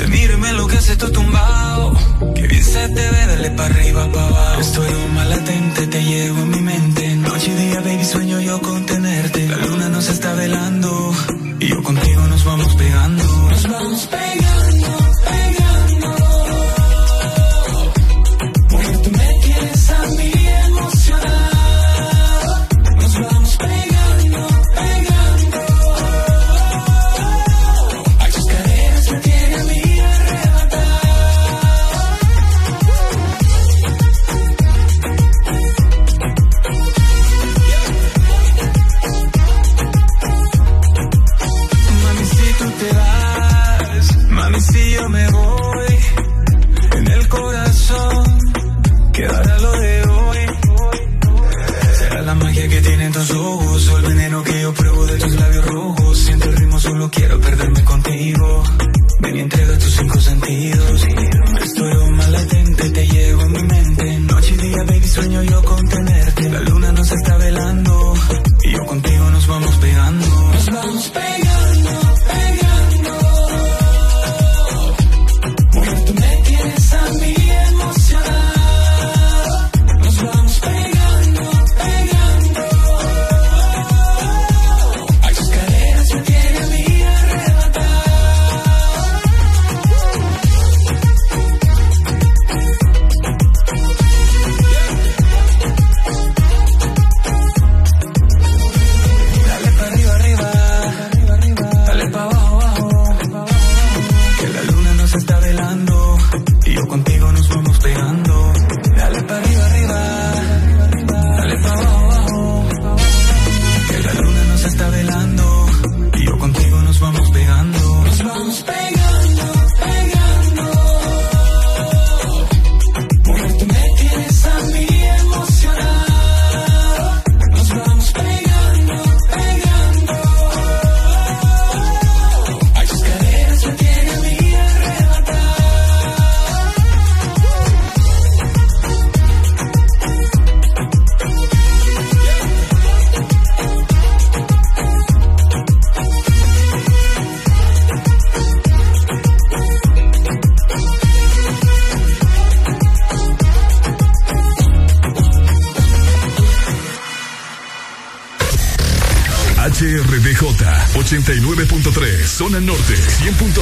Te miro y me lo que hace todo tumbado. Que bien se te ve, dale para arriba, para abajo. Estoy un mal latente, te llevo en mi mente. Noche y día, baby, sueño yo con tenerte. La luna nos está velando. Y yo contigo nos vamos pegando. Nos vamos pegando. Cinco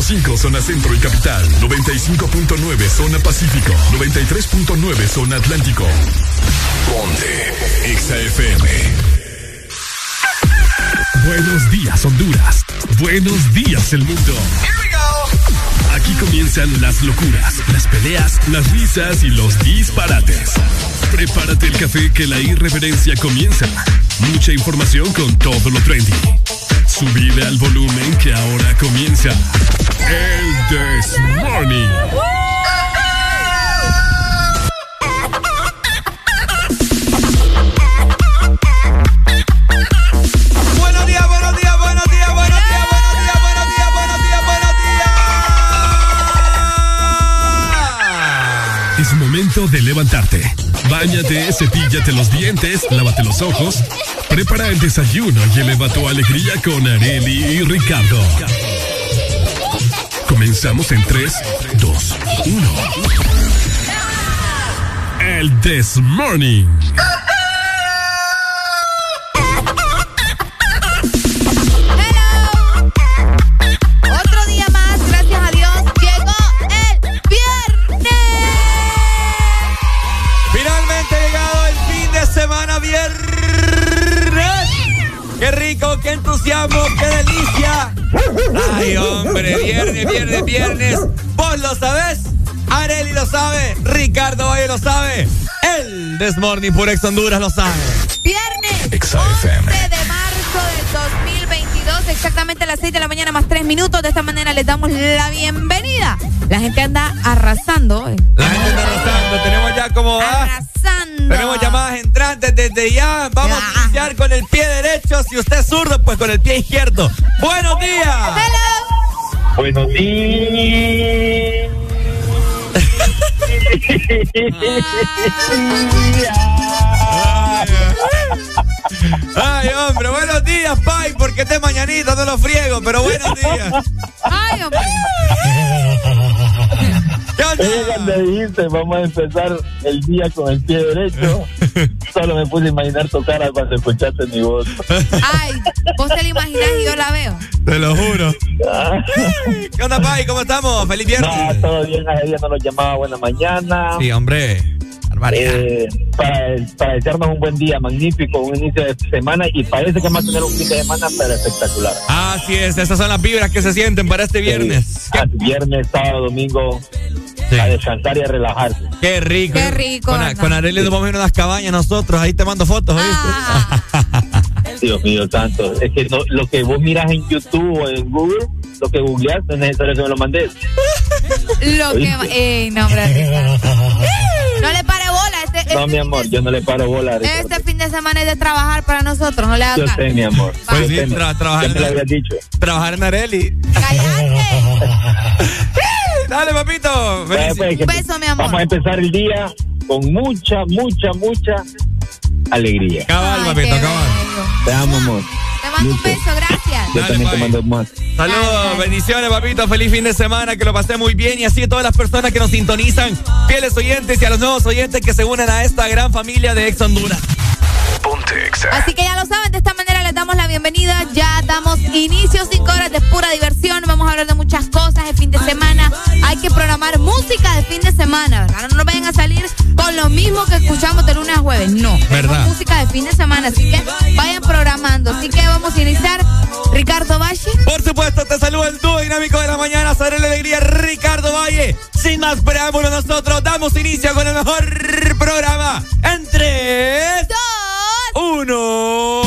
100.5 Zona Centro y Capital 95.9 Zona Pacífico 93.9 Zona Atlántico Ponte XAFM Buenos días Honduras Buenos días el mundo Aquí comienzan las locuras, las peleas, las risas y los disparates. Prepárate el café que la irreverencia comienza. Mucha información con todo lo trendy. Subile al volumen que ahora comienza. El This Morning. Buenos días, buenos días, buenos días, buenos días, buenos días, buenos días, buenos días, buenos días. Es momento de levantarte. Báñate, cepíllate los dientes, lávate los ojos. Prepara el desayuno y eleva tu alegría con Areli y Ricardo. Comenzamos en 3, 2, 1. El This Morning. Lo sabés, Areli lo sabe, Ricardo Valle lo sabe, el Desmorning por Ex Honduras lo sabe. Viernes Exa 11 FM. de marzo del 2022, exactamente a las 6 de la mañana más 3 minutos. De esta manera les damos la bienvenida. La gente anda arrasando. eh, La gente está arrasando, tenemos ya como va. Arrasando. Tenemos llamadas entrantes desde ya. Vamos Ya. a iniciar con el pie derecho. Si usted es zurdo, pues con el pie izquierdo. ¡Buenos días! Hello. Buenos días. Ay, hombre, buenos días, Pai, porque este mañanita no lo friego, pero buenos días. Ay, hombre. cuando dijiste, vamos a empezar el día con el pie derecho, solo me puse a imaginar tu cara cuando escuchaste mi voz. Ay, Te lo juro. ¿Qué onda, Pai? ¿Cómo estamos? Feliz viernes. No, todo bien, a ella no nos llamaba buena mañana. Sí, hombre. Eh, para, para desearnos un buen día magnífico, un inicio de semana y parece que vamos a tener un fin de semana pero espectacular. Así es, esas son las vibras que se sienten para este viernes. viernes, sábado, domingo. A descansar y a relajarse. Qué rico. Qué rico. Con, con Arely nos vamos a ir a unas cabañas nosotros. Ahí te mando fotos, ah. Dios mío, tanto. Es que lo que vos miras en YouTube o en Google, lo que googleas, no es necesario que me lo mandes. lo que. Ey, no, hombre. No le pare bola. Este, no, este mi amor, yo no le paro bola. Este fin de semana es de trabajar para nosotros, no le hagas Yo sé, mi amor. Pues sí, trabajar. Ya te lo habías dicho. Trabajar en Areli. ¡Cállate! Dale, papito. Pues, un beso, mi amor. Vamos a empezar el día con mucha, mucha, mucha alegría. Cabal, papito, cabal. Te amo, amor. Te mando un beso, gracias. Yo también te mando más. Saludos, bendiciones, papito. Feliz fin de semana, que lo pasé muy bien. Y así a todas las personas que nos sintonizan, fieles oyentes y a los nuevos oyentes que se unen a esta gran familia de Ex Honduras. Así que ya lo saben, de esta manera les damos la bienvenida. Ya damos inicio, cinco horas de pura diversión. Vamos a hablar de muchas cosas de fin de semana. Hay que programar música de fin de semana, ¿verdad? No nos vayan a salir con lo mismo que escuchamos de lunes a jueves. No, ¿verdad? música de fin de semana. Así que vayan programando. Así que vamos a iniciar. Ricardo Valle. Por supuesto, te saluda el dúo dinámico de la mañana. Sobre la alegría, Ricardo Valle. Sin más preámbulos, nosotros damos inicio con el mejor programa. Entre. Dos. Uno.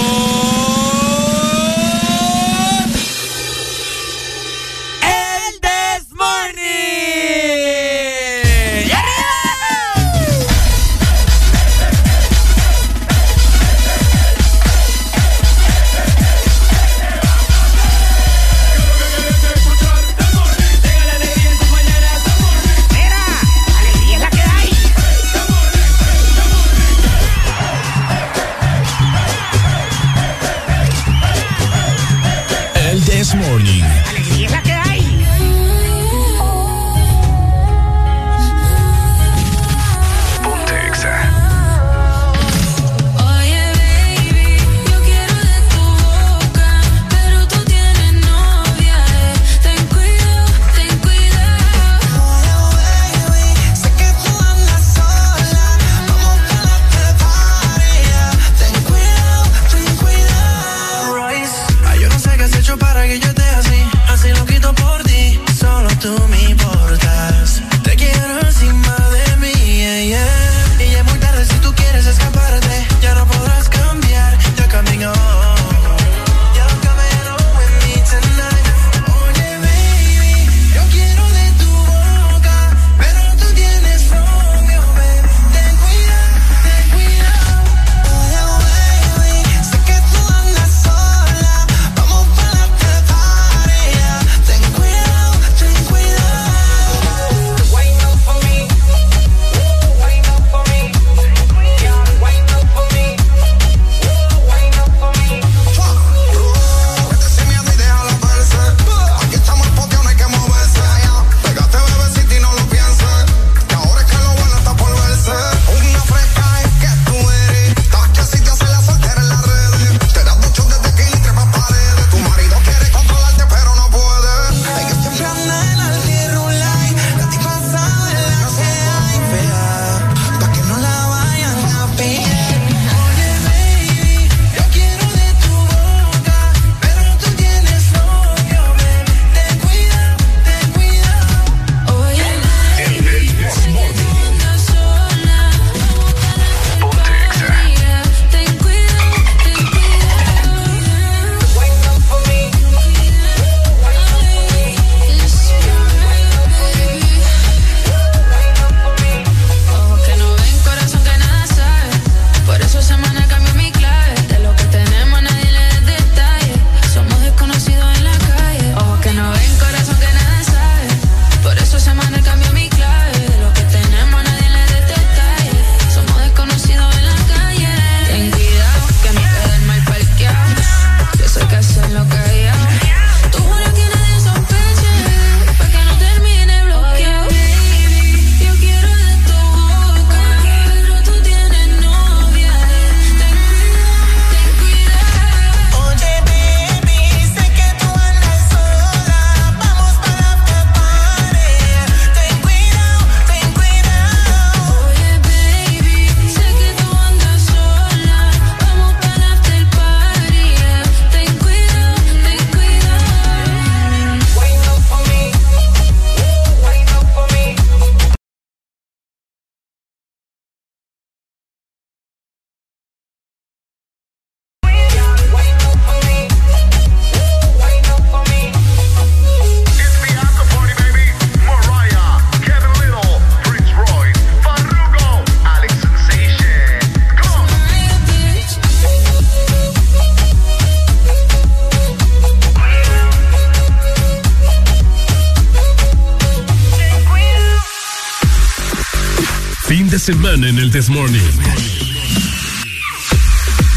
semana en el This Morning.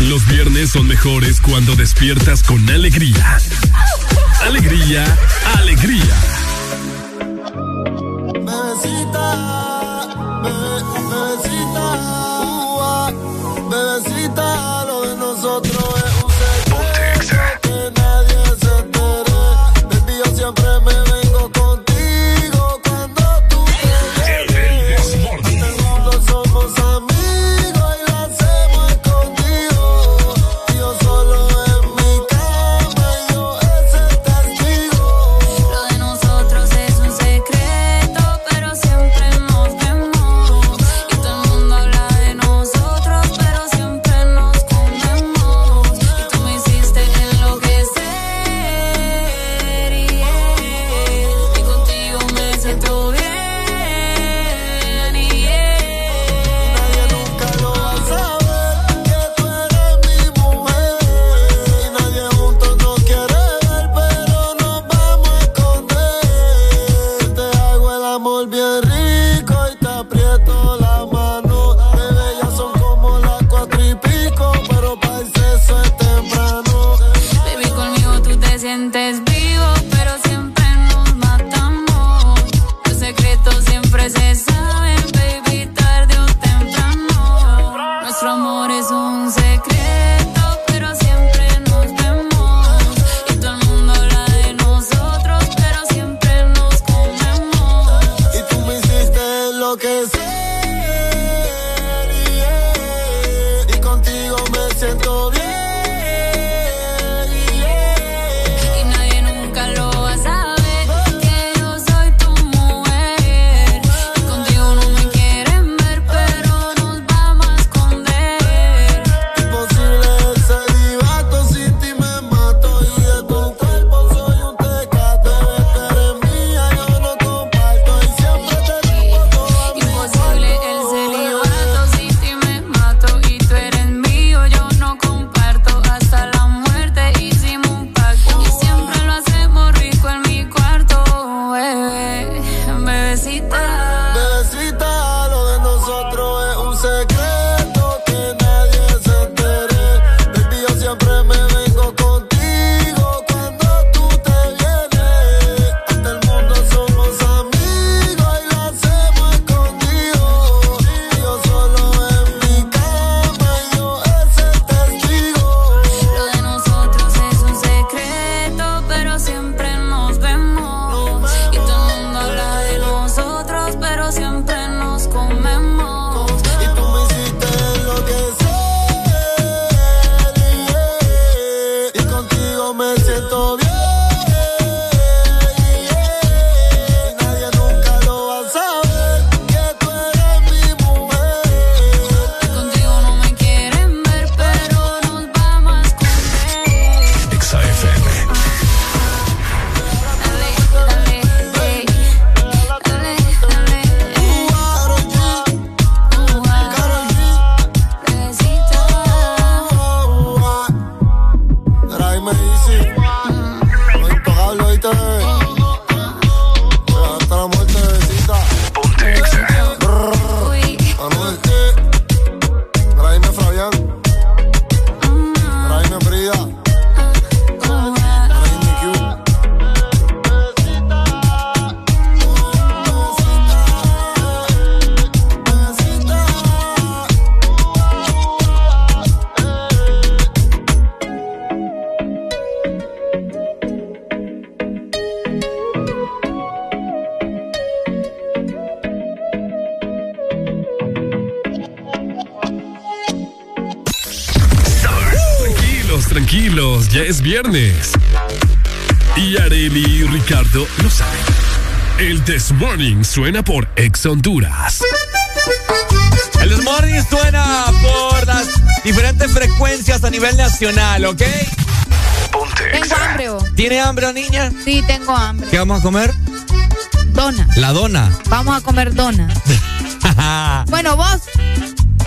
Los viernes son mejores cuando despiertas con alegría. Alegría, alegría viernes. Y Areli y Ricardo lo saben. El This Morning suena por Ex Honduras. El This Morning suena por las diferentes frecuencias a nivel nacional, ¿ok? Ponte tengo hambre. ¿o? ¿Tiene hambre, niña? Sí, tengo hambre. ¿Qué vamos a comer? Dona. ¿La dona? Vamos a comer dona. bueno, vos.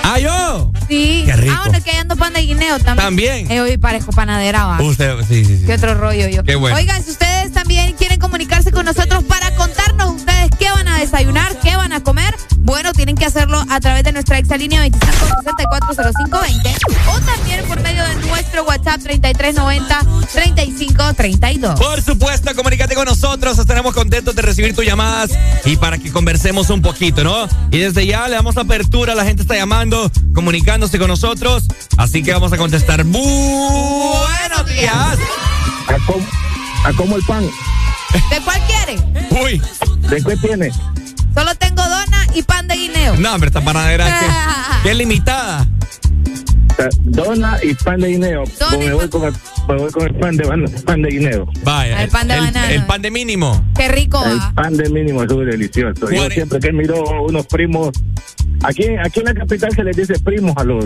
¡Ah, yo! Sí. Qué rico. Ah, bueno, que ando pan de guineo también. También. Eh, hoy parezco panadera, va. Usted, sí, sí. Qué otro rollo yo. Qué bueno. Oigan, si ustedes también quieren comunicarse con nosotros para contarnos ustedes qué van a desayunar, qué van a comer, bueno, tienen que hacerlo a través de nuestra exalínea 25640520 o también por medio de nuestro WhatsApp 3390-3532. Por supuesto, comunícate con nosotros. Estaremos contentos de recibir tus llamadas y para que conversemos un poquito, ¿no? Y desde ya le damos apertura, la gente está llamando comunicándose con nosotros. Así que vamos a contestar. Buenos días. ¿A cómo, a cómo el pan? ¿De cuál quiere? Uy, ¿De qué tiene? Solo tengo dona y pan de guineo. no, hombre, esta panadera que, que es limitada. Dona y pan de guineo. Dona y me, voy pan- con el, me voy con el pan de, pan de guineo. Vaya. El pan de banano. El pan de mínimo. Qué rico El va. pan de mínimo es muy delicioso. Yo siempre que miro unos primos, aquí, aquí en la capital se les dice primos a los,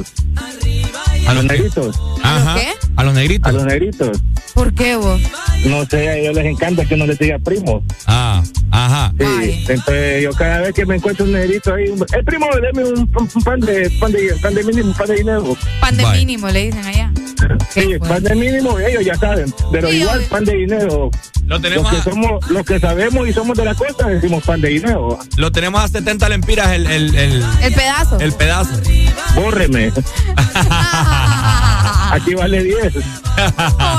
a los negritos. ¿A los Ajá. qué? A los negritos. A los negritos. ¿Por qué vos? No sé, a ellos les encanta que uno les diga primos. Ah, ajá. Sí, Ay. entonces yo cada vez que me encuentro un negrito ahí, un- el primo, deme un, un- un pan de pan de pan de mínimo, pan de dinero. Pan de Bye. mínimo, le dicen allá. Sí, pan de mínimo, ellos ya saben, pero Sí, igual pan de dinero. Lo Los que a, somos, los que sabemos y somos de la costa decimos pan de dinero. lo tenemos a 70 lempiras el, el, el, El pedazo. el pedazo. Bórreme. Aquí vale 10.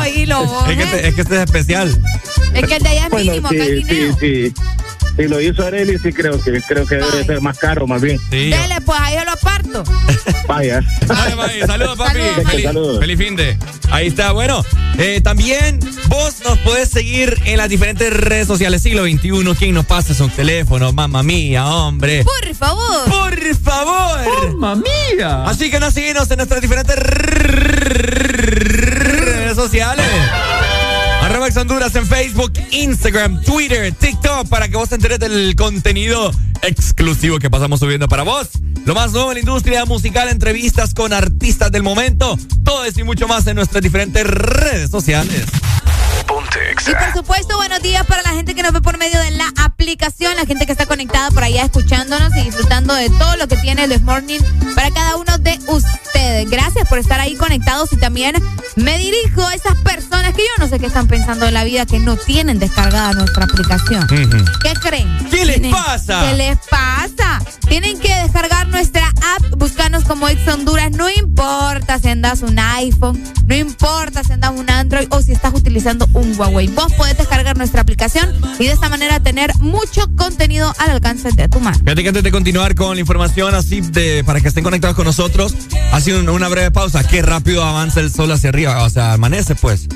Oílo, vos, es, que este, es que este es especial. Es que el de allá es Bueno, mínimo, sí, acá es sí, guineo. sí. Si lo hizo Areli, sí creo que creo que debe ser más caro, más bien. Sí. Dele, pues ahí yo lo aparto. Vaya. Vale, vale. Saludos, papi. Saludos, Feliz, Saludos. feliz fin de. Ahí está. Bueno, eh, también vos nos podés seguir en las diferentes redes sociales. Siglo XXI. ¿Quién nos pasa su teléfono? Mamma mía, hombre. Por favor. Por favor. ¡Mamma mía! Así que nos síguenos en nuestras diferentes redes sociales. Arroba Honduras en Facebook, Instagram, Twitter, TikTok, para que vos te enteres del contenido exclusivo que pasamos subiendo para vos. Lo más nuevo en la industria musical, entrevistas con artistas del momento, todo eso y mucho más en nuestras diferentes redes sociales. Y por supuesto, buenos días para la gente que nos ve por medio de la aplicación, la gente que está conectada por allá escuchándonos y disfrutando de todo lo que tiene el This Morning para cada uno de ustedes. Gracias por estar ahí conectados y también me dirijo a esas personas que yo no sé qué están pensando en la vida que no tienen descargada nuestra aplicación. ¿Qué creen? ¿Qué les pasa? ¿Qué les pasa? Tienen que descargar nuestra app, buscarnos como Ex Honduras. No importa si andas un iPhone, no importa si andas un Android o si estás utilizando un Huawei. Vos podés descargar nuestra aplicación y de esta manera tener mucho contenido al alcance de tu mano. Fíjate antes de continuar con la información así de para que estén conectados con nosotros, un- una breve pausa. Qué rápido avanza el sol hacia arriba, o sea, amanece pues.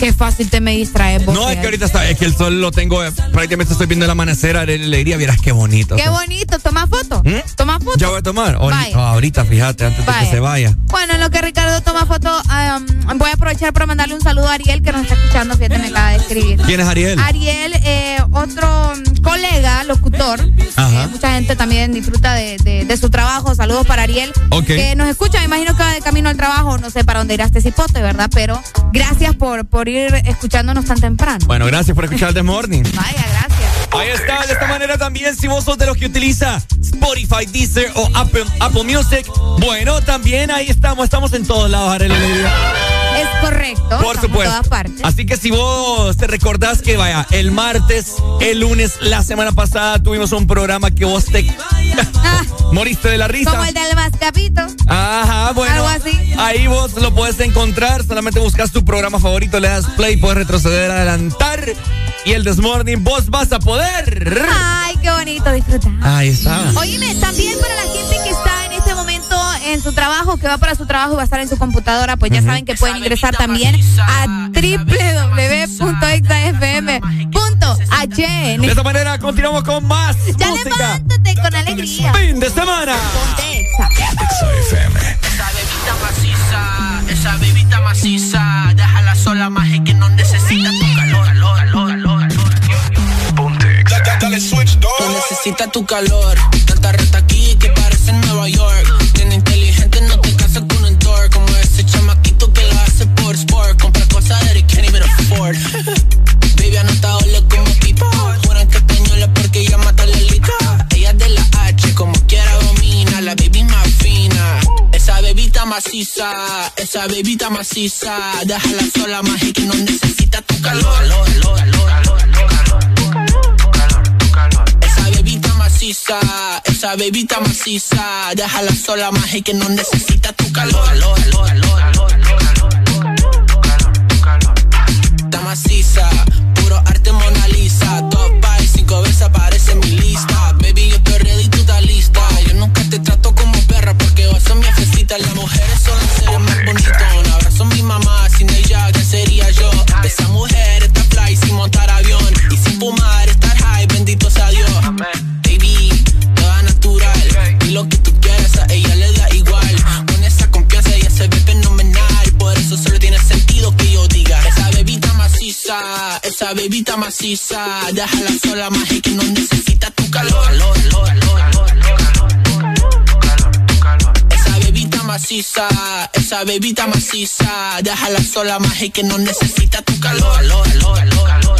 Qué fácil te me distraes vos. No, es que ahorita está, es que el sol lo tengo, eh, prácticamente estoy viendo el amanecer, le diría, vieras qué bonito. Qué bonito. Toma foto. ¿Mm? Toma foto. Ya voy a tomar. O- ahorita, fíjate, antes de que se vaya. Bueno, en lo que Ricardo toma foto, um, voy a aprovechar para mandarle un saludo a Ariel que nos está escuchando. Fíjate, me acaba de escribir. ¿Quién es Ariel? Ariel, eh, otro mm, colega, locutor. Ajá. Eh, mucha gente también disfruta de, de- de su trabajo. Saludos para Ariel. Ok. Que nos escucha, me imagino que va de camino al trabajo. No sé para dónde irá este cipote, ¿verdad? Pero gracias por, por escuchándonos tan temprano. Bueno, gracias por escuchar The Morning. Vaya, gracias. Ahí está, de esta manera también, si vos sos de los que utiliza Spotify, Deezer o Apple, Apple Music, bueno, también ahí estamos, estamos en todos lados, Alegría. Es correcto. Por supuesto. todas partes. Así que si vos te recordás que vaya, el martes, el lunes, la semana pasada tuvimos un programa que vos te Ah, moriste de la risa. como el del mascapito. Ajá, bueno. Algo así. Ahí vos lo puedes encontrar. Solamente buscas tu programa favorito, le das play, puedes retroceder, adelantar. Y el Desmorning, vos vas a poder. Ay, qué bonito disfrutar. Ahí está. Oíme, también para la gente que está en este momento en su trabajo, que va para su trabajo y va a estar en su computadora, pues ya saben que pueden ingresar también a www.exafm.hn. De esta manera continuamos con más Ya música. levántate con alegría. Fin de semana. Ponte bebita maciza, déjala sola es que no necesita tu calor, calor, calor, calor, calor. No necesita tu calor, tanta reta aquí que parece en Nueva York. Tiene inteligente, no te casas con un tour, como ese chamaquito que lo hace por sport, compra cosas that he can't even afford. Bebita maciza, esa bebita maciza, déjala sola más que no necesita tu calor. calor, calor, calor. Esa bebita maciza, esa bebita maciza. Déjala sola, más que no necesita tu calor esa bebita maciza. Déjala sola, y que no necesita tu calor. Esa bebita maciza, esa bebita maciza. Déjala sola, y que no necesita tu calor.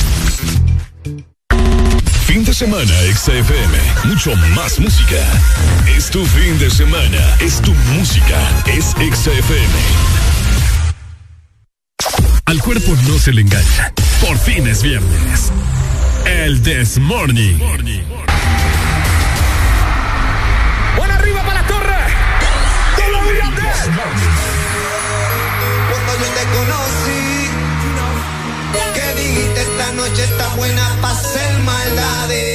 Fin de semana XFM. Mucho más música. Es tu fin de semana. Es tu música. Es XFM. Al cuerpo no se le engaña. Por fin es viernes. El This Morning. Buena arriba para la torre. Cuando yo te conocí, noche está buena para hacer maldades.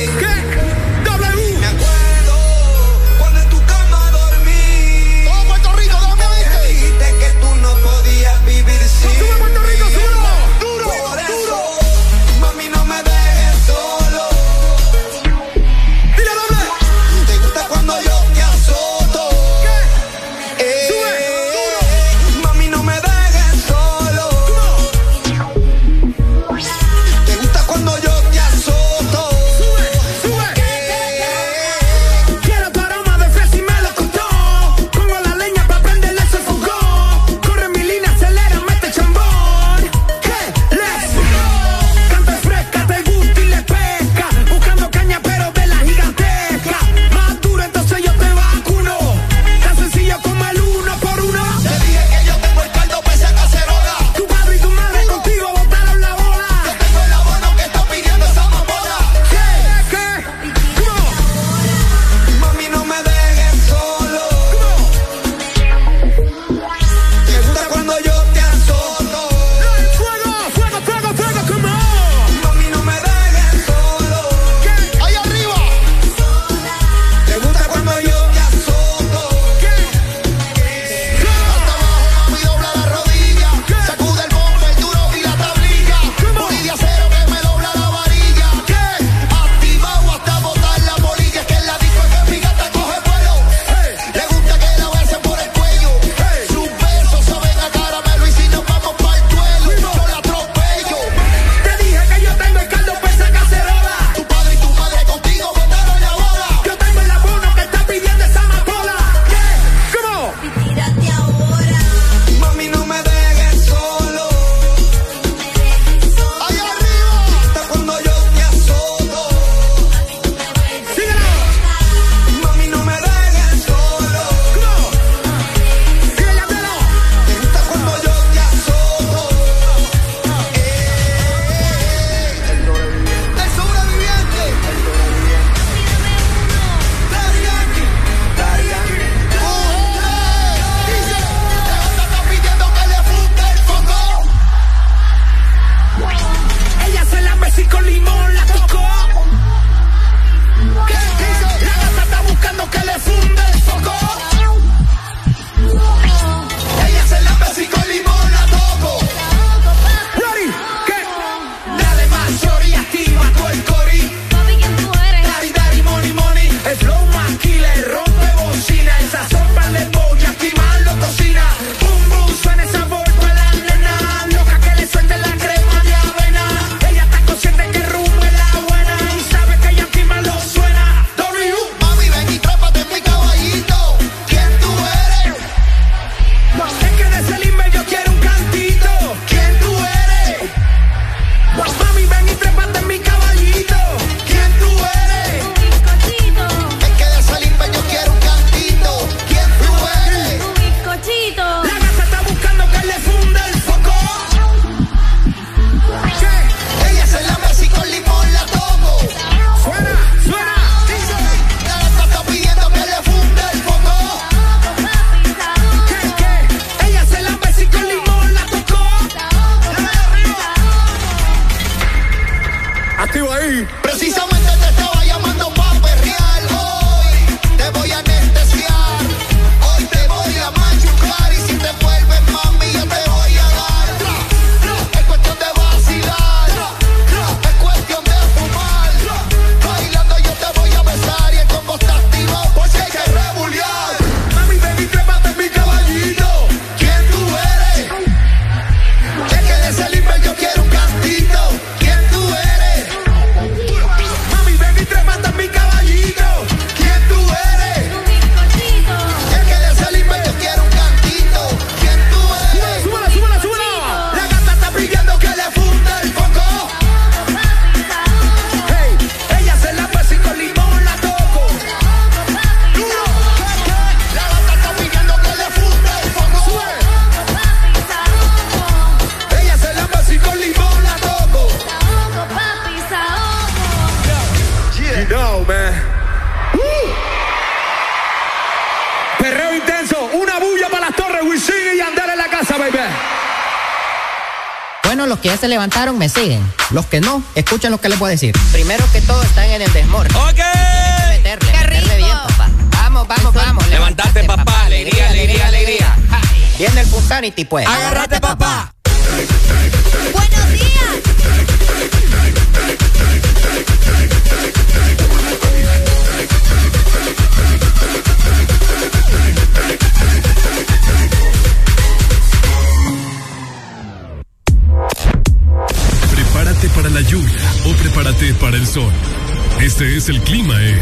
Se levantaron me siguen. Los que no, escuchen lo que les voy a decir. Primero que todo están en el desmor. ¡Ok! Que meterle, meterle bien, papá. Vamos, vamos, vamos. Levantate, papá. Alegría, alegría, alegría. Viene el Punsanity, pues. Agárrate, papá. Este es el clima en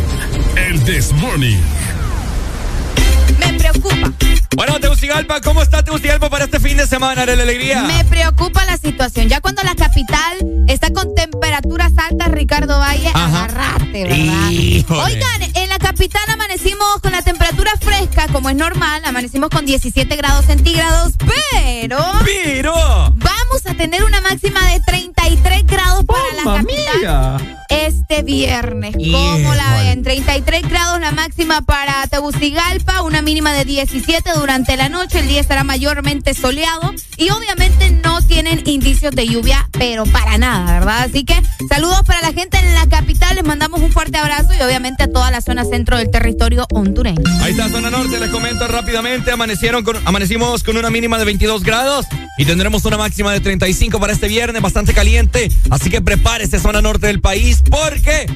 El This Morning. Me preocupa. Bueno, Tegucigalpa, ¿cómo está Tegucigalpa para este fin de semana de la alegría? Me preocupa la situación. Ya cuando la capital está con temperaturas altas, Ricardo Valle, agarrate, ¿verdad? Híjole. Oigan, en la capital amanecimos con la temperatura fresca, como es normal, amanecimos con 17 grados centígrados, pero... Pero... Vamos a tener una máxima de 33 este viernes. ¿Cómo la ven? 33 grados la máxima para Tegucigalpa, una mínima de 17 durante la noche. El día estará mayormente soleado y obviamente no tienen indicios de lluvia, pero para nada, ¿verdad? Así que saludos para la gente en la capital. Les mandamos un fuerte abrazo y obviamente a toda la zona centro del territorio hondureño. Ahí está, zona norte, les comento rápidamente. Amanecieron con, amanecimos con una mínima de 22 grados y tendremos una máxima de 35 para este viernes, bastante caliente. Así que prepárese, zona norte del país, porque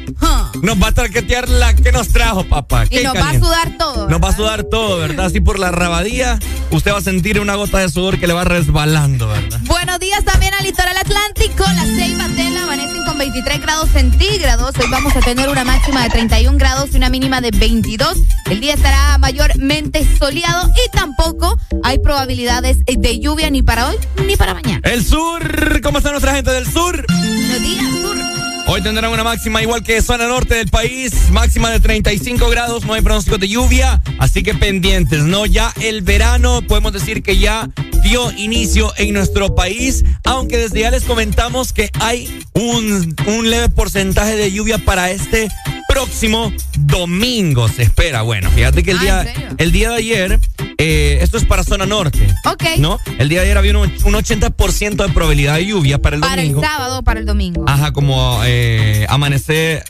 nos va a traquetear la que nos trajo, papá. Y Qué nos caliente. va a sudar todo. Nos va a sudar todo, ¿verdad? Así por la rabadía, usted va a sentir una gota de sudor que le va resbalando, ¿verdad? Buenos días también al litoral atlántico. Las Ceiba Tela amanecen con 23 grados centígrados. Hoy vamos a tener una máxima de 31 grados y una mínima de 22. El día estará mayormente soleado y tampoco hay probabilidades de lluvia ni para hoy ni para mañana. El sur, ¿cómo está nuestra gente del sur? Buenos días, sur. Hoy tendrán una máxima igual que zona norte del país, máxima de 35 grados, no hay pronóstico de lluvia, así que pendientes, ¿no? Ya el verano podemos decir que ya dio inicio en nuestro país, aunque desde ya les comentamos que hay un, un leve porcentaje de lluvia para este próximo domingo, se espera. Bueno, fíjate que el, Ah, día, el día de ayer, eh, esto es para zona norte, Ok. ¿no? El día de ayer había un, un 80% de probabilidad de lluvia para el Para el domingo. sábado, para el domingo. Ajá, como eh, amanecer.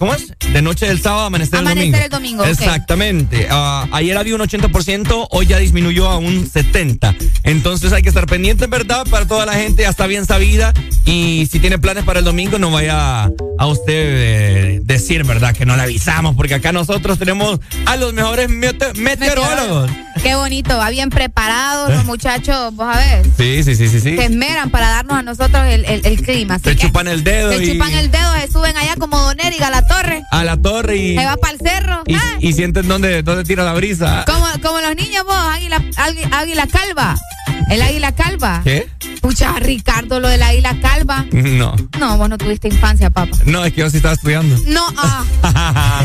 ¿Cómo es? De noche del sábado, amanecer, Amanecer el domingo. el domingo. Exactamente. Ah, ayer había un 80%, hoy ya disminuyó a un 70%. Entonces hay que estar pendiente, ¿verdad? Para toda la gente, ya está bien sabida. Y si tiene planes para el domingo, no vaya a usted eh, decir, ¿verdad? Que no le avisamos, porque acá nosotros tenemos a los mejores mete- meteorólogos. Qué bonito, va bien preparados los muchachos, vos a ver. Sí, sí, sí, sí, sí. Se esmeran para darnos a nosotros el, el- el clima. Se chupan el dedo Se y chupan el dedo, se suben allá como Doner y la torre. a la torre y, Se va para el cerro. y, Ah, y sienten dónde, dónde tira la brisa. como, como los niños vos, águila, águi- águila calva. El águila calva. ¿Qué? Pucha, Ricardo, lo del águila calva. No. No, vos no tuviste infancia, papá. No, es que yo sí estaba estudiando. No, ah.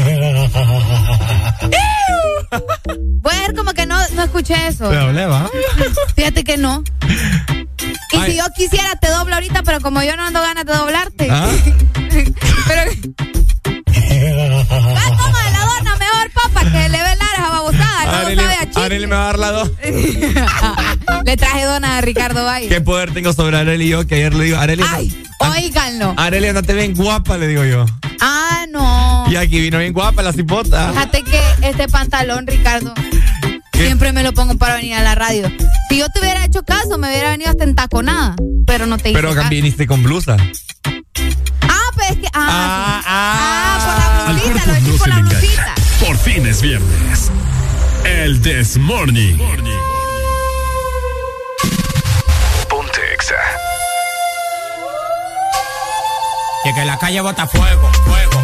Voy a ver como que no, no escuché eso. Te hablé, ¿va? Fíjate que no. Y Ay. si yo quisiera, te doblo ahorita, pero como yo no ando ganas de doblarte. ¿Ah? pero. Ah, toma la dona mejor, papá, que le ve la babosada. No Arely, sabe a chicle. Arely me va a dar la dos. Le traje dona a Ricardo Valle. ¿Qué poder tengo sobre Arely yo? Que ayer le digo, Arely, Óiganlo. Arely, andate bien guapa, le digo yo. Ah, no. Y aquí vino bien guapa la cipota. Fíjate que este pantalón, Ricardo, siempre me lo pongo para venir a la radio. Si yo te hubiera hecho caso, me hubiera venido hasta en taconada. Pero no te hice Pero caso. viniste con blusa. Ah, pues es que. Ah, sí. ah, Al por la blusita, cuerpo lo no se le engaña. blusita. Por fin es viernes. El This Morning. Ponte Exa. Y que la calle bota fuego, fuego,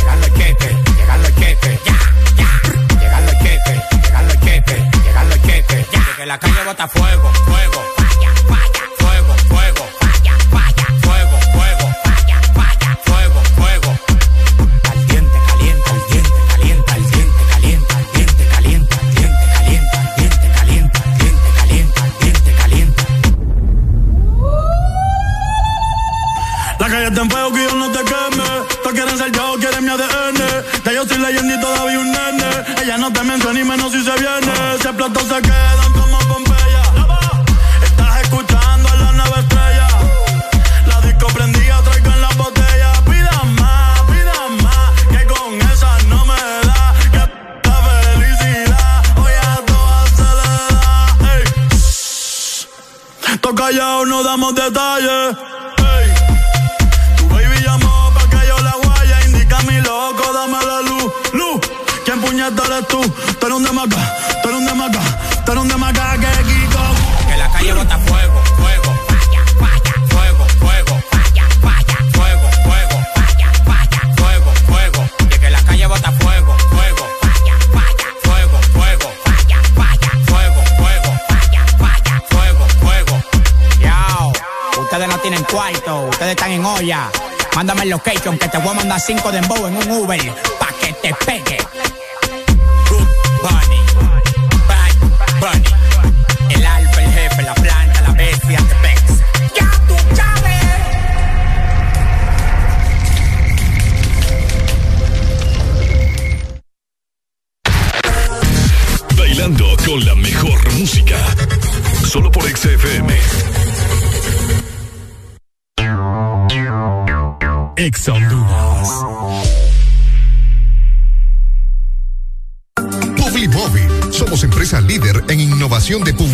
la calle bota fuego, fuego. Callados, no damos detalles. Ey. Tu baby llamó pa' que yo la guaya. Indica mi loco, dame la luz. Luz, ¿quién puñeta eres tú? Tú eres un demaca, tú eres un demaca, tú eres un demaca que Kiko. Que la calle bota cuarto, ustedes están en olla. Mándame el location que te voy a mandar cinco de en un Uber pa' que te pegue. Ex Honduras. Publimóvil. Somos empresa líder en innovación de publicidad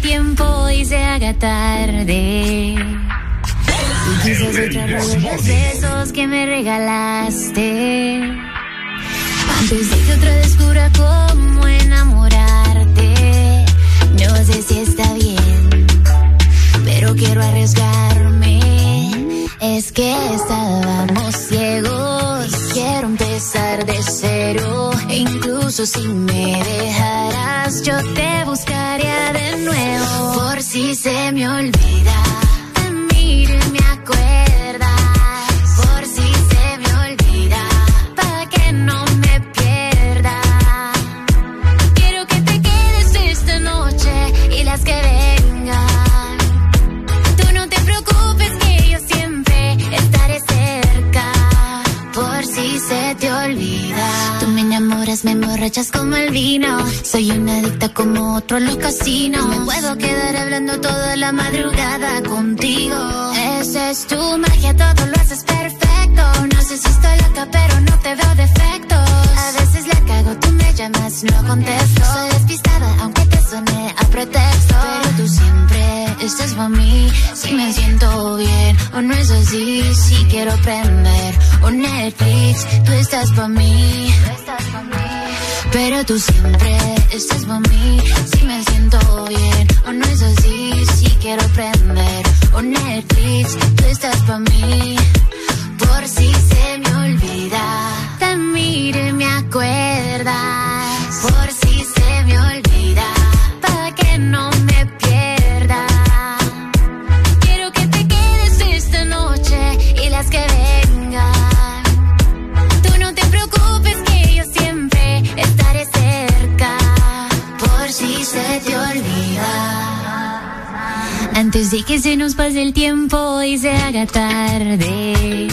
El tiempo y se haga tarde. Y quizás otra vez los besos que me regalaste. Antes de que otra descubra cómo enamorarte. No sé si está bien, pero quiero arriesgarme. Es que estábamos ciegos. Quiero empezar de cero. E incluso si me dejaras, yo te buscaría de nuevo. Por si se me olvida. Miro y me acuerdas. Emborrachas como el vino. Soy una adicta como otro en los casinos. Me puedo quedar hablando toda la madrugada contigo. Esa es tu magia, todo lo haces perfecto. No sé si estoy loca, pero no te veo defectos. A veces la cago, tú me llamas, no contesto. Soy despistada, aunque te soné a pretexto. Pero tú siempre estás para mí. Si me siento bien o no es así. Si quiero prender un Netflix, tú estás para mí. Pero tú siempre estás para mí. Si me siento bien o no es así. Si quiero prender un Netflix, tú estás para mí. Por si se me olvida, te miro y me acuerdas. Por Antes de que se nos pase el tiempo y se haga tarde.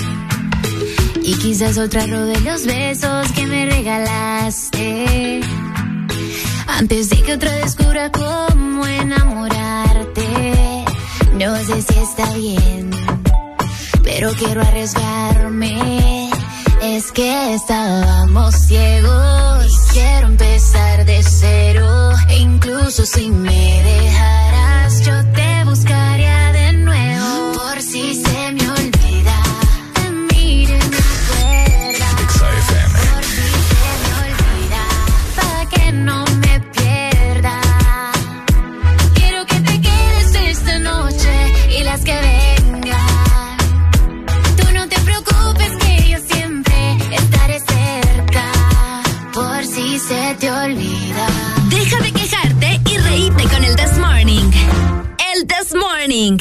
Y quizás otra de los besos que me regalaste. Antes de que otra descubra cómo enamorarte. No sé si está bien, pero quiero arriesgarme. Es que estábamos ciegos. Y quiero empezar de cero. Incluso si me dejaras, yo te buscaría de nuevo. Por si This Morning.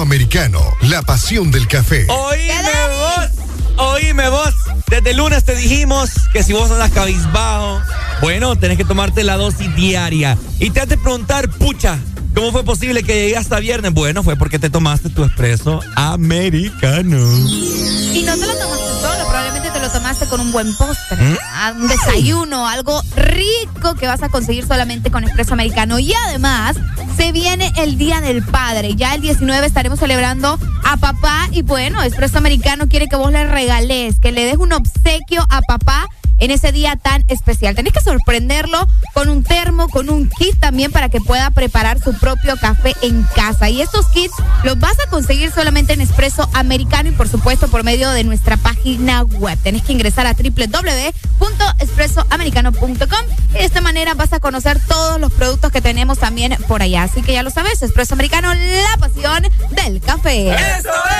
Americano, la pasión del café. Oíme vos, oíme vos. Desde el lunes te dijimos que si vos andas cabizbajo, bueno, tenés que tomarte la dosis diaria. Y te has de preguntar, pucha, ¿Cómo fue posible que llegué hasta viernes? Bueno, fue porque te tomaste tu expreso americano. Y no te lo tomaste solo, probablemente te lo tomaste con un buen postre, ¿Mm? un desayuno, algo rico que vas a conseguir solamente con expreso americano. Y además, se viene el Día del Padre. Ya el 19 estaremos celebrando a papá y bueno, Expreso Americano quiere que vos le regales, que le des un obsequio a papá en ese día tan especial. Tenés que sorprenderlo con un termo, con un kit también para que pueda preparar su propio café en casa. Y estos kits los vas a conseguir solamente en Espresso Americano y por supuesto por medio de nuestra página web. Tenés que ingresar a www.espressoamericano.com de esta manera vas a conocer todos los productos que tenemos también por allá. Así que ya lo sabes, es Expreso Americano, la pasión del café. ¡Eso es!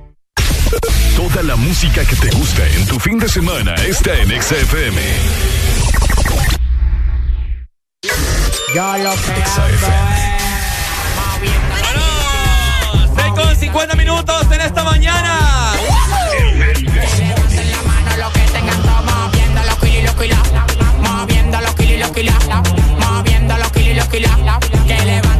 Toda la música que te gusta en tu fin de semana está en XFM. Yo lo Bueno, 6 con 50 minutos en esta mañana. moviendo los kilos y los kilos moviendo los kilos y los kilos que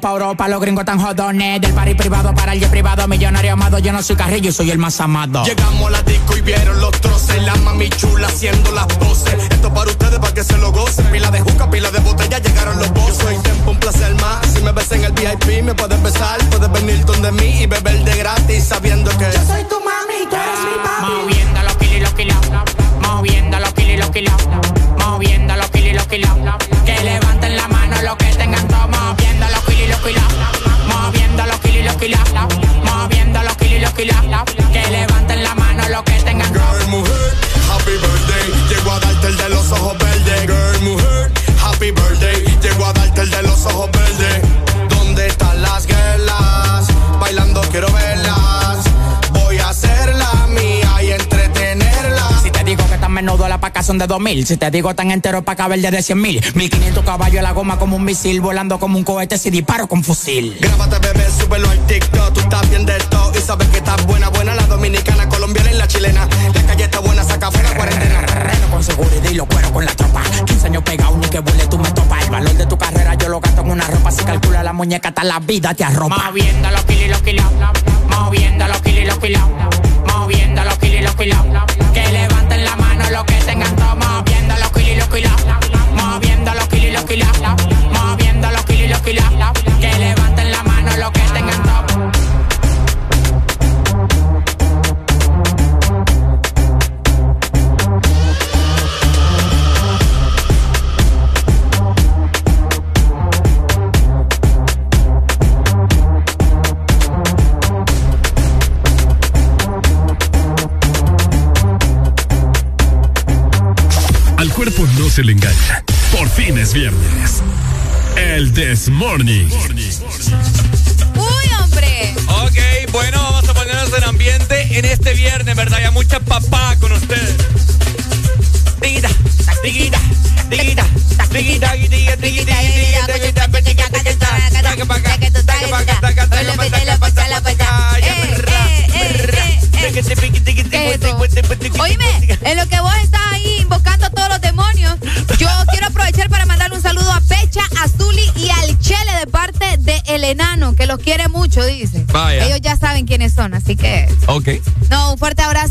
Pa' Europa, los gringos tan jodones. Del party privado para el jet privado, millonario amado. Yo no soy carrillo y soy el más amado. Llegamos a la disco y vieron los troces. La mami chula haciendo las poses. Esto para ustedes, para que se lo gocen. Pila de juca, pila de botella, llegaron los bozos. Soy tempo, un placer más. Si me ves en el VIP, me puedes besar. Puedes venir donde mí y beber de gratis, sabiendo que yo soy tu mami, tú eres mi papi. Moviendo los kilos y los kilos. Moviendo los kilos y los kilos. Moviendo los kilos y los kilos. Moviendo los kilos y los kilos. Son de 2000 Si te digo tan entero pa' caber de 100 mil. 1500 caballos la goma como un misil Volando como un cohete si disparo con fusil. Grábate, bebé, súbelo al TikTok. Tú estás bien de todo y sabes que estás buena, buena. La dominicana, colombiana y la chilena. La calle está buena, saca fuera cuarentena. Reno con seguridad y lo cuero con la tropa. 15 años pegado ni que vuele tú me topas. El valor de tu carrera yo lo gasto en una ropa. Si calcula la muñeca hasta la vida te arropa. Moviendo los kilos y los kilos. Moviendo los kilos y los kilos. Moviendo los kilos y los kilos Morning.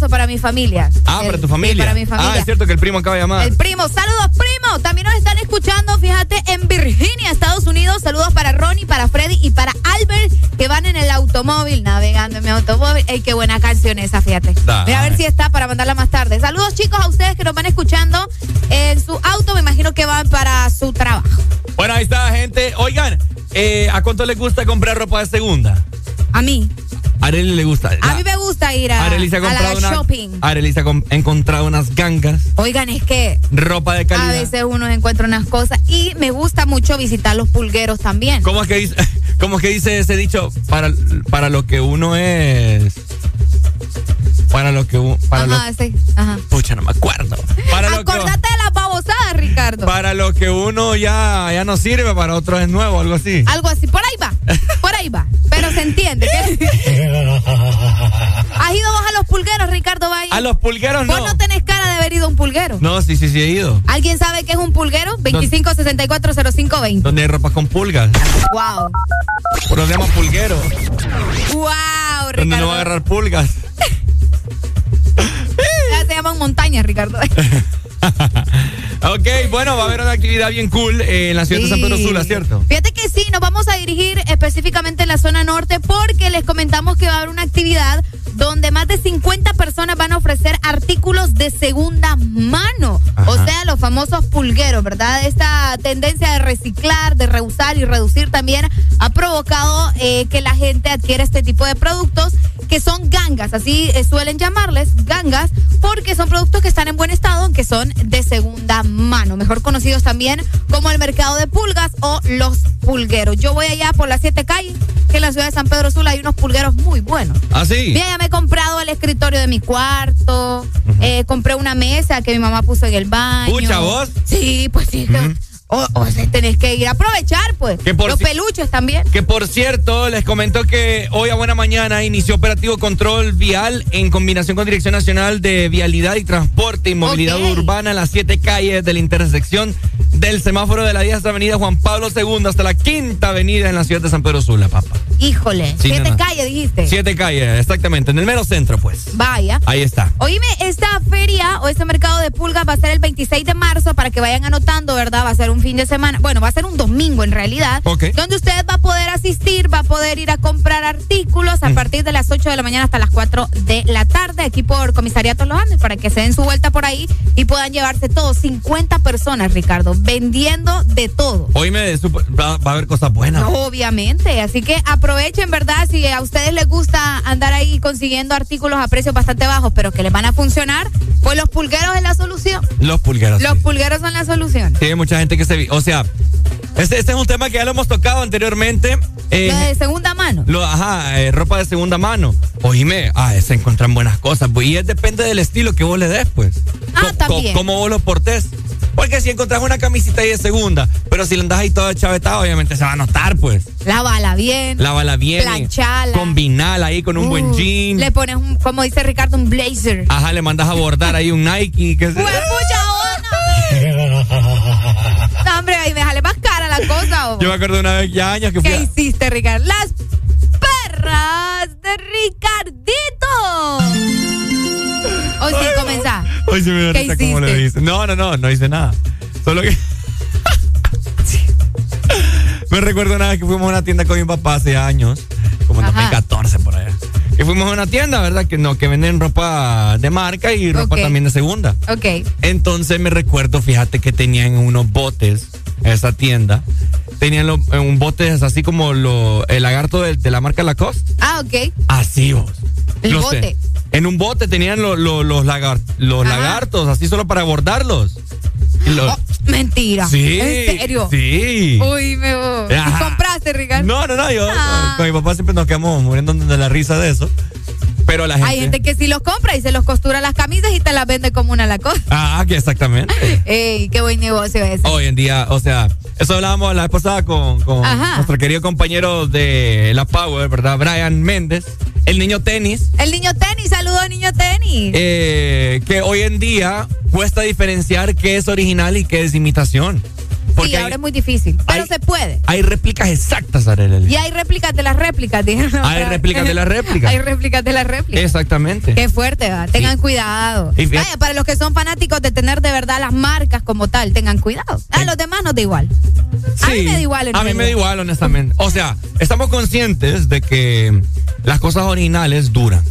Abrazo para mi familia. Ah, para tu familia. para mi familia. Ah, es cierto que el primo acaba de llamar. El primo, saludos primo. También nos están escuchando, fíjate, en Virginia, Estados Unidos. Saludos para Ronnie, para Freddy y para Albert, que van en el automóvil, navegando en mi automóvil. Ey, qué buena canción esa, fíjate. Da. Mira a ver si está para mandarla más tarde. Saludos chicos a ustedes que nos van escuchando en su auto. Me imagino que van para su trabajo. Bueno, ahí está, gente. Oigan, eh, ¿a cuánto les gusta comprar ropa de segunda? A mí. A Arely le gusta. A mí me gusta ir a, Arely se ha a la una, shopping. Arely se ha encontrado unas gangas, Oigan, es que ropa de a calidad. veces uno encuentra unas cosas y me gusta mucho visitar los pulgueros también. ¿Cómo es que dice, cómo es que dice ese dicho? Para, para lo que uno es. Para lo que uno. Para Ajá, sí. Ajá. lo, pucha, no me acuerdo. Para lo, que, Acordate de las babosadas, Ricardo. para lo que uno ya, ya no sirve, para otro es nuevo, algo así. Algo así. Por ahí va. Por ahí va. Pero se entiende. que- ¿Has ido vos a los pulgueros, Ricardo Valle? A los pulgueros Vos no. no tenés cara de haber ido a un pulguero. No, sí, sí, sí he ido. ¿Alguien sabe qué es un pulguero? 25640520. Donde hay ropa con pulgas. Wow. Por donde se llama pulguero. Wow, Donde no va a Ricardo. agarrar pulgas. Ya se llaman montañas, Ricardo. Ok, bueno, va a haber una actividad bien cool eh, en la ciudad de San Pedro. Sula, ¿cierto? Fíjate que sí, nos vamos a dirigir específicamente en la zona norte porque les comentamos que va a haber una actividad donde más de 50 personas van a ofrecer artículos de segunda mano. O sea, los famosos pulgueros, ¿verdad? Esta tendencia de reciclar, de reusar y reducir también ha provocado eh, que la gente adquiera este tipo de productos que son gangas, así eh, suelen llamarles gangas, porque son productos que están en buen estado, aunque son de segunda mano, mejor conocidos también como el mercado de pulgas o los pulgueros. Yo voy allá por las siete calles, que en la ciudad de San Pedro Sula hay unos pulgueros muy buenos. ¿Ah, sí? Mira, ya me he comprado el escritorio de mi cuarto, eh, compré una mesa que mi mamá puso en el baño. Pucha, ¿vos? Sí, pues sí. O, o sea, tenés que ir a aprovechar, pues. Que por Los peluches también. Que por cierto, les comento que hoy a buena mañana inició operativo control vial en combinación con Dirección Nacional de Vialidad y Transporte y Movilidad. Urbana en las siete calles de la intersección del semáforo de la 10 Avenida Juan Pablo II hasta la quinta avenida en la ciudad de San Pedro Sula, papá. Híjole, Sí, siete calles dijiste. Siete calles, exactamente, en el mero centro, pues. Vaya. Ahí está. Oíme, esta feria o este mercado de pulgas va a ser el 26 de marzo para que vayan anotando, ¿verdad? Va a ser un fin de semana. Bueno, va a ser un domingo en realidad. Ok. Donde usted va a poder asistir, va a poder ir a comprar artículos a partir de las 8 de la mañana hasta las 4 de la tarde, aquí por Comisariato Los Andes, para que se den su vuelta por ahí y puedan llevarse todo. 50 personas, Ricardo, vendiendo de todo. Hoy me va, va a haber cosas buenas. Obviamente, así que aprovechen, ¿verdad? Si a ustedes les gusta andar ahí consiguiendo artículos a precios bastante bajos, pero que les van a funcionar, pues los pulgueros es la solución. Los pulgueros. Los pulgueros son la solución. Sí, hay mucha gente que se... vi- O sea, este, este es un tema que ya lo hemos tocado anteriormente. eh, Lo de segunda mano. Lo, ajá, eh, ropa de segunda mano. Oíme, ah, se encuentran buenas cosas. Pues, y es depende del estilo que vos le des, pues. Ah, Co- co- también. Cómo vos lo portés. Porque si encontrás una camisita ahí de segunda, pero si la andás ahí toda chavetada, obviamente se va a notar, pues. Lávala bien. Lávala bien. Planchala. Combinala ahí con un buen Uh, jean. Le pones, un, como dice Ricardo, un blazer. Ajá, le mandas a bordar ahí un Nike. Que se- Pues, pucha, Hombre, ahí déjale más cara la cosa. ¿o? Yo me acuerdo una vez ya años que fui ¿Qué a- hiciste, Ricardo? Las perras de Ricardito. Hoy sí, comenzá. Hoy se me da ¿Qué risa cómo dice. No, no, no, no hice nada. Solo que. Me recuerdo una vez que fuimos a una tienda con mi papá hace años, como en Ajá. 2014 por allá. Y fuimos a una tienda, ¿verdad? Que no, que venden ropa de marca y ropa también de segunda. Ok. Entonces me recuerdo, fíjate que tenían unos botes esa tienda. Tenían lo- eh, un bote así como lo, el lagarto de, de la marca Lacoste. Ah, ok. Así vos. El sé. bote. En un bote tenían lo- lo- los, lagar- los Ajá. lagartos, así solo para bordarlos. Y lo- Oh, mentira. Sí. ¿En serio? Sí. Uy, me voy. ¿Y compraste, Ricardo? No, no, no, yo Ah. con mi papá siempre nos quedamos muriendo de la risa de eso. Pero la gente. Hay gente que sí los compra y se los costura las camisas y te las vende como una la cosa. Ah, que exactamente. Ey, qué buen negocio ese. Hoy en día, o sea, eso hablábamos la vez pasada con, nuestro querido compañero de la Power, ¿verdad? Brian Méndez, el niño tenis. El niño tenis, saludos niño tenis. eh, que hoy en día cuesta diferenciar qué es original y qué es imitación. Porque sí, hay, ahora es muy difícil, pero se puede. hay réplicas exactas, Arely. Y hay réplicas de las réplicas, dijeron. Hay réplicas de las réplicas. Hay réplicas de las réplicas. Exactamente. Qué fuerte, va. Tengan cuidado. Vaya, para los que son fanáticos de tener de verdad las marcas como tal, tengan cuidado. A los demás nos da igual. a mí Sí, me da igual. A mí me da igual, honestamente. O sea, estamos conscientes de que las cosas originales duran.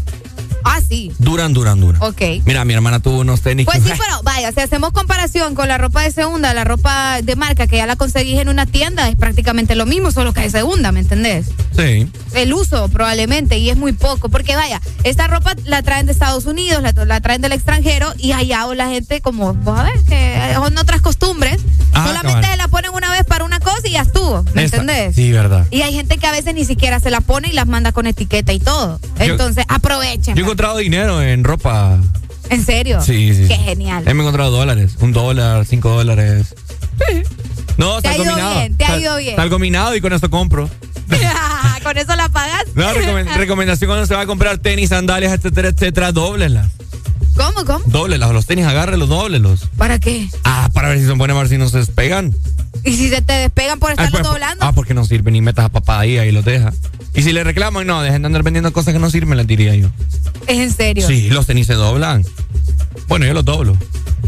Ah, sí. Duran, duran, duran. Ok. Mira, mi hermana tuvo unos tenis. Pues que- sí, pero vaya, si hacemos comparación con la ropa de segunda, la ropa de marca que ya la conseguís en una tienda, es prácticamente lo mismo, solo que de segunda, ¿me entendés? Sí. El uso probablemente, y es muy poco, porque vaya, esta ropa la traen de Estados Unidos, la, la traen del extranjero, y allá la gente como, vos sabés, que son otras costumbres, Ah, solamente cabal. la ponen una vez para una y ya estuvo, ¿me Esa- entendés? Sí, verdad. Y hay gente que a veces ni siquiera se la pone y las manda con etiqueta y todo. Entonces, aprovechen. Yo he encontrado dinero en ropa. ¿En serio? Sí, sí. Qué genial. He encontrado dólares. Un dólar, cinco dólares. No, Te ha ido bien, te ha ido bien. Salgo minado y con esto compro. ¿Con eso la pagas? No, recomen- recomendación cuando se va a comprar tenis, sandalias, etcétera, etcétera, dóblelas. ¿Cómo, cómo? Dóblelas. Los tenis, agárrelos, dóblelos. ¿Para qué? Ah, para ver si son buenos, a ver si no se despegan. ¿Y si se te despegan por Ah, estarlo pues, doblando? Ah, porque no sirven y metas a papá ahí, ahí los deja. Y si le reclaman, no, dejen de andar vendiendo cosas que no sirven, les diría yo. ¿Es en serio? Sí, los tenis se doblan. Bueno, yo los doblo.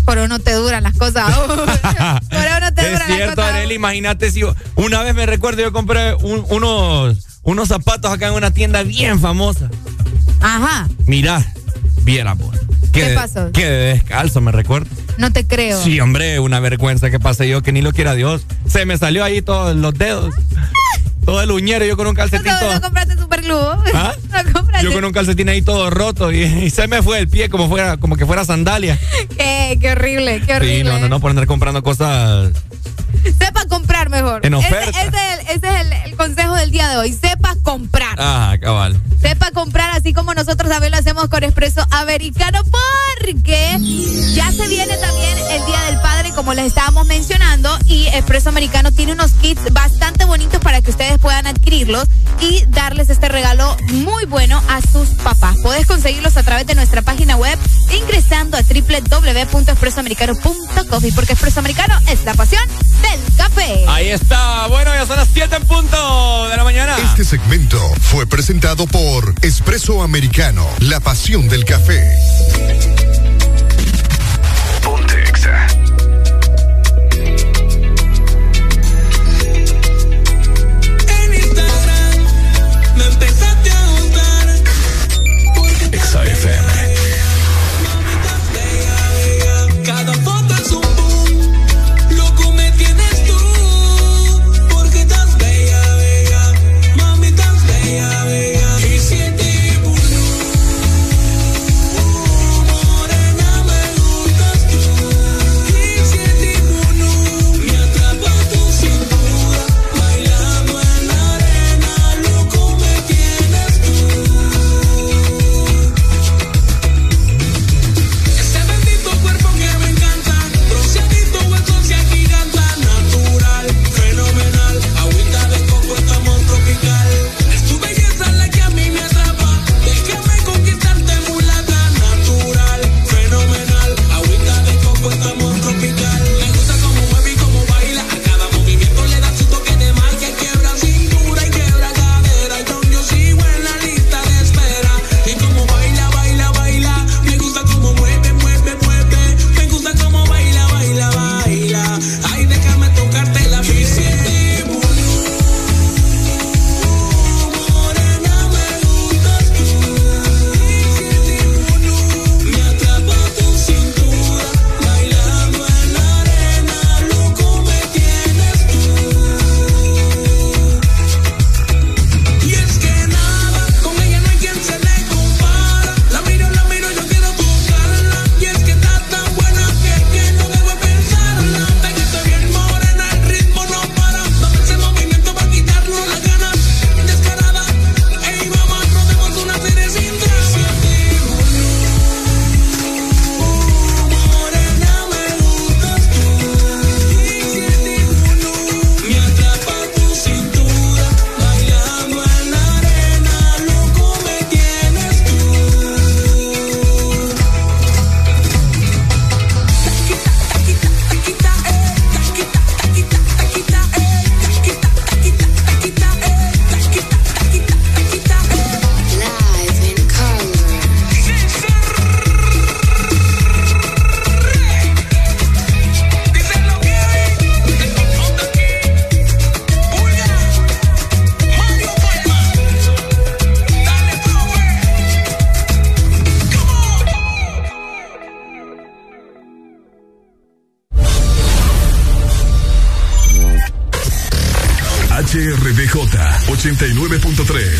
Pero no te duran las cosas. Pero no te Es duran las cierto, cosas. Arely, imagínate si una vez me recuerdo yo compré un- unos, unos zapatos acá en una tienda bien famosa. Ajá, Mirá, viera pues. ¿Qué pasó? De descalzo me recuerdo. no te creo. Sí, hombre, una vergüenza que pasé yo que ni lo quiera Dios. Se me salió ahí todos los dedos. Todo el uñero, yo con un calcetín ¿No, todo. no compraste superglue? ¿Ah? ¿No compraste? Yo con un calcetín ahí todo roto y, y se me fue el pie como fuera, como que fuera sandalia. Qué, qué horrible, qué Sí, horrible. no, no, no, por andar comprando cosas. Sepa comprar mejor. En Ese- oferta. Ese, es, el, ese es el, el consejo del día de hoy. Sepa comprar. Ah, cabal. Sepa comprar así como nosotros también lo hacemos con Espresso Americano porque ya se viene también el Día del Padre como les estábamos mencionando y Espresso Americano tiene unos kits bastante bonitos para que ustedes puedan adquirirlos y darles este regalo muy bueno a sus papás. Puedes conseguirlos a través de nuestra página web ingresando a www.espressoamericano.coffee porque Espresso Americano es la pasión del café. Ahí está. Bueno, ya son las 7 en punto de la mañana. Este segmento fue presentado por Espresso Americano, la pasión del café.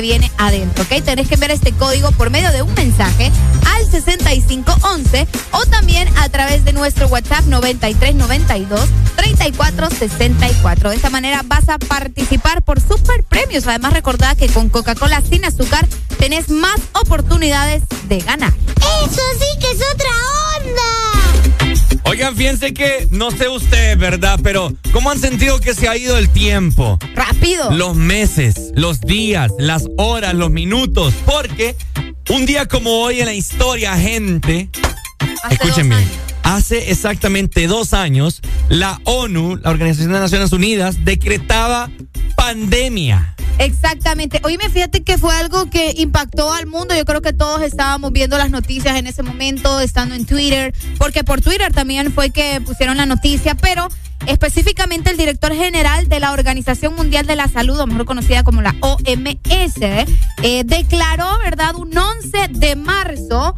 viene adentro, ¿ok? Tenés que enviar este código por medio de un mensaje al 6511 o también a través de nuestro WhatsApp 9392 3464. De esta manera vas a participar por super premios. Además, recordad que con Coca-Cola sin azúcar tenés más oportunidades de ganar. Eso sí que es otra onda. Oigan, fíjense que no sé usted, ¿verdad? Pero ¿cómo han sentido que se ha ido el tiempo? Rápido. Los meses los días, las horas, los minutos. Porque un día como hoy en la historia, gente, escúchenme, hace exactamente dos años, la ONU, la Organización de Naciones Unidas, decretaba pandemia. Exactamente. Oíme, fíjate que fue algo que impactó al mundo. Yo creo que todos estábamos viendo las noticias en ese momento, estando en Twitter, porque por Twitter también fue que pusieron la noticia, pero específicamente el director general de la Organización Mundial de la Salud, o mejor conocida como la OMS, eh, declaró, ¿verdad?, un 11 de marzo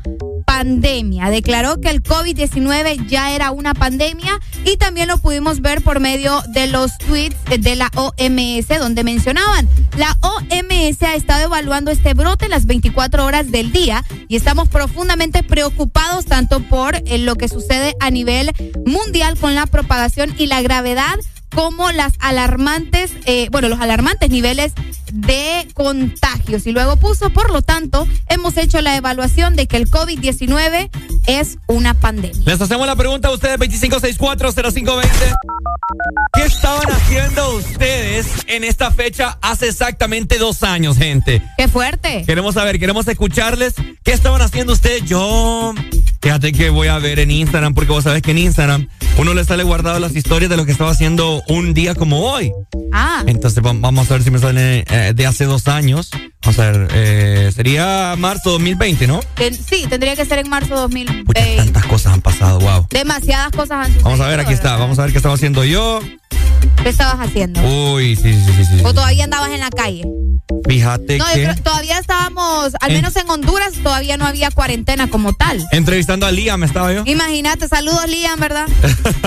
pandemia. Declaró que el COVID-19 ya era una pandemia y también lo pudimos ver por medio de los tweets de la OMS donde mencionaban, la OMS ha estado evaluando este brote las 24 horas del día y estamos profundamente preocupados tanto por eh, lo que sucede a nivel mundial con la propagación y la gravedad como las alarmantes, eh, bueno, los alarmantes niveles de contagios. Y luego puso, por lo tanto, hemos hecho la evaluación de que el COVID-19 es una pandemia. Les hacemos la pregunta a ustedes, 25640520. ¿Qué estaban haciendo ustedes en esta fecha hace exactamente dos años, gente? ¡Qué fuerte! Queremos saber, queremos escucharles. ¿Qué estaban haciendo ustedes? Yo, fíjate que voy a ver en Instagram, porque vos sabés que en Instagram uno le sale guardado las historias de lo que estaba haciendo un día como hoy. Ah. Entonces va- vamos a ver si me sale eh, de hace dos años. Vamos a ver, eh, sería marzo 2020, ¿no? Sí, tendría que ser en marzo 2020. Tantas cosas han pasado, wow. Demasiadas cosas han sucedido. Vamos a ver, aquí está, vamos a ver qué estaba haciendo yo. ¿Qué estabas haciendo? Uy, sí, sí, sí, sí. ¿O todavía andabas en la calle? Fíjate No, yo que creo- todavía estábamos, al En- menos en Honduras, todavía no había cuarentena como tal. entrevistando a Liam estaba yo. Imagínate, saludos Liam, ¿verdad?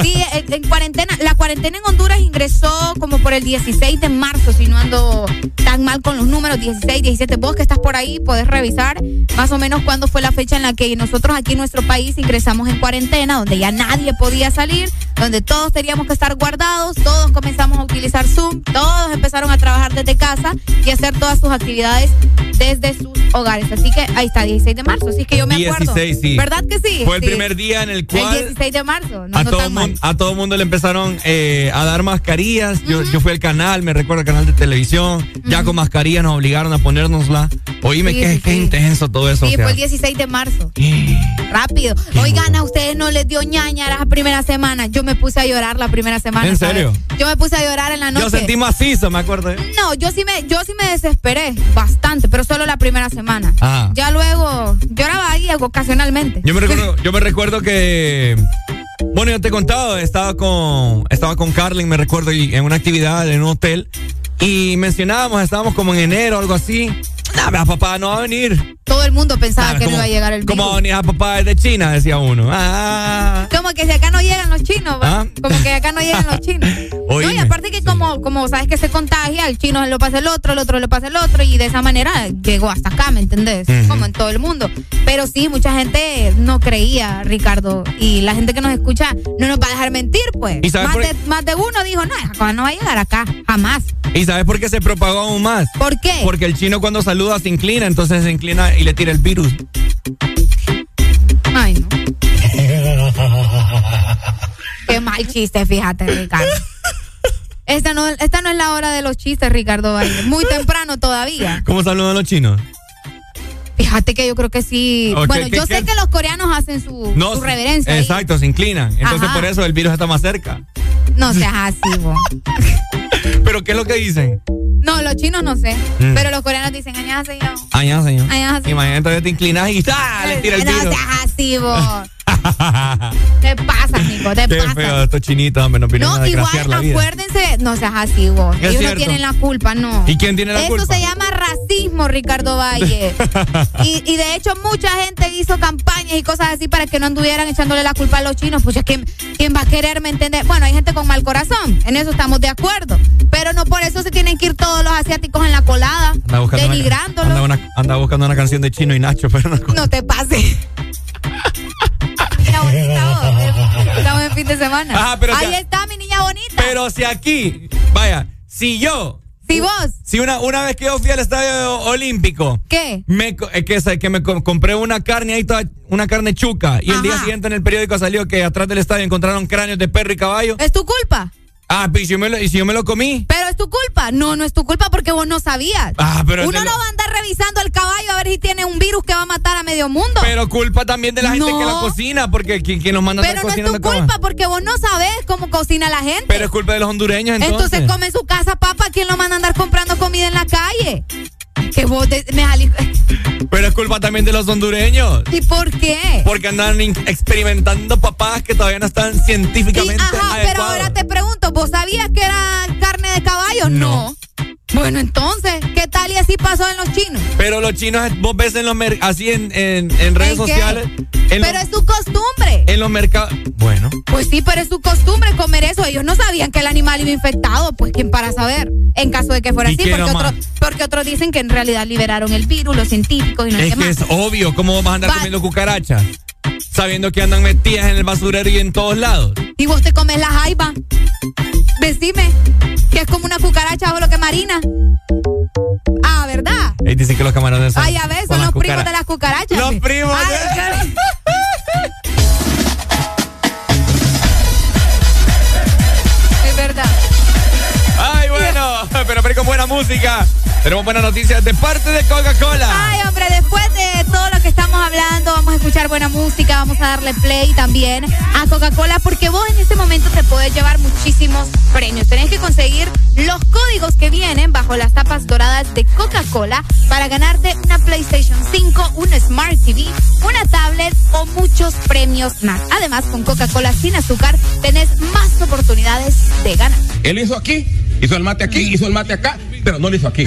Sí, en, en cuarentena, la cuarentena en Honduras ingresó como por el 16 de marzo, si no ando tan mal con los números, 16, 17. Vos que estás por ahí, podés revisar más o menos cuándo fue la fecha en la que nosotros aquí en nuestro país ingresamos en cuarentena, donde ya nadie podía salir, donde todos teníamos que estar guardados, todos comenzamos a utilizar Zoom, todos empezaron a trabajar desde casa y hacer todas sus actividades desde sus hogares. Así que ahí está, 16 de marzo, así que yo me acuerdo. 16, sí. ¿Verdad que sí? Fue el primer día en el El cual 16 de marzo, no, a, no todo mundo, a todo mundo le empezaron eh, a dar mascarillas. yo, yo fui al canal, me recuerdo el canal de televisión. Ya con mascarilla nos obligaron a ponérnosla. Oíme, Sí, qué, sí, qué intenso todo eso. Sí, o sea. fue el 16 de marzo. Rápido. Oigan, a ustedes no les dio ñaña la primera semana. Yo me puse a llorar la primera semana. ¿En ¿sabes? Yo me puse a llorar en la noche. Yo sentí macizo, me acuerdo. No, yo sí me, yo sí me desesperé bastante, pero solo la primera semana. Ah. Ya luego lloraba ahí ocasionalmente. Yo me recuerdo, yo me recuerdo que bueno, yo te he contado, estaba con estaba con Carlin, me recuerdo, en una actividad en un hotel y mencionábamos, estábamos como en enero o algo así. Nah, vea, papá no va a venir. Todo el mundo pensaba Ah, que no como- iba a llegar el ¿Cómo va a virus. venir a papá desde China? Decía uno. Ah, Como que si acá no llegan los chinos, ¿va? ¿Ah? Como que acá no llegan los chinos. No, y Oíme. aparte que como, como sabes que se contagia, el chino se lo pasa el otro, el otro le pasa el otro, y de esa manera llegó hasta acá, ¿me entendés? Como en todo el mundo. Pero sí, mucha gente no creía, Ricardo, y la gente que nos escucha no nos va a dejar mentir, pues. ¿Y sabes Más por de, más de uno dijo, no, no va a llegar acá, jamás. ¿Y sabes por qué se propagó aún más? ¿Por qué? Porque el chino cuando saluda se inclina, entonces se inclina y le tira el virus. Ay, no. Qué mal chiste, fíjate, Ricardo. Esta no, esta no es la hora de los chistes, Ricardo Valle. Muy temprano todavía. ¿Cómo saludan los chinos? Fíjate que yo creo que sí. Bueno, ¿qué- yo sé que los coreanos hacen su, su reverencia. ahí. Exacto, se inclinan. Entonces Ajá. por eso el virus está más cerca. No seas así, vos. Pero ¿qué es lo que dicen? No, los chinos no sé. Mm. Pero los coreanos dicen, yo. Ah, ya, señor. Ah, ya, señor. Imagínate, te inclinas y ¡tá! le tira el No virus. seas así, vos. Te pasa, Nico, te Qué pasa. feo estos chinitos, hombre, no vienen No, a desgraciar igual la vida. acuérdense, no seas así vos. Es Ellos cierto. no tienen la culpa, no. ¿Y quién tiene la Eso culpa? se llama racismo, Ricardo Valle. y, y de hecho mucha gente hizo campañas y cosas así para que no anduvieran echándole la culpa a los chinos. Pues ¿quién, quién va a quererme entender? Bueno, hay gente con mal corazón, en eso estamos de acuerdo. Pero no por eso se tienen que ir todos los asiáticos en la colada, Anda buscando, una, denigrándolos. anda, una- anda buscando una canción de Chino y Nacho, pero no. No te pases. Fin de semana. Ajá, pero Ahí está mi niña bonita. Pero si aquí, vaya, si yo, Si vos, si una, una vez que yo fui al estadio olímpico, ¿qué? me, eh, que, que me co- compré una carne ahí toda, una carne chuca, y el día siguiente en el periódico salió que atrás del estadio encontraron cráneos de perro y caballo. ¿Es tu culpa? Ah, pues, ¿y si yo me lo, y si yo me lo comí. Pero es tu culpa. No, no es tu culpa porque vos no sabías. Ah, pero es Uno no va a andar revisando el caballo a ver si tiene un virus que va a matar a medio mundo. Pero culpa también de la gente No. que la cocina, porque quien, quien nos manda a Pero no es tu culpa porque vos no sabés cómo cocina la gente. Pero es culpa de los hondureños entonces. Entonces come en su casa, papá. ¿Quién lo manda a andar comprando comida en la calle? Que vos de- me salís- Pero es culpa también de los hondureños. ¿Y por qué? Porque andan experimentando papás que todavía no están Y, científicamente ajá, pero ahora te pregunto, ¿vos sabías que era carne de caballo? No. Bueno, entonces, ¿qué tal y así pasó en los chinos? Pero los chinos, vos ves en los mer- así en, en, en redes sociales. En Pero es su costumbre. en los mercados. Bueno. Pues sí, pero es su costumbre comer eso. Ellos no sabían que el animal iba infectado. Pues quién para saber. En caso de que fuera ¿Y así, porque porque otros dicen que en realidad liberaron el virus, los científicos y no sé Es que más. es obvio, ¿cómo vamos a andar Va- comiendo cucarachas? Sabiendo que andan metidas en el basurero y en todos lados. Y vos te comes la jaiba. Decime, que es como una cucaracha o lo que marina. Ah, ¿verdad? Ahí dicen que los camarones son. Ay, a ver, son los primos de las cucarachas. Los primos Ay, de- Es verdad. Ay, bueno, pero, pero con buena música. Tenemos buenas noticias de parte de Coca-Cola. Ay, hombre, después de todo lo que estamos hablando, vamos a escuchar buena música, vamos a darle play también a Coca-Cola, porque vos en este momento te podés llevar muchísimos premios. Tenés que conseguir los códigos que vienen bajo las tapas doradas de Coca-Cola para ganarte una PlayStation 5, un Smart TV, una tablet o muchos premios más. Además, con Coca-Cola sin azúcar, tenés más oportunidades de ganar. Él hizo aquí, hizo el mate aquí, hizo el mate acá, pero no lo hizo aquí.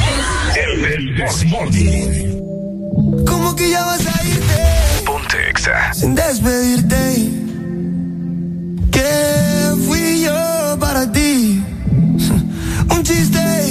¿Cómo que ya vas a irte? Ponte Exa. Sin despedirte. ¿Qué fui yo para ti? Un chiste.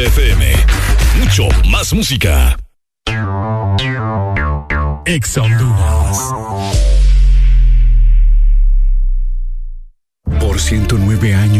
FM. Mucho más música. Ex Honduras. Por 109 años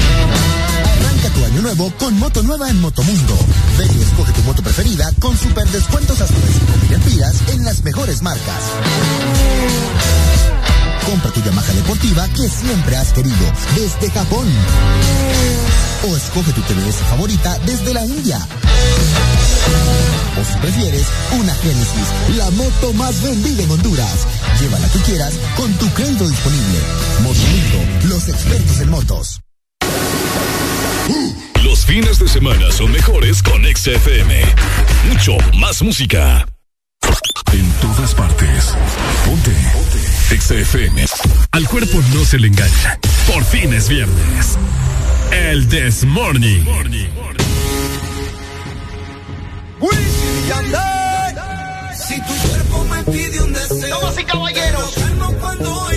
nuevo con moto nueva en Motomundo. Ven y escoge tu moto preferida con super descuentos hasta de 5 pilas en las mejores marcas. Compra tu Yamaha deportiva que siempre has querido desde Japón. O escoge tu TVS favorita desde la India. O si prefieres, una Genesis, la moto más vendida en Honduras. Llévala que quieras con tu crédito disponible. Motomundo, los expertos en motos. Los fines de semana son mejores con XFM. Mucho más música. En todas partes. Ponte. XFM. Al cuerpo no se le engaña. Por fin es viernes. El This Morning. morning. Si tu cuerpo me pide un deseo. Damas y caballeros. cuando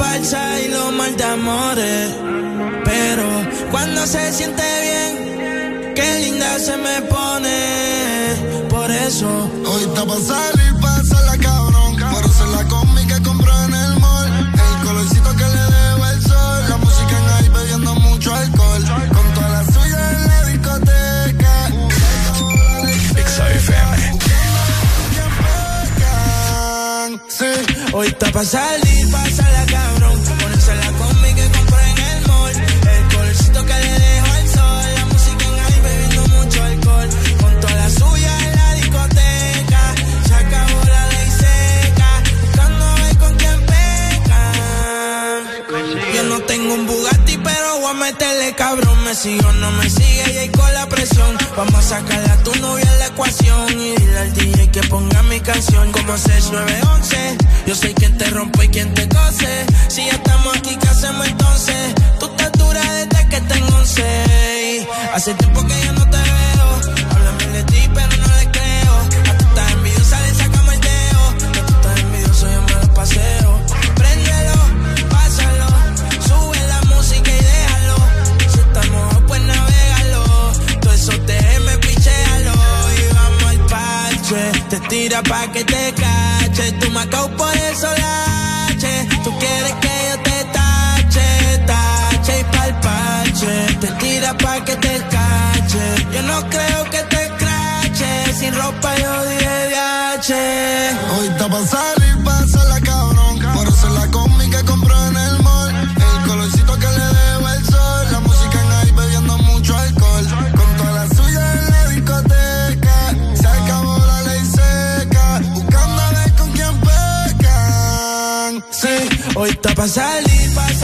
falsas y los mal de amores. Pero cuando se siente bien, qué linda se me pone. Por eso hoy está para salir, pasa la cabrón. Por eso la combi que compró en el mall. El colorcito que le debo el sol. La música en ahí bebiendo mucho alcohol. Con toda la suya en la discoteca. XFM. Sí. Hoy está para salir, para salir. Me sigo o no me sigue y ahí con la presión. Vamos a sacarle a tu novia la ecuación. Y dile al DJ que ponga mi canción como 6911. Yo soy quien te rompe y quien te cose. Si ya estamos aquí, ¿qué hacemos entonces? Tú estás dura desde que tengo 11. Hace tiempo que yo no te veo. Háblame de ti, pero no le creo. A tú estás envidiosa, le sacamos el dedo. Que tú estás envidioso, yo me lo paseo. Tira pa' que te cache. Tú me acabo por eso lache. Tú quieres que yo te tache, tache y pa'l parche. Te tira pa' que te cache. Yo no creo que te crache. Sin ropa yo dije viaje. Hoy está pa' hoy está pa' salir, la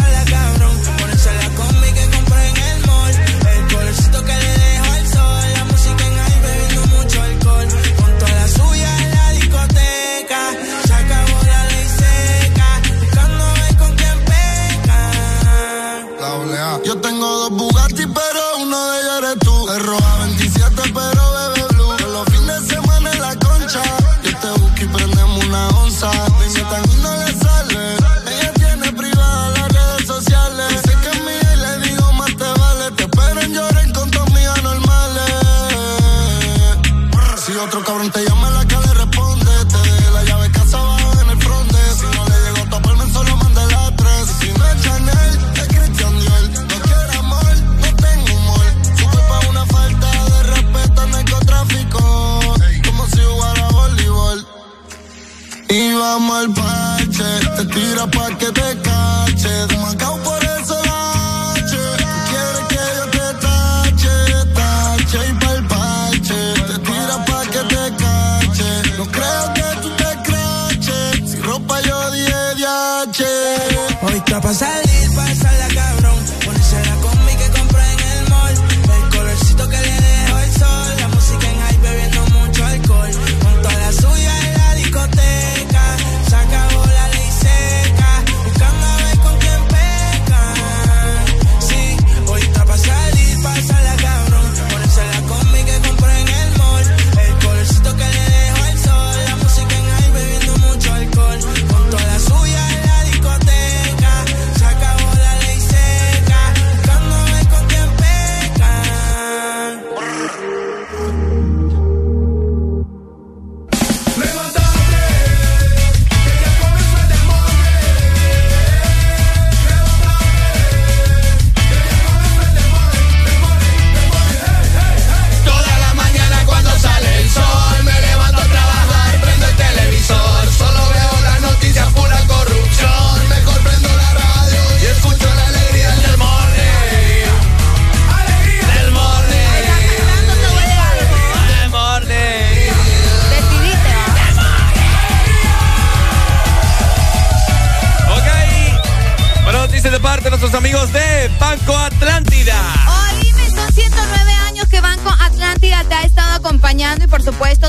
Hoy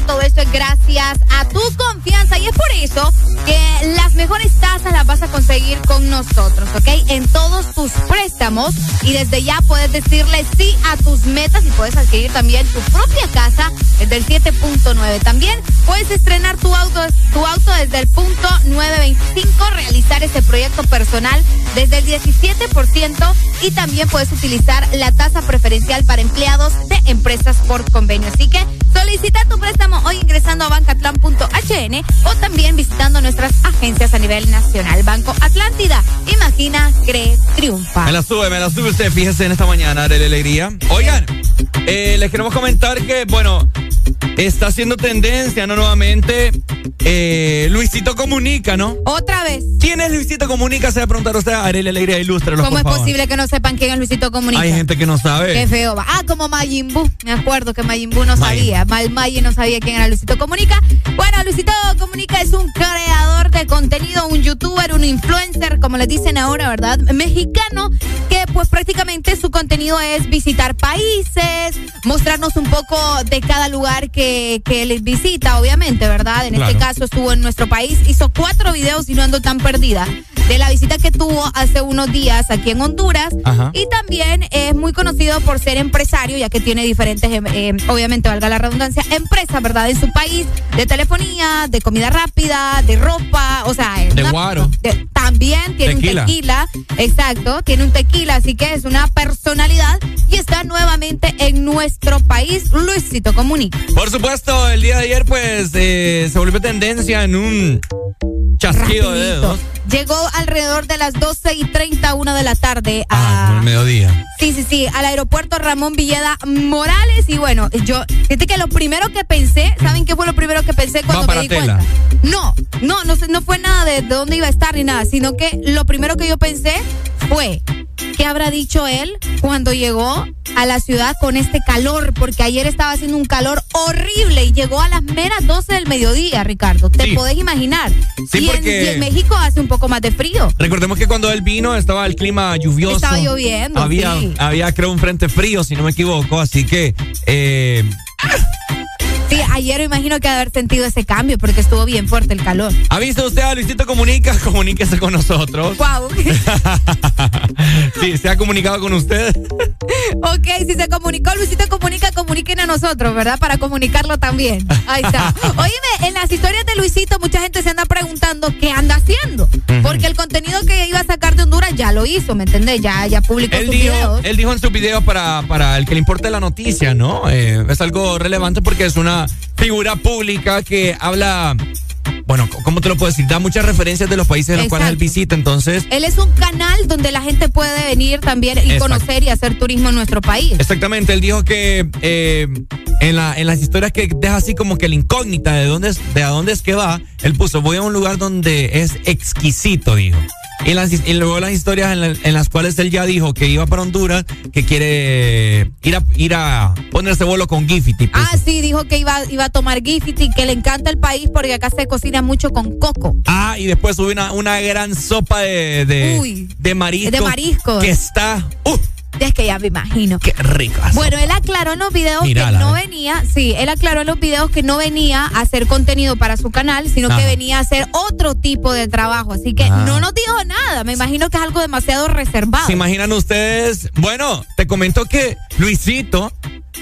todo esto es gracias a tu confianza. Y es por eso que las mejores tasas las vas a conseguir con nosotros, ¿ok? En todos tus préstamos y desde ya puedes decirle sí a tus metas y puedes adquirir también tu propia casa desde el 7.9. También puedes estrenar tu auto, tu auto desde el punto 925, realizar ese proyecto personal desde el 17% y también puedes utilizar la tasa preferencial para empleados de empresas por convenio. Así que solicita tu préstamo hoy ingresando a bancatlan.hn o también visitando nuestras agencias a nivel nacional. Banco Atlántida, imagina, cree, triunfa. Me la sube, me la sube usted, fíjese en esta mañana de la alegría. Oigan, eh, les queremos comentar que, bueno, está haciendo tendencia, ¿no? Nuevamente, eh, Luisito Comunica, ¿no? Otra vez. ¿Quién es Luisito Comunica? Se va a preguntar usted a Arely Alegría, ilústralo, ¿Cómo por es favor. posible que no sepan quién es Luisito Comunica? Hay gente que no sabe. Qué feo. va. Ah, como Majin Buu. Me acuerdo que Majin Buu no sabía. Mal Majin no sabía quién era Luisito Comunica. Bueno, Luisito Comunica es un creador de contenido, un youtuber, un influencer, como le dicen ahora, ¿verdad? Mexicano, que pues prácticamente su contenido es visitar países, mostrarnos un poco de cada lugar que, que él visita, obviamente, ¿verdad? En este caso estuvo en nuestro país, hizo cuatro videos y no ando tan perdida de la visita que tuvo hace unos días aquí en Honduras. Ajá. Y también es muy conocido por ser empresario, ya que tiene diferentes, em, em, obviamente, valga la redundancia, empresas, ¿verdad? En su país, de telefonía, de comida rápida, de ropa, o sea... De una- guaro. de- también tiene Tequila. un tequila, exacto, tiene un tequila, así que es una personalidad y está nuevamente en nuestro país, Luisito Comunica. Por supuesto, el día de ayer, pues, eh, se volvió tendencia en un chasquido de dedos. Llegó alrededor de las 12 y 31 de la tarde Ah, a... el mediodía. Sí, sí, sí, al aeropuerto Ramón Villeda Morales. Y bueno, yo, fíjate que lo primero que pensé, ¿saben qué fue lo primero que pensé cuando Va para me di tela. cuenta? No, no, no, fue nada de, de dónde iba a estar ni nada, sino que lo primero que yo pensé fue, ¿qué habrá dicho él cuando llegó a la ciudad con este calor? Porque ayer estaba haciendo un calor horrible y llegó a las meras 12 del mediodía, Ricardo. ¿Te Sí. podés imaginar? Sí, y, en, porque- y en México hace un poco más de frío. Recordemos que cuando él vino estaba el clima lluvioso. Estaba lloviendo, Había, sí. había creo, un frente frío, si no me equivoco. Así que, eh, Sí, ayer imagino que haber sentido ese cambio porque estuvo bien fuerte el calor. ¿ha visto usted a Luisito Comunica? Comuníquese con nosotros. Wow. Sí, se ha comunicado con usted. ok, si se comunicó Luisito Comunica, comuniquen a nosotros, ¿verdad? Para comunicarlo también. Ahí está. Oíme, en las historias de Luisito mucha gente se anda preguntando qué anda haciendo. Porque el contenido que iba a sacar de Honduras ya lo hizo, ¿me entendés? Ya, ya publicó Él sus dijo, videos. él dijo en su video para, para el que le importe la noticia, ¿no? Eh, es algo relevante porque es una figura pública que habla, bueno, ¿cómo te lo puedo decir? Da muchas referencias de los países en los cuales él visita, entonces... Él es un canal donde la gente puede venir también y Exacto. conocer y hacer turismo en nuestro país. Exactamente, él dijo que eh, en, la, en las historias que deja así como que la incógnita de dónde es, de a dónde es que va, él puso, voy a un lugar donde es exquisito, dijo. Y, las, y luego las historias en, la- en las cuales él ya dijo que iba para Honduras, que quiere ir a, ir a ponerse vuelo con puso. Ah, sí, dijo que iba, iba a tomar Gifty, que le encanta el país porque acá se cocina mucho con coco. Ah, y después subió una, una gran sopa de, de, Uy, de marisco. de mariscos. Que está, uh, Es que ya me imagino. qué rico. Bueno, él aclaró en los videos que no venía, sí, él aclaró en los videos que no venía a hacer contenido para su canal, sino que venía a hacer otro tipo de trabajo. Así que Ah. no nos dijo nada. Me imagino que es algo demasiado reservado. ¿Se imaginan ustedes? Bueno, te comento que Luisito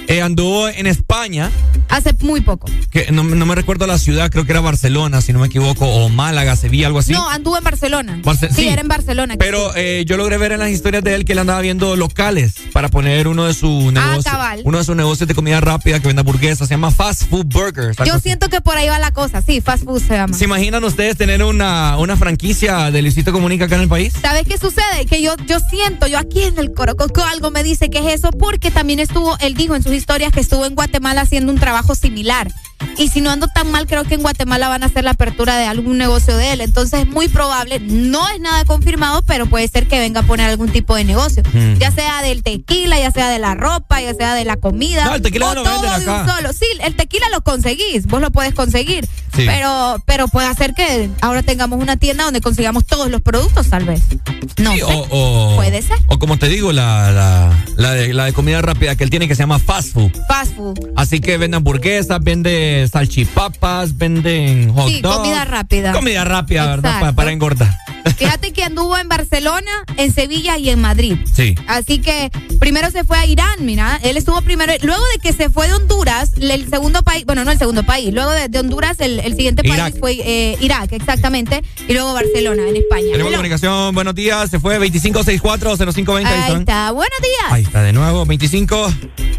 eh, anduvo en España, Hace muy poco. que no, no me recuerdo la ciudad, creo que era Barcelona, si no me equivoco, o Málaga, Sevilla, algo así. No, anduvo en Barcelona. Barce- sí, sí. era en Barcelona. Pero eh, yo logré ver en las historias de él que él andaba viendo locales para poner uno de sus negocios, Ah, uno de sus negocios de comida rápida que vende hamburguesas, se llama Fast Food Burgers. Yo siento que por ahí va la cosa. Sí, fast food se llama. ¿Se imaginan ustedes tener una, una franquicia de Luisito Comunica acá en el país? ¿Sabes qué sucede? Que yo, yo siento, yo aquí en el Corococó algo me dice que es eso, porque también estuvo, él dijo en sus historias que estuvo en Guatemala haciendo un trabajo similar. Y si no ando tan mal, creo que en Guatemala van a hacer la apertura de algún negocio de él. Entonces es muy probable, no es nada confirmado, pero puede ser que venga a poner algún tipo de negocio. Mm. Ya sea del tequila, ya sea de la ropa, ya sea de la comida. No, el tequila o lo todo de un solo. Sí, el tequila lo conseguís, vos lo puedes conseguir. Sí. Pero, pero puede hacer que ahora tengamos una tienda donde consigamos todos los productos, tal vez. No Sí, sé. o, o- Puede ser. O como te digo, la, la, la de, la de comida rápida que él tiene que se llama fast food. Fast food. Así que vende hamburguesas, vende salchipapas, venden hot Sí, dogs. comida rápida. Comida rápida, ¿verdad? Exacto. Pa- para engordar. Fíjate que anduvo en Barcelona, en Sevilla y en Madrid. Sí. Así que primero se fue a Irán, mira. Él estuvo primero. Luego de que se fue de Honduras, el segundo país, bueno, no el segundo país, luego de, Honduras, el, siguiente país fue eh, Irak, exactamente. Y luego Barcelona, en España. Tenemos comunicación, buenos días. Se fue 2564-0520. Ahí está, buenos días. Ahí está, de nuevo, 25.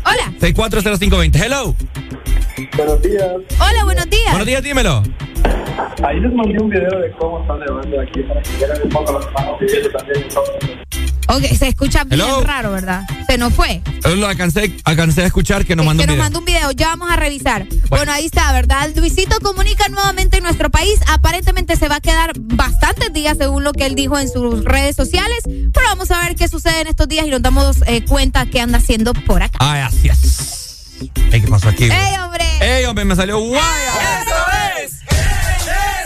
Hola. 640520. Hello. Buenos días. Hola, buenos días. Buenos días, dímelo. Ahí les mandé un video de cómo están levando aquí para que Ok, se escucha bien Hello. raro, ¿verdad? Se nos fue. Lo alcancé, alcancé a escuchar que nos mandó un video. Que nos mandó un video, ya vamos a revisar. Bueno. bueno. ahí está, ¿verdad? Luisito comunica nuevamente en nuestro país. Aparentemente se va a quedar bastantes días, según lo que él dijo en sus redes sociales. Pero vamos a ver qué sucede en estos días y nos damos eh, cuenta qué anda haciendo por acá. Ay, así es. Hey, ¿Qué pasó aquí? ¡Ey, hombre! ¡Ey, hombre! Me salió guaya. ¡Eso es! ¡Eso es!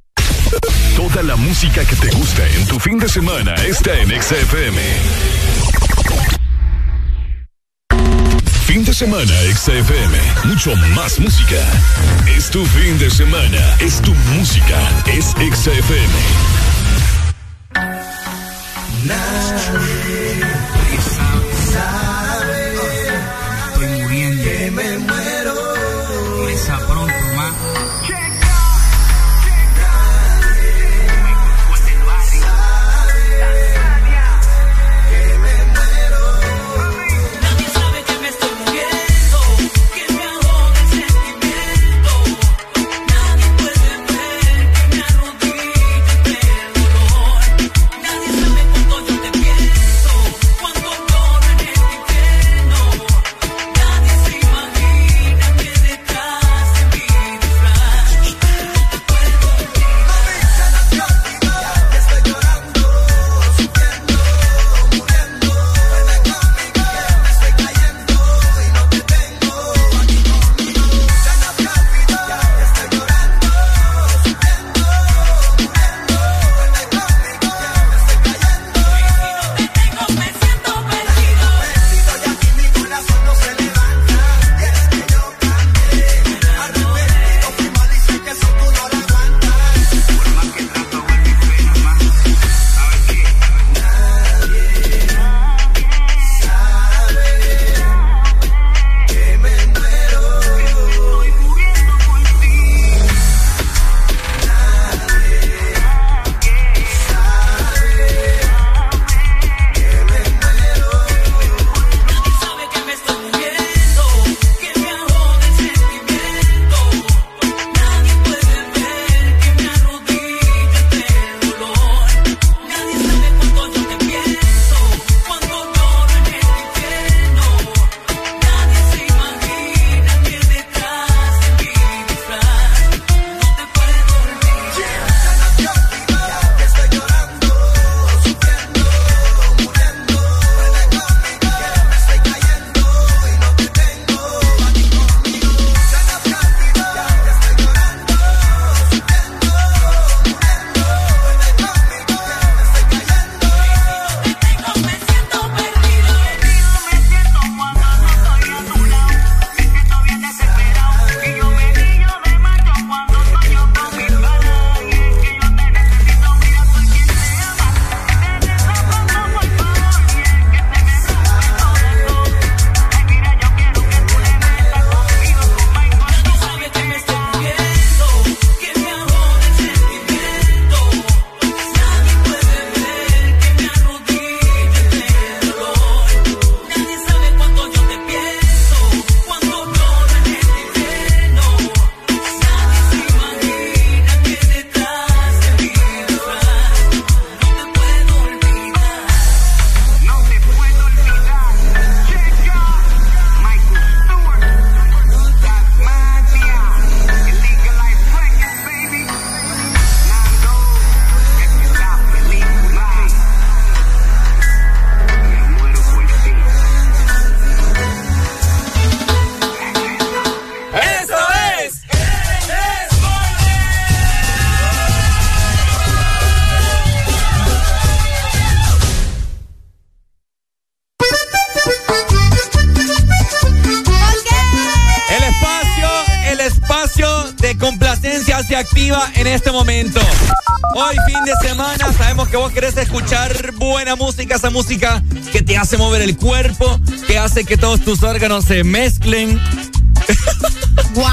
Toda la música que te gusta en tu fin de semana está en XFM. Fin de semana XFM. Mucho más música. Es tu fin de semana. Es tu música. Es XFM. Buena música, esa música que te hace mover el cuerpo, que hace que todos tus órganos se mezclen. ¡Wow!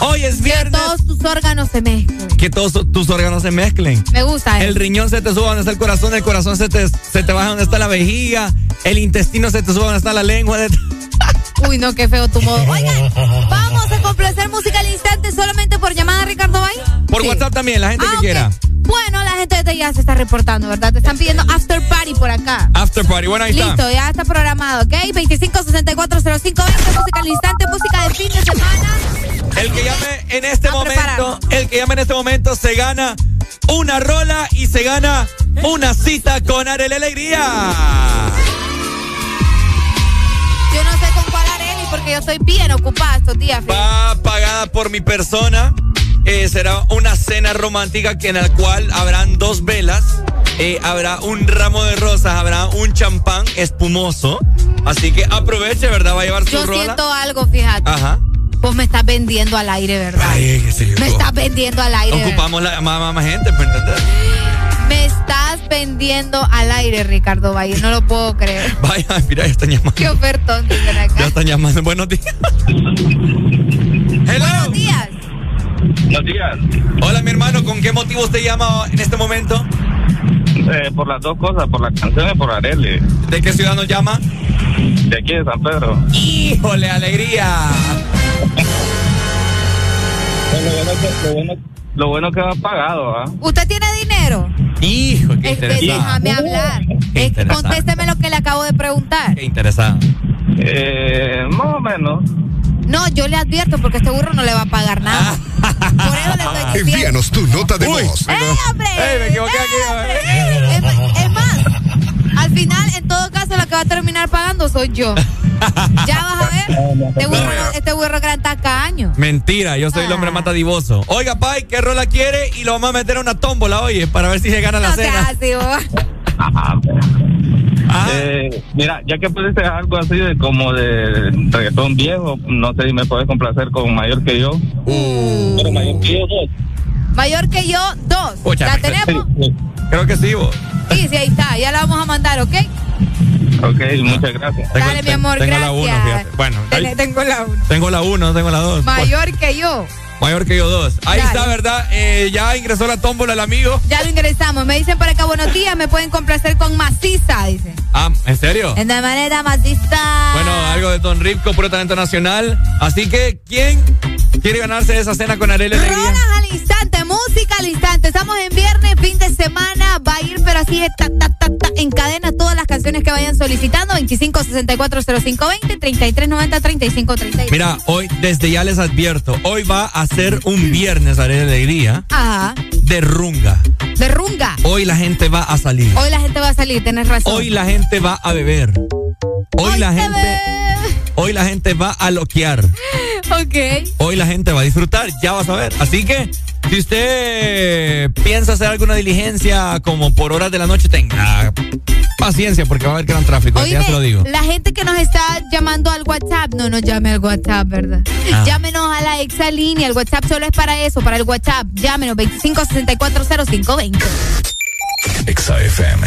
Hoy es viernes. Que todos tus órganos se mezclen. Que todos tus órganos se mezclen. Me gusta. El riñón se te suba donde está el corazón, el corazón se te, se te baja donde está la vejiga, el intestino se te suba donde está la lengua. Uy, no, qué feo tu modo. Oigan, vamos a complacer música al instante solamente por llamada Ricardo Bay. Por WhatsApp también, la gente Ah, que ok. quiera. Gente ya se está reportando, ¿verdad? Te están pidiendo after party por acá. After party, bueno, ahí Listo, está. ya está programado, ¿ok? 25640520, música al instante, música de fin de semana. El que llame en este A momento, el que llame en este momento se gana una rola y se gana una cita con Arely Alegría. Yo no sé con cuál Areli porque yo estoy bien ocupada estos días. fíjate. Va pagada por mi persona. Eh, será una cena romántica que en la cual habrán dos velas, eh, habrá un ramo de rosas, habrá un champán espumoso. Así que aproveche, ¿verdad? Va a llevar su Yo rola. siento algo, fíjate. Ajá. Vos me estás vendiendo al aire, ¿verdad? Ay, qué sé yo. Me estás vendiendo al aire. ¿verdad? Ocupamos la, más, más- más gente, ¿me entiendes? Me estás vendiendo al aire, Ricardo Valle. No lo puedo creer. Vaya, mira, ya están llamando. Qué ofertón dicen Ya acá. están llamando. Buenos días. Hello. Buenos días. Buenos días. Hola, mi hermano. ¿Con qué motivo usted llama en este momento? Eh, por las dos cosas, por la canción y por Arely. ¿De qué ciudad nos llama? De aquí de San Pedro. ¡Híjole, alegría! Pues lo, bueno que, lo, bueno, lo bueno que va pagado, ¿ah? ¿Usted tiene dinero? Hijo, qué Es que interesante. déjame hablar. Qué Es que interesante. contésteme lo que le acabo de preguntar. Qué interesante. Eh, más o menos. No, yo le advierto porque este burro no le va a pagar nada. Por eso le estoy diciendo. Envíanos tu nota de voz. ¡Eh, hombre! ¡Ey, me equivoqué aquí! Final, en todo caso, la que va a terminar pagando soy yo. Ya vas a ver. Este burro, este burro gran tacaño. Mentira, yo soy el hombre más dadivoso. Oiga, Pai, ¿qué rola quiere? Y lo vamos a meter a una tómbola, oye, para ver si se gana la No cena. vos. Ajá. Ah. Eh, mira, ya que pusiste algo así de como de reggaetón viejo, no sé si me puedes complacer con mayor que yo. Uh. Pero mayor que yo. Mayor que yo, dos. Pucha, ¿La tenemos? Creo que sí, vos. Sí, sí, ahí está. Ya la vamos a mandar, ¿ok? Ok, muchas gracias. Tengo- Dale, mi amor, tengo gracias. la uno, fíjate. Bueno, Ten- ahí- tengo la uno. tengo la uno, tengo la dos. Mayor que yo. Mayor que yo, dos. Ahí Dale. está, ¿verdad? Eh, ya ingresó la tómbola el amigo. Ya lo ingresamos. Me dicen por acá, buenos días. Me pueden complacer con maciza, dice. Ah, ¿en serio? En de manera maciza. Bueno, algo de Don Ripco, puro talento nacional. Así que, ¿quién quiere ganarse esa cena con Arely Alegría? Rolas al instante, música al instante. Estamos en viernes, fin de semana. Va a ir, pero así de ta, ta, ta, ta, en cadena todas las canciones que vayan solicitando. 25640520, 3390-3530. Mira, hoy, desde ya les advierto, hoy va a ser un viernes, Arely Alegría, Ajá. de runga. De runga. Hoy la gente va a salir. Hoy la gente va a salir, tenés razón. Hoy la gente va a beber. Hoy la gente, hoy la gente va a loquear. Ok. Hoy la gente va a disfrutar, ya vas a ver. Así que, si usted piensa hacer alguna diligencia como por horas de la noche, tenga paciencia porque va a haber gran tráfico, ya se lo digo. la gente que nos está llamando al WhatsApp, no nos llame al WhatsApp, ¿verdad? Ah. Llámenos a la exalínea, el WhatsApp solo es para eso, para el WhatsApp. Llámenos 25640520. Exa FM.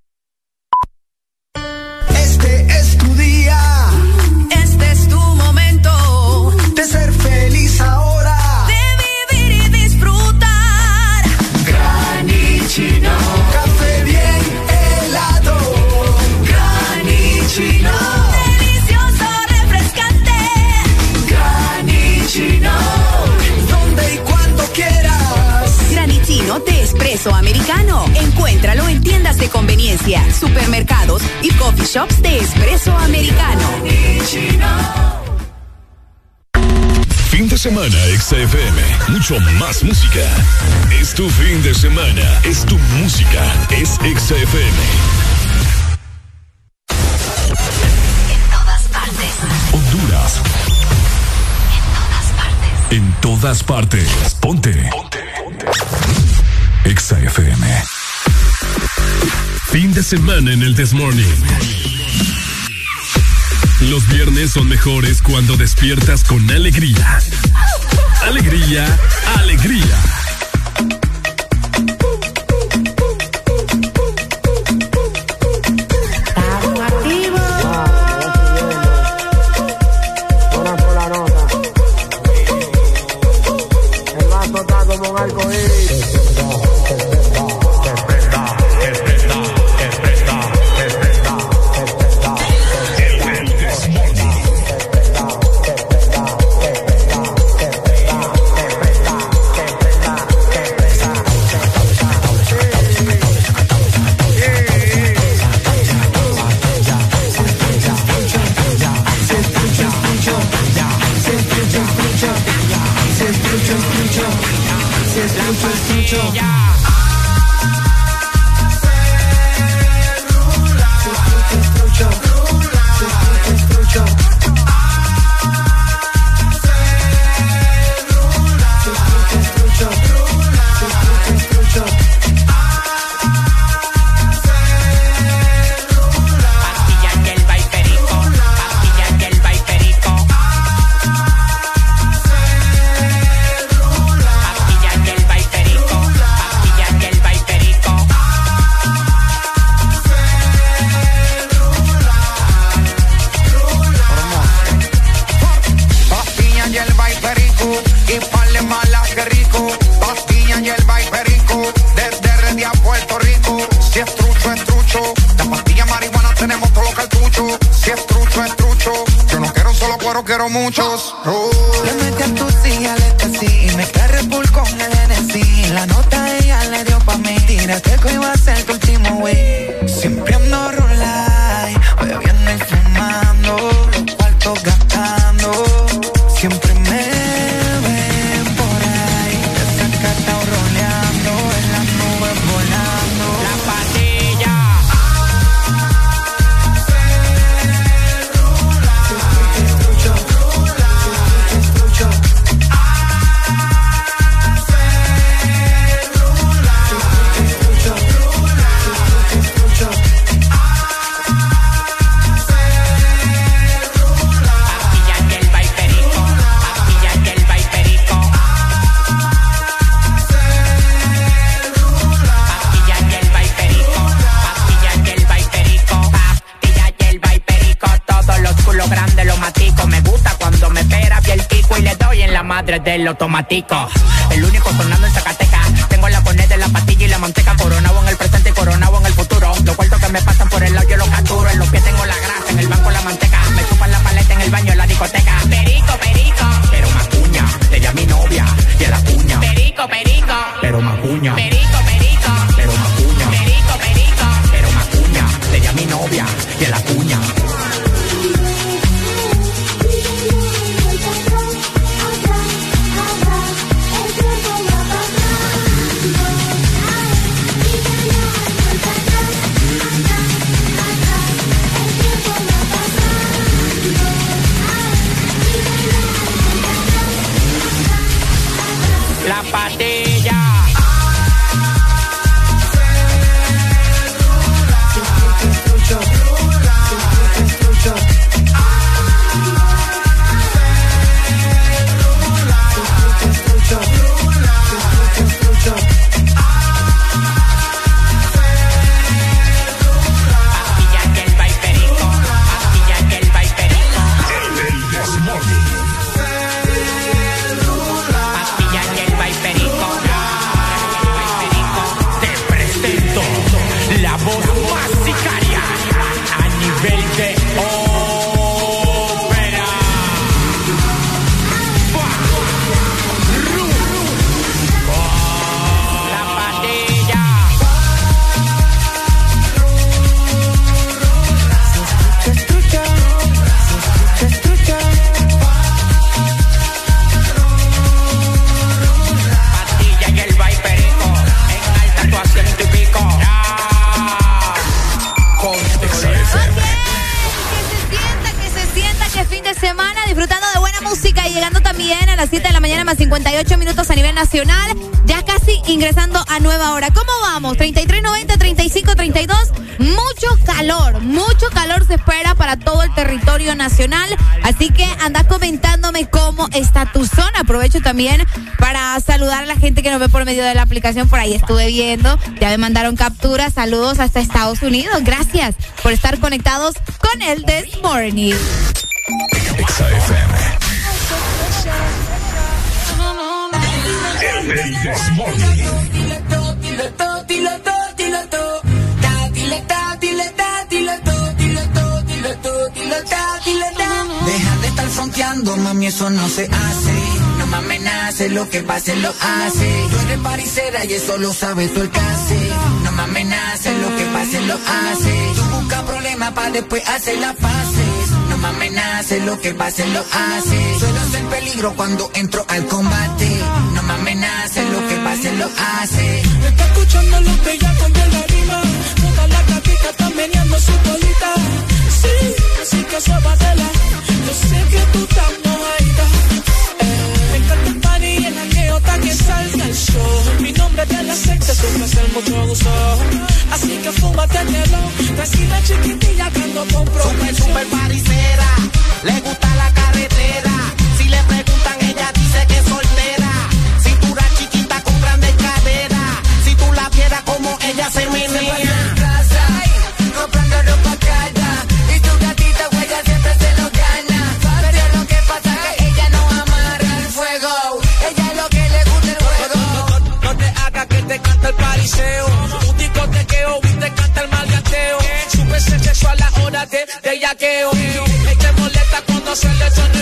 Este es tu momento de ser feliz ahora. americano. Encuéntralo en tiendas de conveniencia, supermercados y coffee shops de espresso americano. Fin de semana, XFM. Mucho más música. Es tu fin de semana. Es tu música. Es XFM. En todas partes. Honduras. En todas partes. En todas partes. Ponte. Ponte. Exa FM. Fin de semana en el This Morning. Los viernes son mejores cuando despiertas con alegría. Alegría, alegría por ahí estuve viendo. Ya me mandaron capturas. Saludos hasta Estados Unidos. Gracias por estar conectados con el This Morning. El This Morning. Deja de estar fronteando, mami, eso no se hace no me amenace, lo que pase lo hace. Tú eres paricera y eso lo sabe tu alcance. No me amenaces, lo que pase lo hace. Tú busca problemas para después hacer las paces. No me amenaces, lo que pase lo hace. Suelo ser peligro cuando entro al combate. No me amenaces, lo que pase lo hace. Está escuchando los bellacos de la rima. Toda la gatita está meneando su colita. Sí, así que se va acostumbres el mucho gusto. Así que fúmate el hielo, decide chiquitilla que no compro. Super, super paricera, le gusta la ya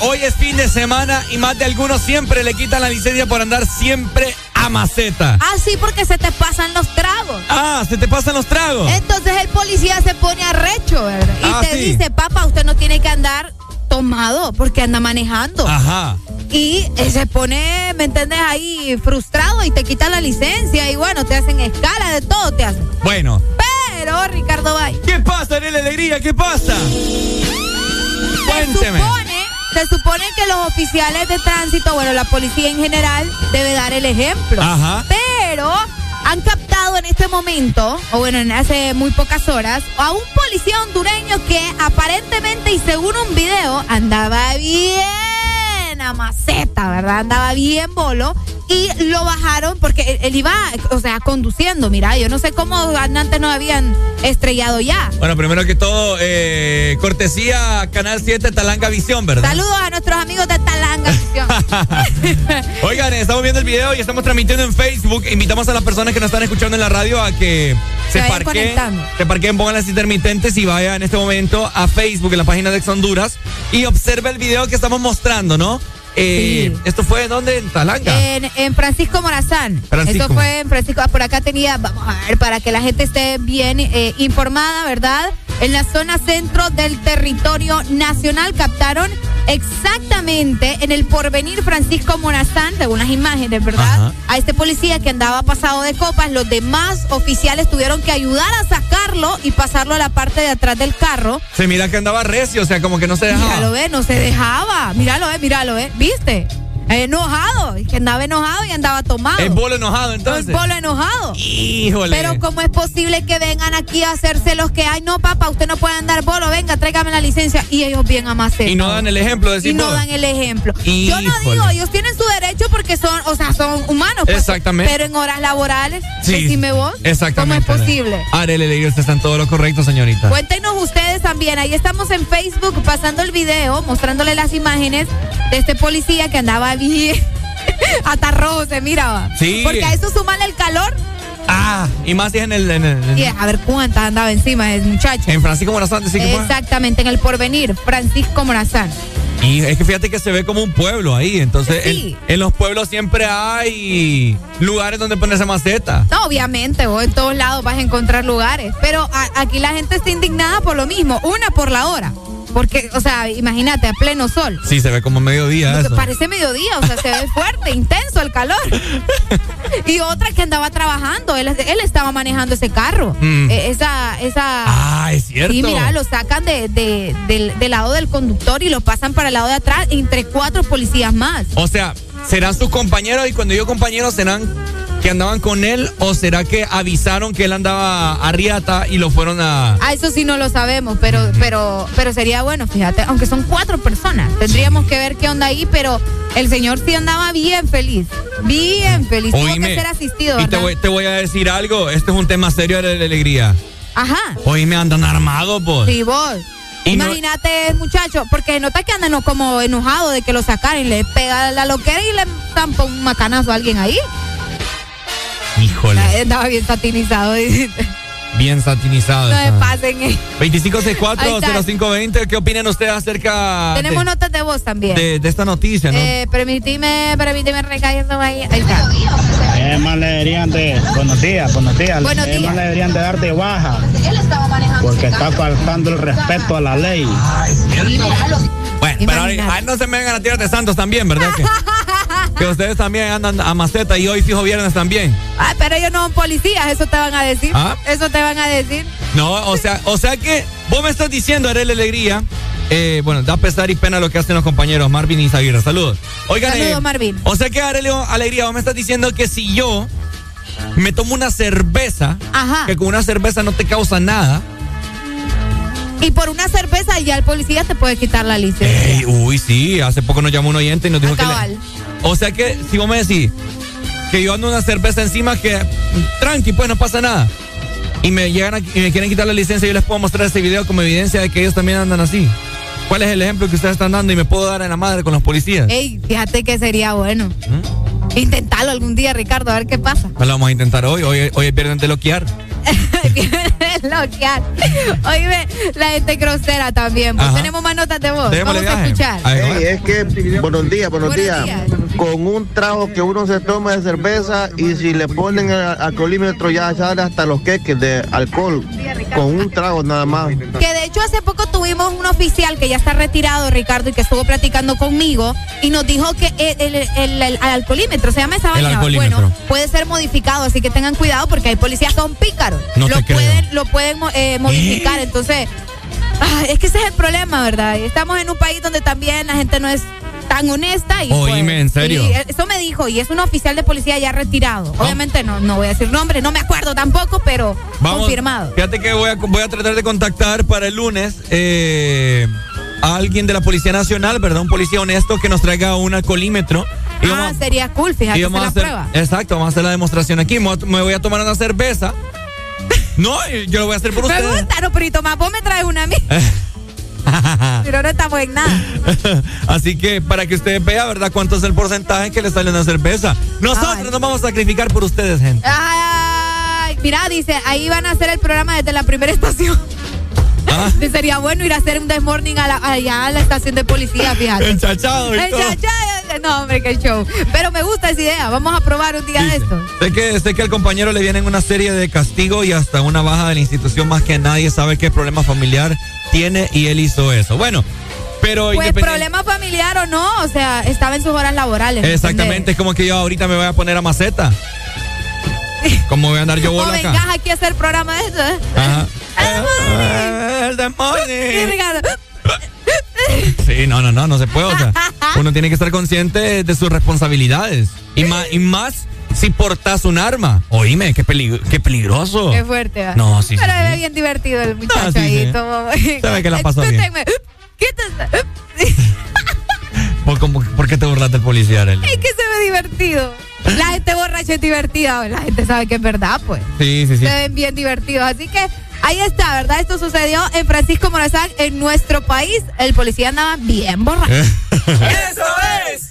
Hoy es fin de semana y más de algunos siempre le quitan la licencia por andar siempre a maceta. Ah, sí, porque se te pasan los tragos. Ah, se te pasan los tragos. Entonces el policía se pone arrecho, ¿verdad? Y ah, te dice, papá, usted no tiene que andar tomado porque anda manejando. Ajá. Y eh, se pone, ¿me entiendes? Ahí frustrado y te quita la licencia y bueno, te hacen escala de todo, te hacen. Bueno. Pero, Ricardo Bay. ¿Qué pasa, Nelly Alegría? ¿Qué pasa? Cuénteme se supone que los oficiales de tránsito, bueno, la policía en general debe dar el ejemplo. Ajá. Pero han captado en este momento, o bueno, en hace muy pocas horas, a un policía hondureño que aparentemente y según un video andaba bien a maceta, ¿verdad? Andaba bien bolo y lo bajaron porque él, iba, o sea, conduciendo. Mira, yo no sé cómo antes no habían estrellado ya. Bueno, primero que todo, eh, cortesía Canal 7 Talanga Visión, ¿verdad? Saludos a nuestros amigos de Talanga Visión. Oigan, estamos viendo el video y estamos transmitiendo en Facebook. Invitamos a las personas que nos están escuchando en la radio a que se, se parquen, se parquen, pongan las intermitentes y vaya en este momento a Facebook, en la página de Ex Honduras, y observe el video que estamos mostrando, ¿no? Eh, ¿Esto fue en dónde? ¿En Talanga? En, Francisco Morazán. Esto fue en Francisco. Por acá tenía, vamos a ver, para que la gente esté bien eh, informada, ¿verdad? En la zona centro del territorio nacional captaron exactamente en el porvenir Francisco Morazán, según las imágenes, ¿verdad? A este policía que andaba pasado de copas. Los demás oficiales tuvieron que ayudar a sacarlo y pasarlo a la parte de atrás del carro. Se mira que andaba recio, o sea, como que no se dejaba. Míralo, ve, no se dejaba. Míralo, ve, míralo, ve. ¿Viste? Enojado, que andaba enojado y andaba tomado. El bolo enojado entonces. El bolo enojado. Híjole. Pero ¿cómo es posible que vengan aquí a hacerse los que, ay no papá, usted no puede andar bolo, venga, tráigame la licencia y ellos bien amacetos. Y no dan el ejemplo, Y no dan el ejemplo. Yo no digo, ellos tienen su derecho porque son, o sea, son humanos. Pues, Exactamente. Pero en horas laborales, sí. decime vos, Exactamente. ¿cómo es posible? Arele, usted está en todo lo correcto, señorita. Cuéntenos ustedes también, ahí estamos en Facebook pasando el video, mostrándole las imágenes de este policía que andaba bien hasta rojo se miraba. Sí. Porque a eso suman el calor. Ah, y más si en el. En el a ver cuántas andaba encima del muchacho. En Francisco Morazán, sí que Exactamente, en el porvenir, Francisco Morazán. Y es que fíjate que se ve como un pueblo ahí. Entonces, en, los pueblos siempre hay lugares donde ponerse maceta. No, obviamente, vos en todos lados vas a encontrar lugares. Pero aquí la gente está indignada por lo mismo. Una, por la hora. Porque, o sea, imagínate, a pleno sol. Sí, se ve como mediodía. Eso. Parece mediodía, o sea, se ve fuerte, intenso el calor. y otra que andaba trabajando, él, él estaba manejando ese carro. Mm. E, esa, esa. Ah, es cierto. Y mira, lo sacan de, del, lado del conductor y lo pasan para el lado de atrás entre cuatro policías más. O sea, serán sus compañeros y cuando yo compañeros serán que andaban con él o será que avisaron que él andaba a Riata y lo fueron a Ah, eso sí no lo sabemos, pero pero pero sería bueno, fíjate, aunque son cuatro personas, tendríamos que ver qué onda ahí, pero el señor sí andaba bien feliz, bien feliz, tuvo que ser asistido, Y te voy, a decir algo, este es un tema serio de alegría. Ajá. Hoy me andan armados, vos. Sí, vos. Imagínate, muchacho, porque nota que andan como enojado de que lo sacaran y le pega la loquera y le zampa un macanazo a alguien ahí. Híjole. Estaba bien satinizado. Bien satinizado. No me pasen. 2564-0520. ¿Qué opinan ustedes acerca. Tenemos notas de voz también. De, esta noticia, ¿no? Eh, permíteme, permíteme recayendo ahí. Ahí está. Es más, le deberían de. Buenos días, buenos días. Buenos días. más, le deberían de dar de baja. Porque está faltando el respeto a la ley. Bueno, pero ahí no se me vengan a tirar de santos también, ¿verdad? Que, ustedes también andan a maceta y hoy fijo viernes también. Ah, pero ellos no son policías, eso te van a decir. ¿Ah? Eso te van a decir. No, o sea, o sea que vos me estás diciendo, Arely Alegría. Eh, bueno, da pesar y pena lo que hacen los compañeros Marvin y Zaguirre. Saludos. Oigan, Saludos, eh, Marvin. O sea que Arely Alegría, vos me estás diciendo que si yo me tomo una cerveza, que con una cerveza no te causa nada y por una cerveza ya el policía te puede quitar la licencia. uy, sí, hace poco nos llamó un oyente y nos dijo que... O sea que, si vos me decís que yo ando una cerveza encima que, tranqui, pues no pasa nada. Y me llegan y me quieren quitar la licencia, yo les puedo mostrar ese video como evidencia de que ellos también andan así. ¿Cuál es el ejemplo que ustedes están dando y me puedo dar en la madre con los policías? Ey, fíjate que sería bueno. ¿Mm? Intentarlo algún día, Ricardo, a ver qué pasa. Lo vamos a intentar hoy. Hoy, hoy es viernes de loquear. Loquear. Oye, la gente grosera también. Pues tenemos más notas de voz. Vamos a escuchar. es que, buenos días, buenos, días. Con un trago que uno se toma de cerveza y si le ponen el alcoholímetro ya sale hasta los queques de alcohol. Con un trago nada más. Que de hecho hace poco tuvimos un oficial que ya está retirado, Ricardo, y que estuvo platicando conmigo y nos dijo que el, alcoholímetro, se llama esa vaina. Bueno, puede ser modificado, así que tengan cuidado porque hay policías que son pícaros. lo, pueden, lo pueden eh, modificar. Entonces, ah, es que ese es el problema, ¿verdad? Estamos en un país donde también la gente no es tan honesta. Y Oíme, pues, en serio. eso me dijo, y es un oficial de policía ya retirado. Obviamente no, no voy a decir nombre, no me acuerdo tampoco, pero confirmado. Fíjate que voy a, voy a tratar de contactar para el lunes eh, a alguien de la Policía Nacional, ¿verdad? Un policía honesto que nos traiga un alcoholímetro ah, sería cool, fíjate, vamos hacer, prueba. Exacto, vamos a hacer la demostración aquí. Me voy a tomar una cerveza. No, yo lo voy a hacer por ustedes. Me gusta, no, pero Tomás, vos me traes una a mí. pero no estamos en nada. Así que para que ustedes vean, ¿verdad? ¿Cuánto es el porcentaje que le sale una cerveza? Nosotros nos vamos a sacrificar por ustedes, gente. Ay, mira, dice, ahí van a hacer el programa desde la primera estación. Sería bueno ir a hacer un desmorning a la, allá a la estación de policía, fíjate. Enchachado. Y Enchachado. No, hombre, qué show. Pero me gusta esa idea. Vamos a probar un día de esto. Sé que, sé que al compañero le vienen una serie de castigo y hasta una baja de la institución más que nadie sabe qué problema familiar tiene y él hizo eso. Bueno, pero pues problema familiar o no, o sea, estaba en sus horas laborales. Exactamente, es como que yo ahorita me voy a poner a maceta. ¿Cómo voy a andar yo bola acá? vengas aquí a hacer programa de eso. ¿eh? El demonio. Sí, no, no, no, no se puede. O sea, uno tiene que estar consciente de sus responsabilidades. Y más, y más si portas un arma. Oíme, qué, qué peligroso. Qué fuerte. ¿va? No, sí, Pero es bien divertido el muchacho ahí. Sí. Todo. Sabe que la pasó bien. ¿Por, ¿Por, qué te burlas del policía, Es que se ve divertido. La gente borracha es divertida. La gente sabe que es verdad, pues. Sí, sí, sí. Se ven bien divertidos. Así que Ahí está, ¿verdad? Esto sucedió en Francisco Morazán, en nuestro país. El policía andaba bien borracho. ¡Eso es!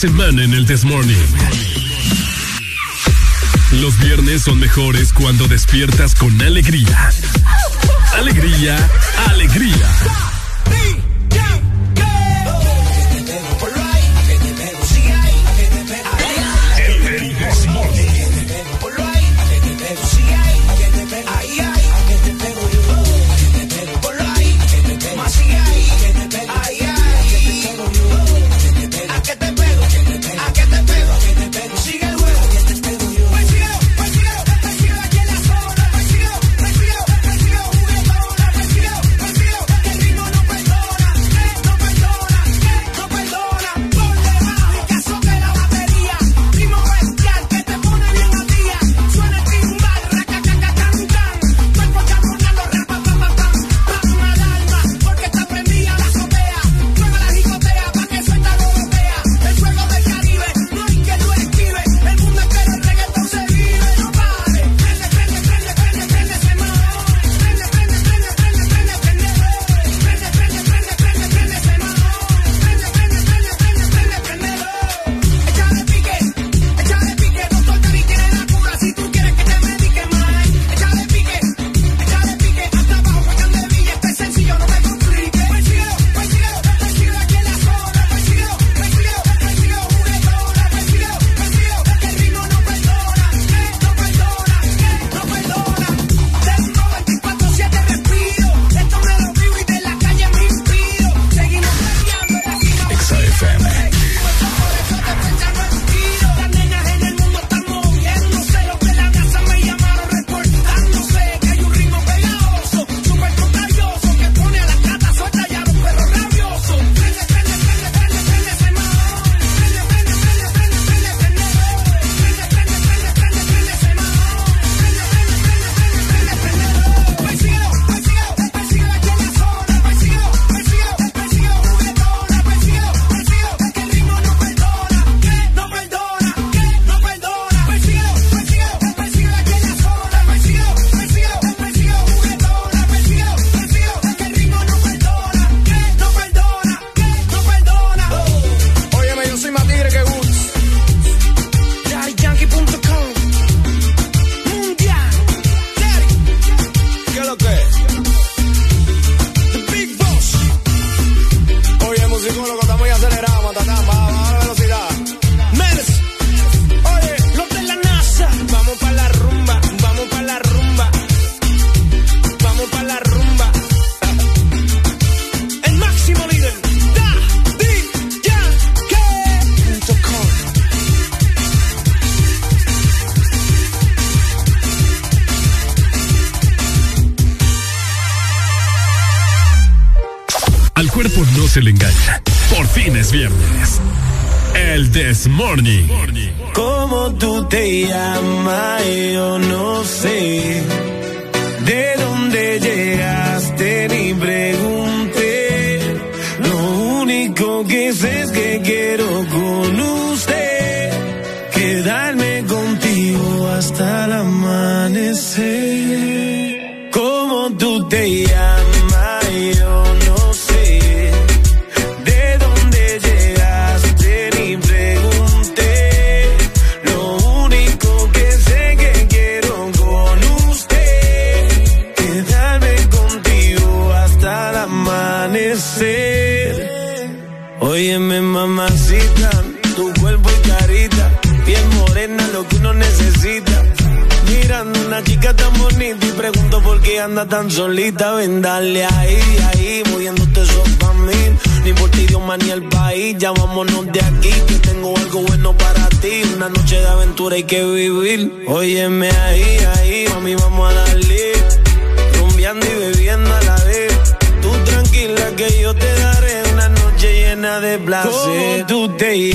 Semana en el Desmorning. Los viernes son mejores cuando despiertas con alegría. Alegría, alegría. Tan solita. Ven, dale ahí, ahí, moviéndote eso pa' mí. Ni por ti, Dios, ni el país. Ya vámonos de aquí, que tengo algo bueno para ti. Una noche de aventura hay que vivir. Óyeme ahí, ahí, mami, vamos a darle. Rumbeando y bebiendo a la vez. Tú tranquila que yo te daré una noche llena de placer. ¿Cómo tú te?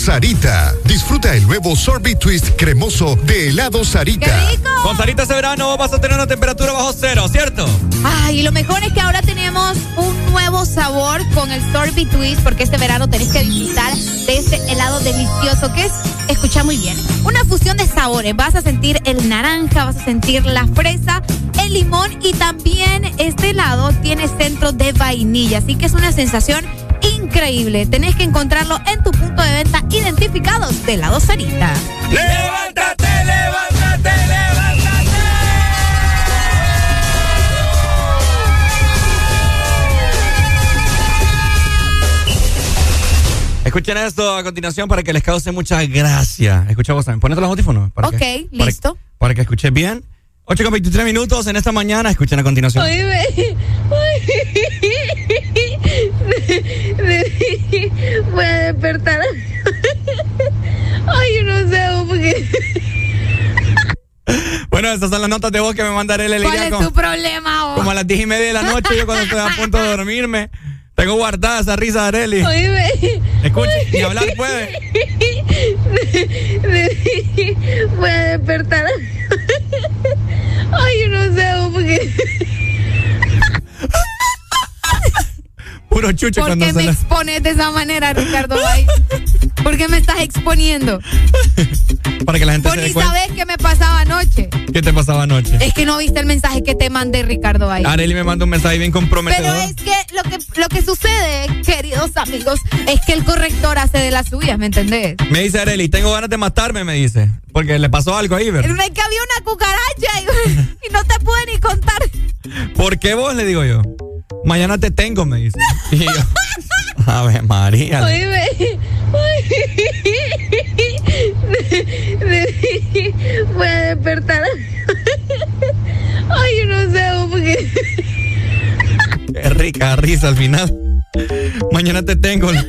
Sarita. Disfruta el nuevo sorbet twist cremoso de Helado Sarita. Con Sarita este verano vas a tener una temperatura bajo cero, ¿cierto? Ay, y lo mejor es que ahora tenemos un nuevo sabor con el Sorbet Twist, porque este verano tenés que disfrutar de este helado delicioso que es, escucha muy bien, una fusión de sabores. Vas a sentir el naranja, vas a sentir la fresa, el limón y también este helado tiene centro de vainilla, así que es una sensación increíble. Tenés que encontrarlo en tu punto de venta identificado de helado Sarita. ¡Levántate, levántate, levántate! Escuchen esto a continuación para que les cause mucha gracia. Escucha vos también. Ponete los audífonos. Para Ok, que, para listo. que- Para, que escuches bien. 8 con 23 minutos en esta mañana. Escuchen a continuación. Oíme, voy a despertar. Ay, yo no sé, porque Bueno, estas son las notas de voz que me mandaré el ¿Cuál es tu problema, vos? Como a las 10 y media de la noche, yo cuando estoy a punto de dormirme. Tengo guardada esa risa de Areli. Oíme. Escuche, ni hablar puede. voy a despertar. Ay, yo no sé, porque Puro chucho ¿Por qué me la... expones de esa manera, Ricardo Bay? ¿Por qué me estás exponiendo? Para que la gente Vos se dé cuenta. sabés qué me pasaba anoche. ¿Qué te pasaba anoche? Es que no viste el mensaje que te mandé, Ricardo Bay. Areli me manda un mensaje bien comprometedor. Pero es que lo que lo que sucede, queridos amigos, es que el corrector hace de las suyas, ¿me entendés? Me dice Areli, tengo ganas de matarme, me dice. Porque le pasó algo ahí, ¿verdad? Es que había una cucaracha y, y no te pude ni contar. ¿Por qué vos? Le digo yo. Mañana te tengo, me dice. Y yo, a ver, María. Oíme. Voy a despertar. Ay, yo no sé, porque Qué rica risa al final. mañana te tengo.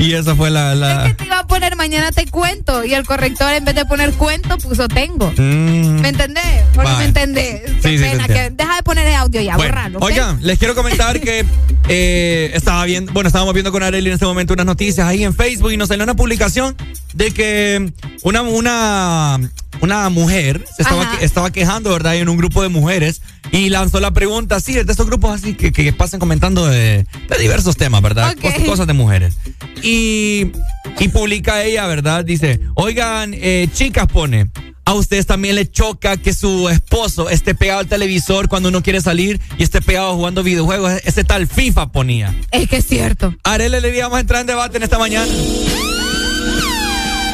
Y esa fue la. la... Es que te iba a poner mañana te cuento. Y el corrector, en vez de poner cuento, puso tengo. Mm. ¿Me entendés? Me entendés. Qué pena. que deja de poner el audio ya, bueno, borralo. Oigan, les quiero comentar que eh, estaba viendo, bueno, estábamos viendo con Arely en este momento unas noticias ahí en Facebook y nos salió una publicación de que una, una, una mujer se estaba, estaba quejando, ¿verdad? En un grupo de mujeres y lanzó la pregunta, sí, de estos grupos así que, que pasan comentando de, diversos temas, ¿verdad? Cosas, de mujeres. Y, y publica ella, ¿verdad? Dice, oigan, eh, chicas, pone, a ustedes también le choca que su esposo esté pegado al televisor cuando uno quiere salir y esté pegado jugando videojuegos. Ese tal FIFA ponía. Es que es cierto. Arele le íbamos a entrar en debate en esta mañana.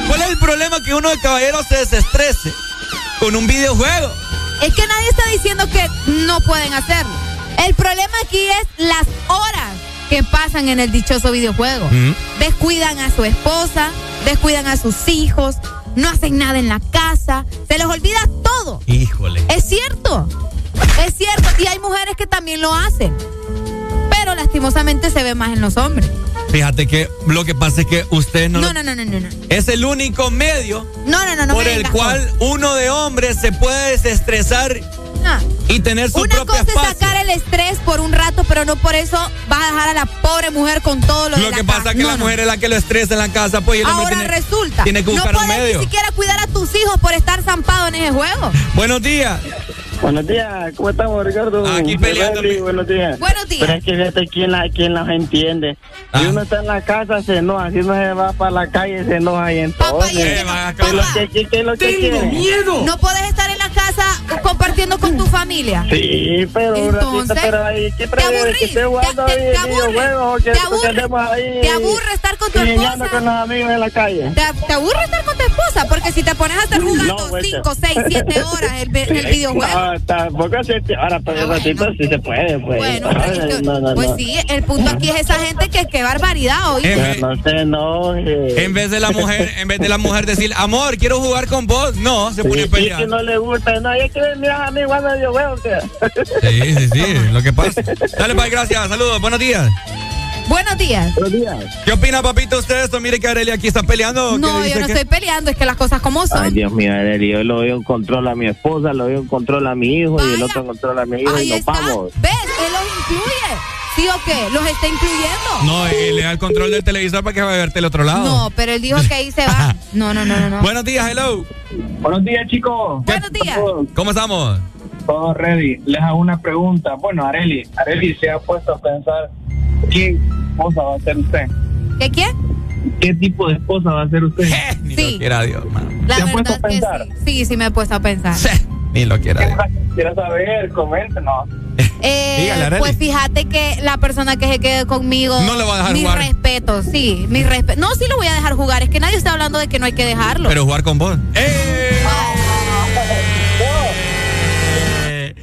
¿Cuál es el problema que uno de caballeros se desestrese con un videojuego? Es que nadie está diciendo que no pueden hacerlo. El problema aquí es las horas que pasan en el dichoso videojuego. Descuidan a su esposa, descuidan a sus hijos, no hacen nada en la casa, se les olvida todo. Híjole. Es cierto, es cierto. Y hay mujeres que también lo hacen. Pero lastimosamente se ve más en los hombres. Fíjate que lo que pasa es que usted no. No, no, no, no, no. Es el único medio. No, no, no, no Por el cual uno de hombres se puede desestresar. Y tener su Una cosa es sacar el estrés por un rato, pero no por eso vas a dejar a la pobre mujer con todo lo, lo que pasa es que la mujer es la que lo estresa en la casa, pues el Ahora tiene, resulta. Tiene que buscar no un medio. ni siquiera cuidar a tus hijos por estar zampado en ese juego. Buenos días. Buenos días, ¿cómo estamos, Ricardo? Aquí peleando. buenos días. Buenos días. Pero es que fíjate quién, la, quién los entiende. Si ah. uno está en la casa, se enoja. Si uno se va para la calle, se enoja. Y entonces. Papá, ¿qué, es lo que, qué ¡Tengo miedo! No puedes estar casa compartiendo con tu familia. Sí, pero entonces, un ratito, pero ahí, ¿qué te aburrís? Que esté jugando te, te, te aburre, te, aburre, ahí te aburre estar con tu esposa. con los amigos en la calle. Te, aburre estar con tu esposa, porque si te pones a estar jugando 5, 6, 7 horas el, el videojuego. No, tampoco Ahora, por un ratito sí se puede, pues. Bueno, pues sí, el punto aquí es esa gente que qué barbaridad, hoy. No se enoje. En vez de la mujer, en vez de la mujer decir, amor, quiero jugar con vos, no, se pone a pelear. Es que no le gusta, no, es que miras a mí igual medio huevo, que. Sí, sí, sí, lo que pasa. Dale, bye, gracias, saludos, buenos días. Buenos días. Buenos días. ¿Qué opina, papito, usted esto? Mire que Arely aquí está peleando. No, yo no estoy peleando, es que las cosas como son. Ay, Dios mío, Arely, yo lo doy en control a mi esposa, lo doy en control a mi hijo y el otro en control a mi hijo y nos vamos. ¿Ves? Él los incluye. ¿Sí o qué? ¿Los está incluyendo? No, él le da el control del televisor para que vaya a verte el otro lado. No, pero él dijo que ahí se va. No, no, no, no. Buenos días, hello. Buenos días, chicos. Buenos días. ¿Cómo estamos? Todo ready. Les hago una pregunta. Bueno, Areli, Areli se ha puesto a pensar qué esposa va a ser usted. ¿Qué quién? ¿Qué tipo de esposa va a ser usted? Ni sí. lo quiera Dios, man. La ¿Se ha puesto a pensar? Sí. sí. sí, me he puesto a pensar. Ni lo quiera. Quiero saber, coméntenos. Eh, Dígale, pues fíjate que la persona que se quede conmigo. No le va a dejar mi jugar. respeto, sí, mi respeto. No, sí lo voy a dejar jugar. Es que nadie está hablando de que no hay que dejarlo. Pero jugar con vos. ¡Eh!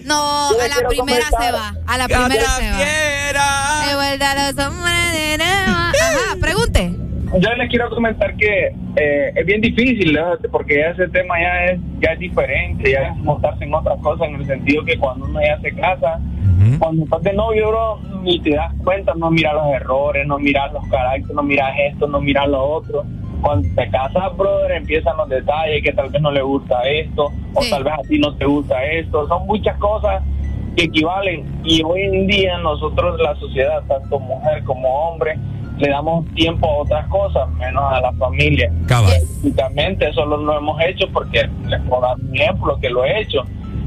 No, a la primera se va. A la primera se va. De vuelta a los hombres de pregunte. Yo les quiero comentar que eh, es bien difícil, porque ese tema ya es ya es diferente, ya es montarse en otras cosas, en el sentido que cuando uno ya se casa, cuando estás de novio, bro, ni te das cuenta, no miras los errores, no miras los caracteres, no miras esto, no miras lo otro cuando te casas, brother, empiezan los detalles, que tal vez no le gusta esto, o tal vez a ti no te gusta esto. Son muchas cosas que equivalen. Y hoy en día nosotros, la sociedad, tanto mujer como hombre, le damos tiempo a otras cosas, menos a la familia. Básicamente eso lo, hemos hecho porque les puedo dar un ejemplo que lo he hecho.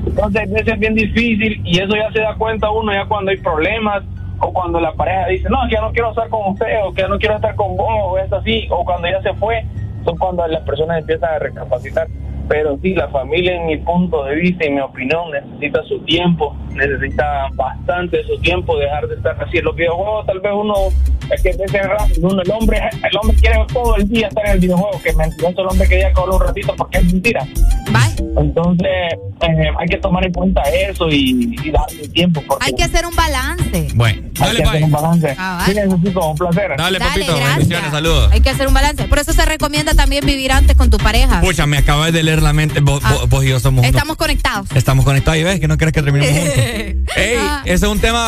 Entonces, a veces es bien difícil y eso ya se da cuenta uno ya cuando hay problemas o cuando la pareja dice, no, que ya no quiero estar con usted, o que ya no quiero estar con vos, o es así, o cuando ya se fue, son cuando las personas empiezan a recapacitar. Pero sí, la familia, en mi punto de vista y mi opinión, necesita su tiempo, necesita bastante su tiempo, dejar de estar así en los videojuegos. Tal vez uno es que es uno, el hombre, el hombre quiere todo el día estar en el videojuego, que mentiroso el hombre quería coger un ratito porque es mentira. Entonces, eh, hay que tomar en cuenta eso y, y darle tiempo. Porque Hay que hacer un balance. Bueno, hay que hacer un balance. Ah, vale. Sí, necesito, un placer. Dale, Dale, papito, gracias. bendiciones, saludos. Hay que hacer un balance. Por eso se recomienda también vivir antes con tu pareja. Pucha, me acabas de leer la mente. Vos, Ah. vos- vos y yo somos unos- Estamos conectados. Estamos conectados y ves que no quieres que terminemos juntos. Ey, Ah. ese es un tema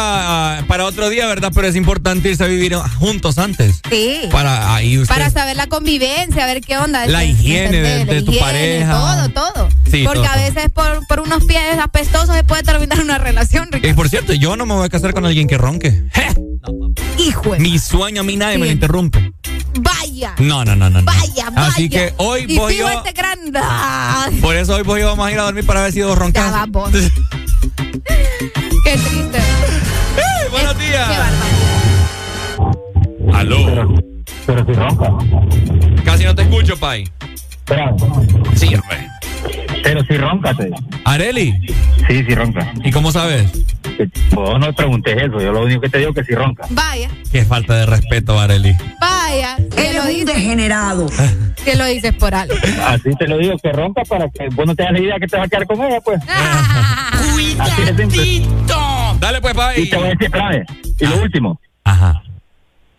ah, para otro día, ¿verdad? Pero es importante irse a vivir juntos antes. Sí. Para ahí usted. Para saber la convivencia, a ver qué onda. La ¿me higiene de- tu higiene, pareja. Todo, todo. Sí, Porque todo, a veces por, por unos pies apestosos se puede terminar una relación. Y por cierto, yo no me voy a casar con alguien que ronque. Hijo de- Mi sueño a mí nadie me lo interrumpe. Vaya. No, no, no, no. no. Vaya, vaya. Así que hoy y voy yo. este gran... Por eso hoy vos y yo vamos a ir a dormir para ver si vos roncas. Ya vos. Qué triste. buenos días. Qué barbaridad. Aló. Pero si ronca. Casi no te escucho, Pai. Sí, hombre. Pero si roncate. Areli. Sí, sí ronca. ¿Y cómo sabes? Vos no preguntes eso, yo lo único que te digo es que si ronca. Vaya, Qué falta de respeto, Areli. vaya. Que lo dices, degenerado. que lo dices por algo. Así te lo digo, que ronca para que vos no te das la idea que te vas a quedar con ella, pues. Simple. Dale, pues, Pai. Y te voy a decir, y lo último. Ajá.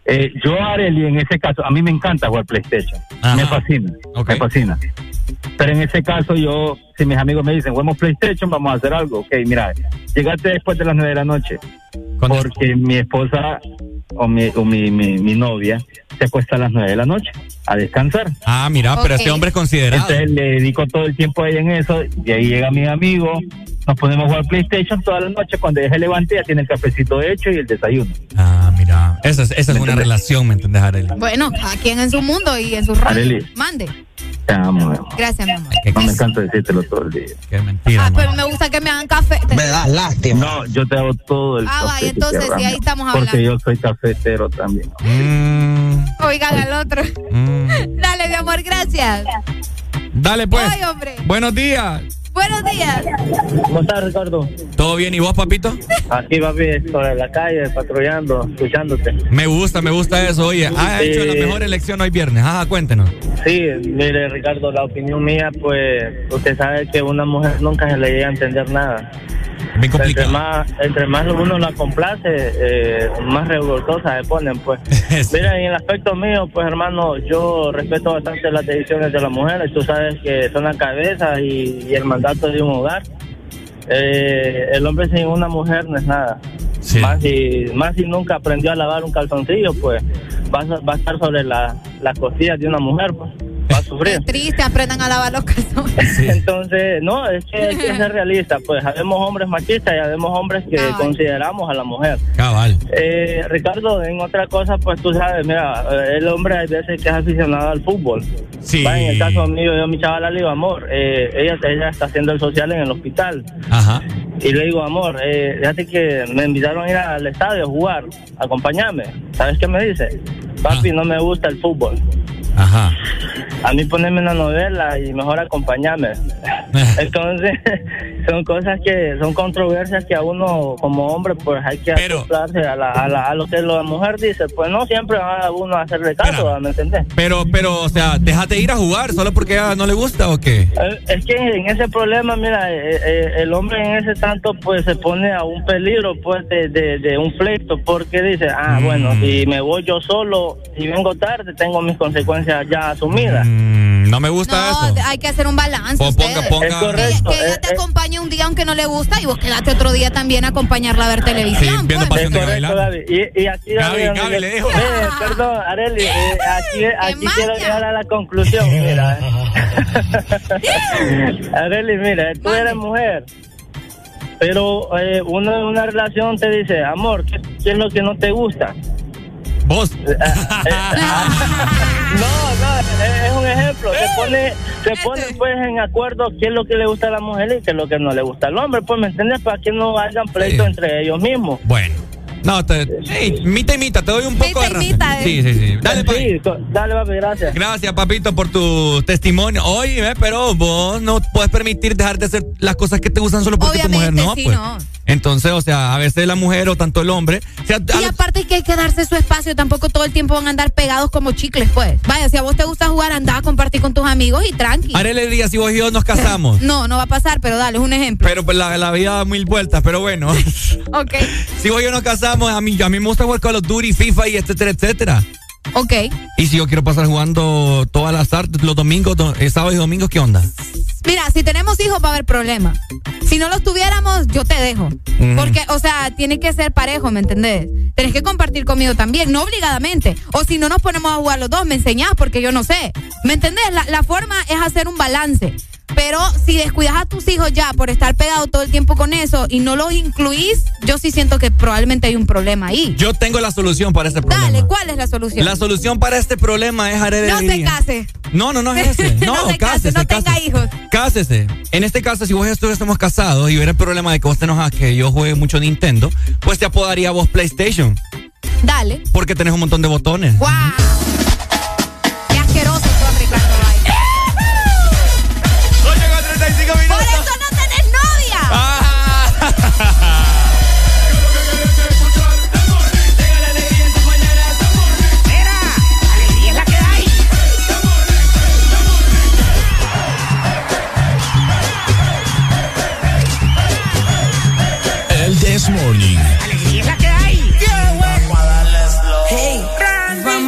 Eh, yo, Areli, en ese caso, a mí me encanta jugar PlayStation. Ajá. Me fascina. Ok. Me fascina. Pero en ese caso, yo, si mis amigos me dicen, juguemos PlayStation, vamos a hacer algo. Ok, mira, llegaste después de las nueve de la noche. Porque mi esposa o, mi, o mi, mi, mi novia se acuesta a las nueve de la noche a descansar. Ah, mira, pero Ok. este hombre es considerado. Entonces le dedico todo el tiempo a ella en eso. Y ahí llega mi amigo. Nos ponemos a jugar PlayStation toda la noche. Cuando ella se levante, ya tiene el cafecito hecho y el desayuno. Ah, mira. Esa es, esa es ¿Me una entiendes? relación, ¿me entendés, Areli? Bueno, quien en su mundo y en sus roles. Arely. Mande. Te amo, mi amor. Gracias, mi amor. Qué, No me encanta decírtelo todo el día. qué mentira, Ah, pero me gusta que me hagan café. das lástima. No, yo te hago todo el Ah, café vaya, que entonces sí, ahí estamos amor, Porque hablando. yo soy cafetero también. Mm, Oigan al otro. mm. Dale, mi amor, gracias. Dale, pues. Ay, hombre. Buenos días. Buenos días. ¿Cómo estás, Ricardo? ¿Todo bien? ¿Y vos, papito? Aquí, papi, sobre la calle, patrullando, escuchándote. Me gusta, me gusta eso. Oye, has Sí. hecho la mejor elección hoy viernes. Ajá, cuéntenos. Sí, mire, Ricardo, la opinión mía, pues, usted sabe que una mujer nunca se le llega a entender nada. Bien Entre más, entre más uno la complace, eh, más revoltosa se ponen, pues. Mira, en el aspecto mío, pues, hermano, yo respeto bastante las decisiones de las mujeres. Tú sabes que son la cabeza y, y el mandato de un hogar. Eh, el hombre sin una mujer no es nada. Más, si, más si nunca aprendió a lavar un calzoncillo, pues va a, va a estar sobre la- las costillas de una mujer, pues. Va a sufrir. Triste, aprendan a lavar los calzones. Entonces, no, es que hay que ser realista. Pues habemos hombres machistas y habemos hombres que consideramos a la mujer. Cabal. Eh, Ricardo, en otra cosa, pues tú sabes, mira, eh, el hombre hay veces que es aficionado al fútbol. Sí. Va, en el caso mío, yo a mi chavala le digo, amor, eh, ella, ella está haciendo el social en el hospital. Ajá. Y le digo, amor, eh, fíjate que me invitaron a ir al estadio a jugar, acompáñame. ¿Sabes qué me dice? Papi, no me gusta el fútbol. Ajá. A mí ponerme una novela y mejor acompañarme. Entonces, son cosas que, son controversias que a uno como hombre pues hay que acoplarse a, la, a, la- a lo que la mujer dice. Pues no siempre va a uno a hacerle caso, ¿me entendés? Pero, pero, o sea, déjate ir a jugar solo porque a ella no le gusta o qué? Eh, Es que en ese problema, mira, eh, eh, el hombre en ese tanto pues se pone a un peligro pues de, de, de un pleito porque dice, ah, bueno, si me voy yo solo y vengo tarde, tengo mis consecuencias ya asumidas. Mm, no me gusta eso. Hay que hacer un balance. Po- ponga- ustedes. ponga- Es correcto, Que, que ella te acompañe un día aunque no le gusta y vos quedate otro día también a acompañarla a ver televisión. viendo pues. Pasión de Gaby. Y, y aquí Gaby, Gaby, Gaby le dijo. Eh, perdón, Areli, eh, aquí, aquí quiero llegar a la conclusión, mira. eh. Areli, mira, tú eres mujer, pero eh, uno en una relación te dice, amor, ¿qué, qué es lo que no te gusta? Vos. No, no, es es un ejemplo. Se pone, se pone pues en acuerdo qué es lo que le gusta a la mujer y qué es lo que no le gusta al hombre, pues me entiendes, para que no hagan pleito entre ellos mismos. Bueno. No, te, hey, mita y mita, te doy un poco de razón. mita, eh. Sí, sí, sí. Dale, papi. Sí, dale, papi, gracias. Gracias, papito, por tu testimonio. Oye, eh, pero vos no puedes permitir dejar de hacer las cosas que te gustan solo porque tu mujer Obviamente, no, sí, pues. no. Entonces, o sea, a veces la mujer o tanto el hombre. y aparte que hay que darse su espacio, tampoco todo el tiempo van a andar pegados como chicles, pues. Vaya, si a vos te gusta jugar, anda a compartir con tus amigos y tranqui. Haré día si vos y yo nos casamos. no, no va a pasar, pero dale, es un ejemplo. Pero pues la, vida da mil vueltas, pero bueno. ok. Si vos y yo nos casamos, a mí, a mí me gusta jugar con los Duty, FIFA y etcétera, etcétera. Ok. Y si yo quiero pasar jugando todas las artes, los domingos, eh, sábados y domingos, ¿qué onda? Mira, si tenemos hijos va a haber problema. Si no los tuviéramos, yo te dejo. Porque, o sea, tiene que ser parejo, ¿me entendés? Tenés que compartir conmigo también, no obligadamente. O si no nos ponemos a jugar los dos, me enseñás porque yo no sé. ¿Me entendés? La, la forma es hacer un balance. Pero si descuidas a tus hijos ya por estar pegado todo el tiempo con eso y no los incluís, yo sí siento que probablemente hay un problema ahí. Yo tengo la solución para este problema. Dale, ¿cuál es la solución? La solución para este problema es heredar. No se case. No, no, no es ese. No, no se case, no tenga hijos. Cásese. En este caso, si vos y yo estamos casados y hubiera el problema de que vos te enojas que yo juegue mucho Nintendo, pues te apodaría vos PlayStation. Dale. Porque tenés un montón de botones. ¡Wow! Qué asqueroso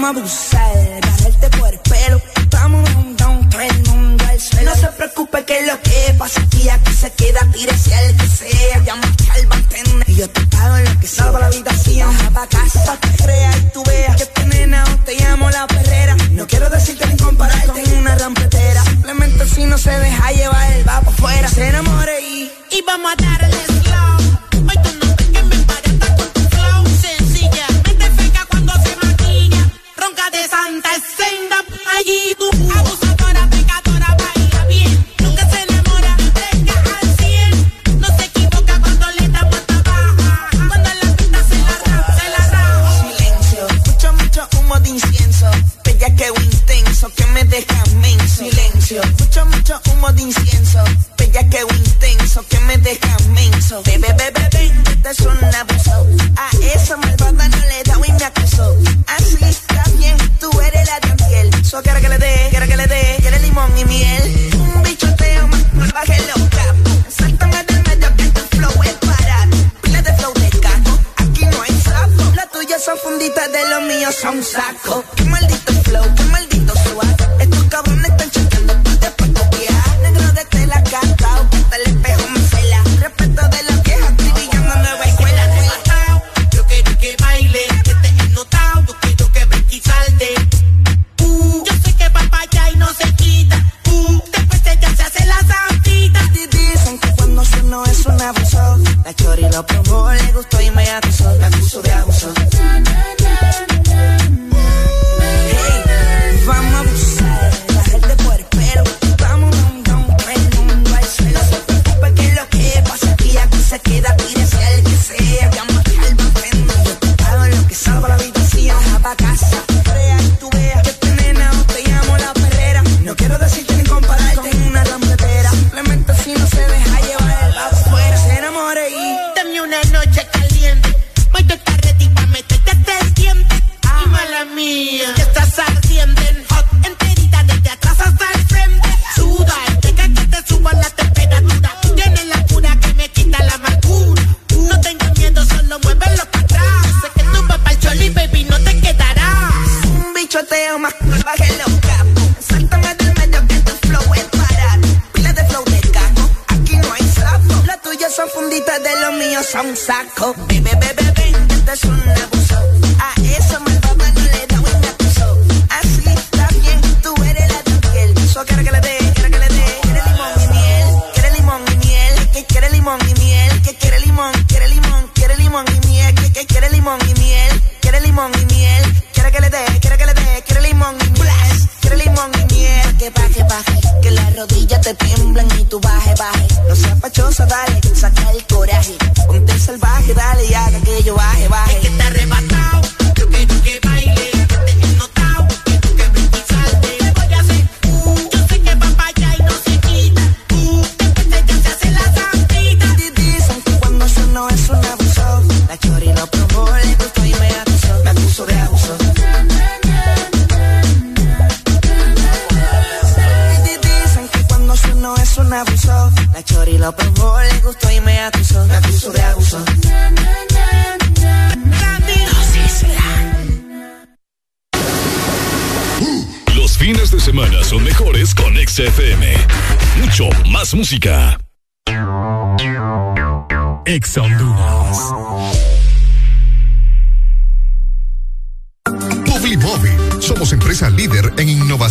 a abusar, bajarte por el pelo. Vamos un down, todo el mundo al suelo. No se preocupe que lo que pasa aquí, aquí se queda, tírese al que sea. Llama al bartender y yo te pago lo que salva la habitación. Pa' casa, pa' que creas y tú veas que tu nena o te llamo la perrera. No quiero decirte ni compararte con una rampetera. Simplemente si no se deja llevar, va pa' afuera, se enamore y... Y vamos a darle slow. Hoy De santa senda, allí tú abusadora, pecadora, baila bien. Nunca se enamora, venga al cien. No se equivoca cuando le da puerta baja. Cuando la pista se la raja, se la raja. Silencio, mucho, mucho humo de incienso. Bella que intenso, que me deja menso. Silencio, mucho, mucho humo de incienso. Bella que intenso, que me deja menso. Bebe, bebe, bebe, este es un abuso. A esa malvada no le da y me acusó. So quiero que le dé, quiero que le dé, quiere limón y miel. Un bichoteo más, los capos. Sáltame del medio que tu flow es barato. Pila de flow de gato, aquí no hay sapo. Las tuyas son funditas de los míos son saco. Qué maldito flow, gustó y funditas de los míos son saco. Bebe, bebe, bebe, este es un abuso. A esa malvada no le da un acusó. Así está bien, tú eres la de piel. So quiero que le dé, quiero que le dé. Quiere limón y miel, quiere limón y miel. Que quiere limón y miel, que quiere limón, quiere limón, quiere limón y miel. Que, quiere limón y miel, quiere limón y miel. Quiere que le dé, quiere que le dé, quiere limón y miel. Quiere limón y miel. Que baje, baje, que las rodillas te tiemblan y tú baje, baje. No seas pachosa, dale, saca música. Ex Honduras.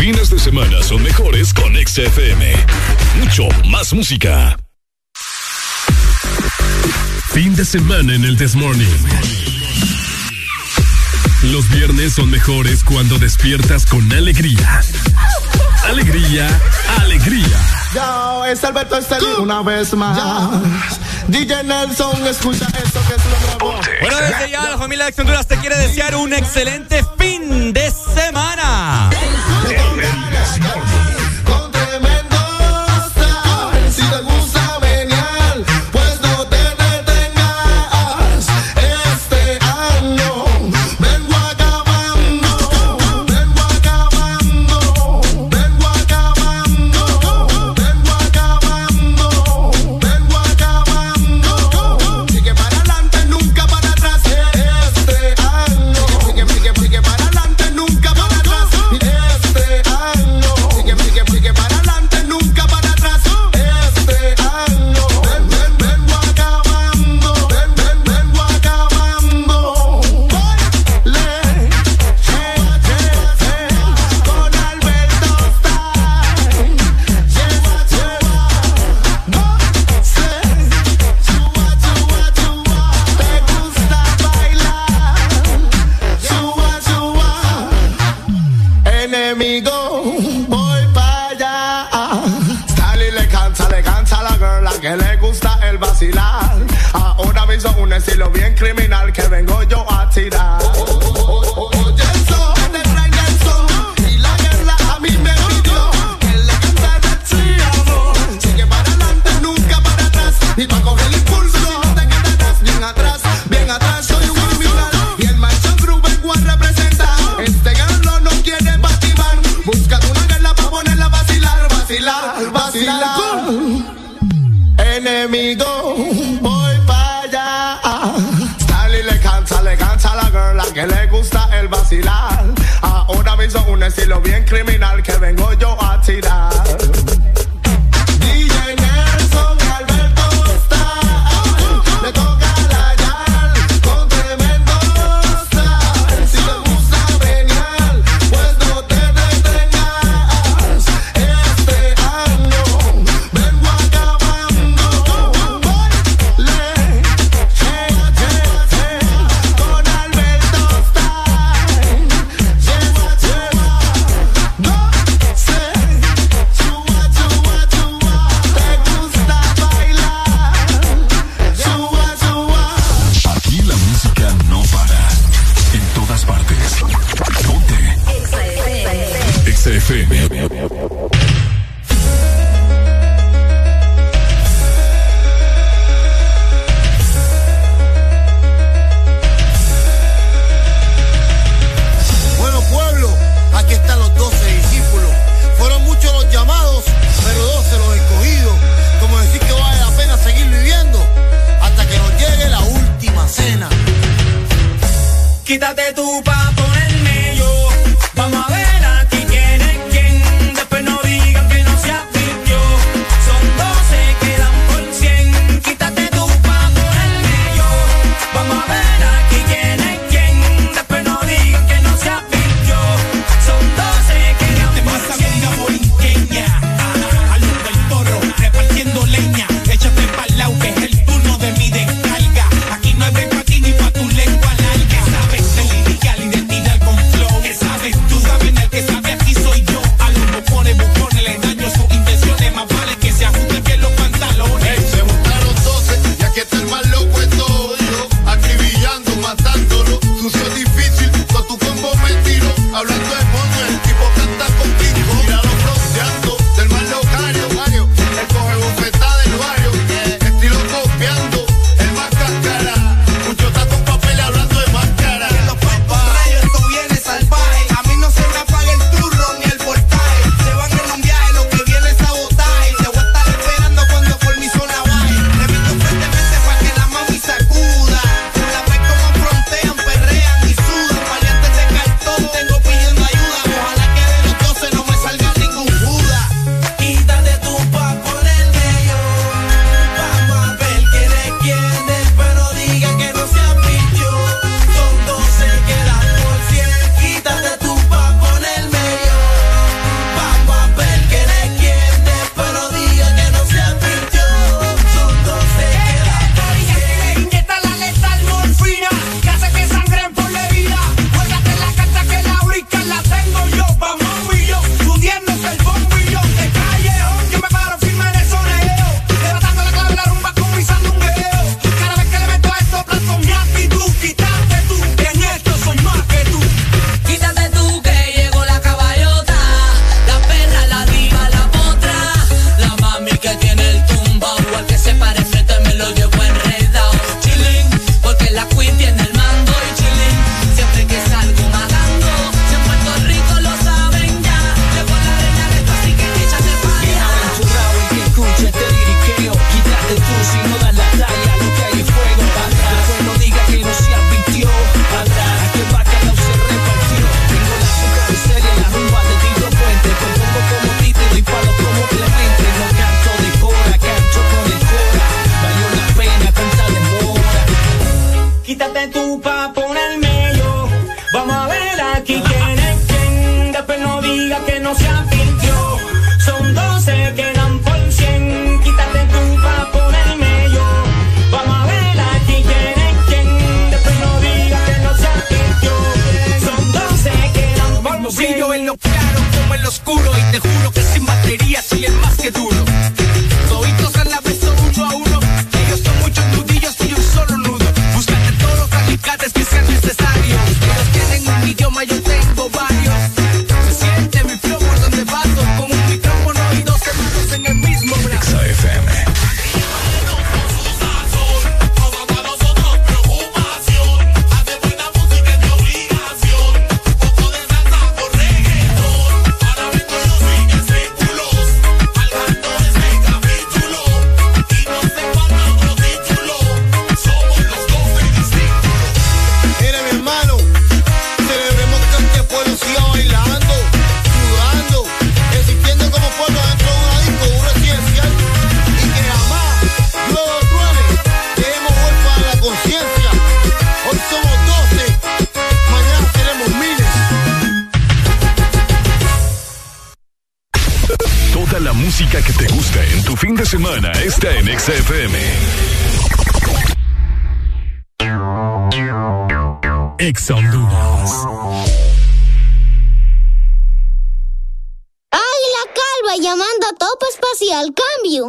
Fines de semana son mejores con XFM. Mucho más música. Fin de semana en el Desmorning. Los viernes son mejores cuando despiertas con alegría. Alegría, alegría. Yo, es Alberto Estelí una vez más. DJ Nelson, escucha esto que es lo nuevo. Bueno, desde ya la familia de Honduras te quiere desear un excelente fin de semana. Estilo bien criminal que de semana está en XFM. Ex ¡Ay, la calva llamando a Topo Espacial Cambio!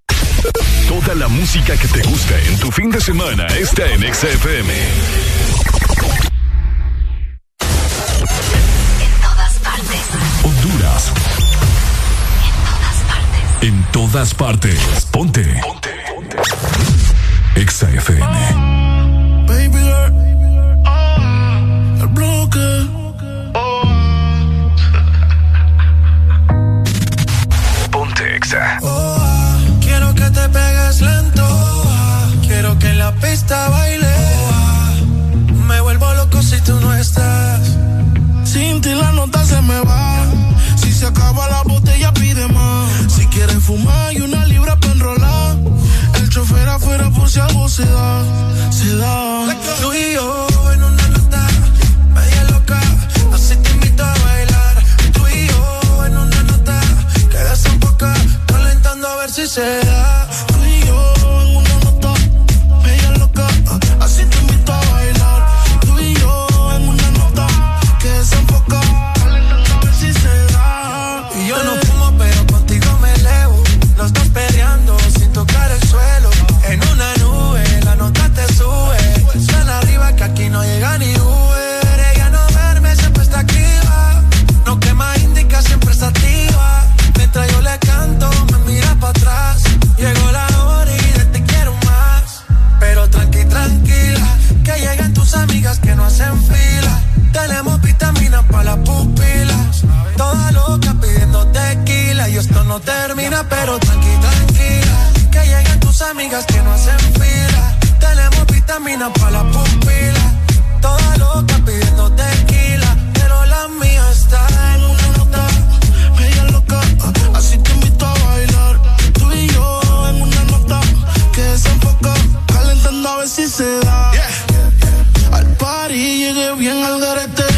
Toda la música que te gusta en tu fin de semana está en XFM. En todas partes. Ponte. Ponte. Ponte. Exa me vuelvo loco si tú no estás. Sin ti la nota se me va. Si se acaba la botella, pide más. Si quieres fumar y una libra para enrolar. El chofer afuera por si algo se da. Se da. Tú y yo en una nota media loca. Así te invito a bailar. Tú y yo en una nota que desenfoca. Calentando a ver si se da. Así te invito tus amigas que no hacen fila. Tenemos vitaminas para las pupilas. Toda loca pidiendo tequila. Y esto no termina, pero tranqui, tranquila. Que llegan tus amigas que no hacen fila. Tenemos vitaminas para las pupilas. Toda loca pidiendo tequila. Pero la mía está en una nota. Media loca, así te invito a bailar. Tú y yo en una nota que desenfoca. Calentando a ver si se da. Bien al garete.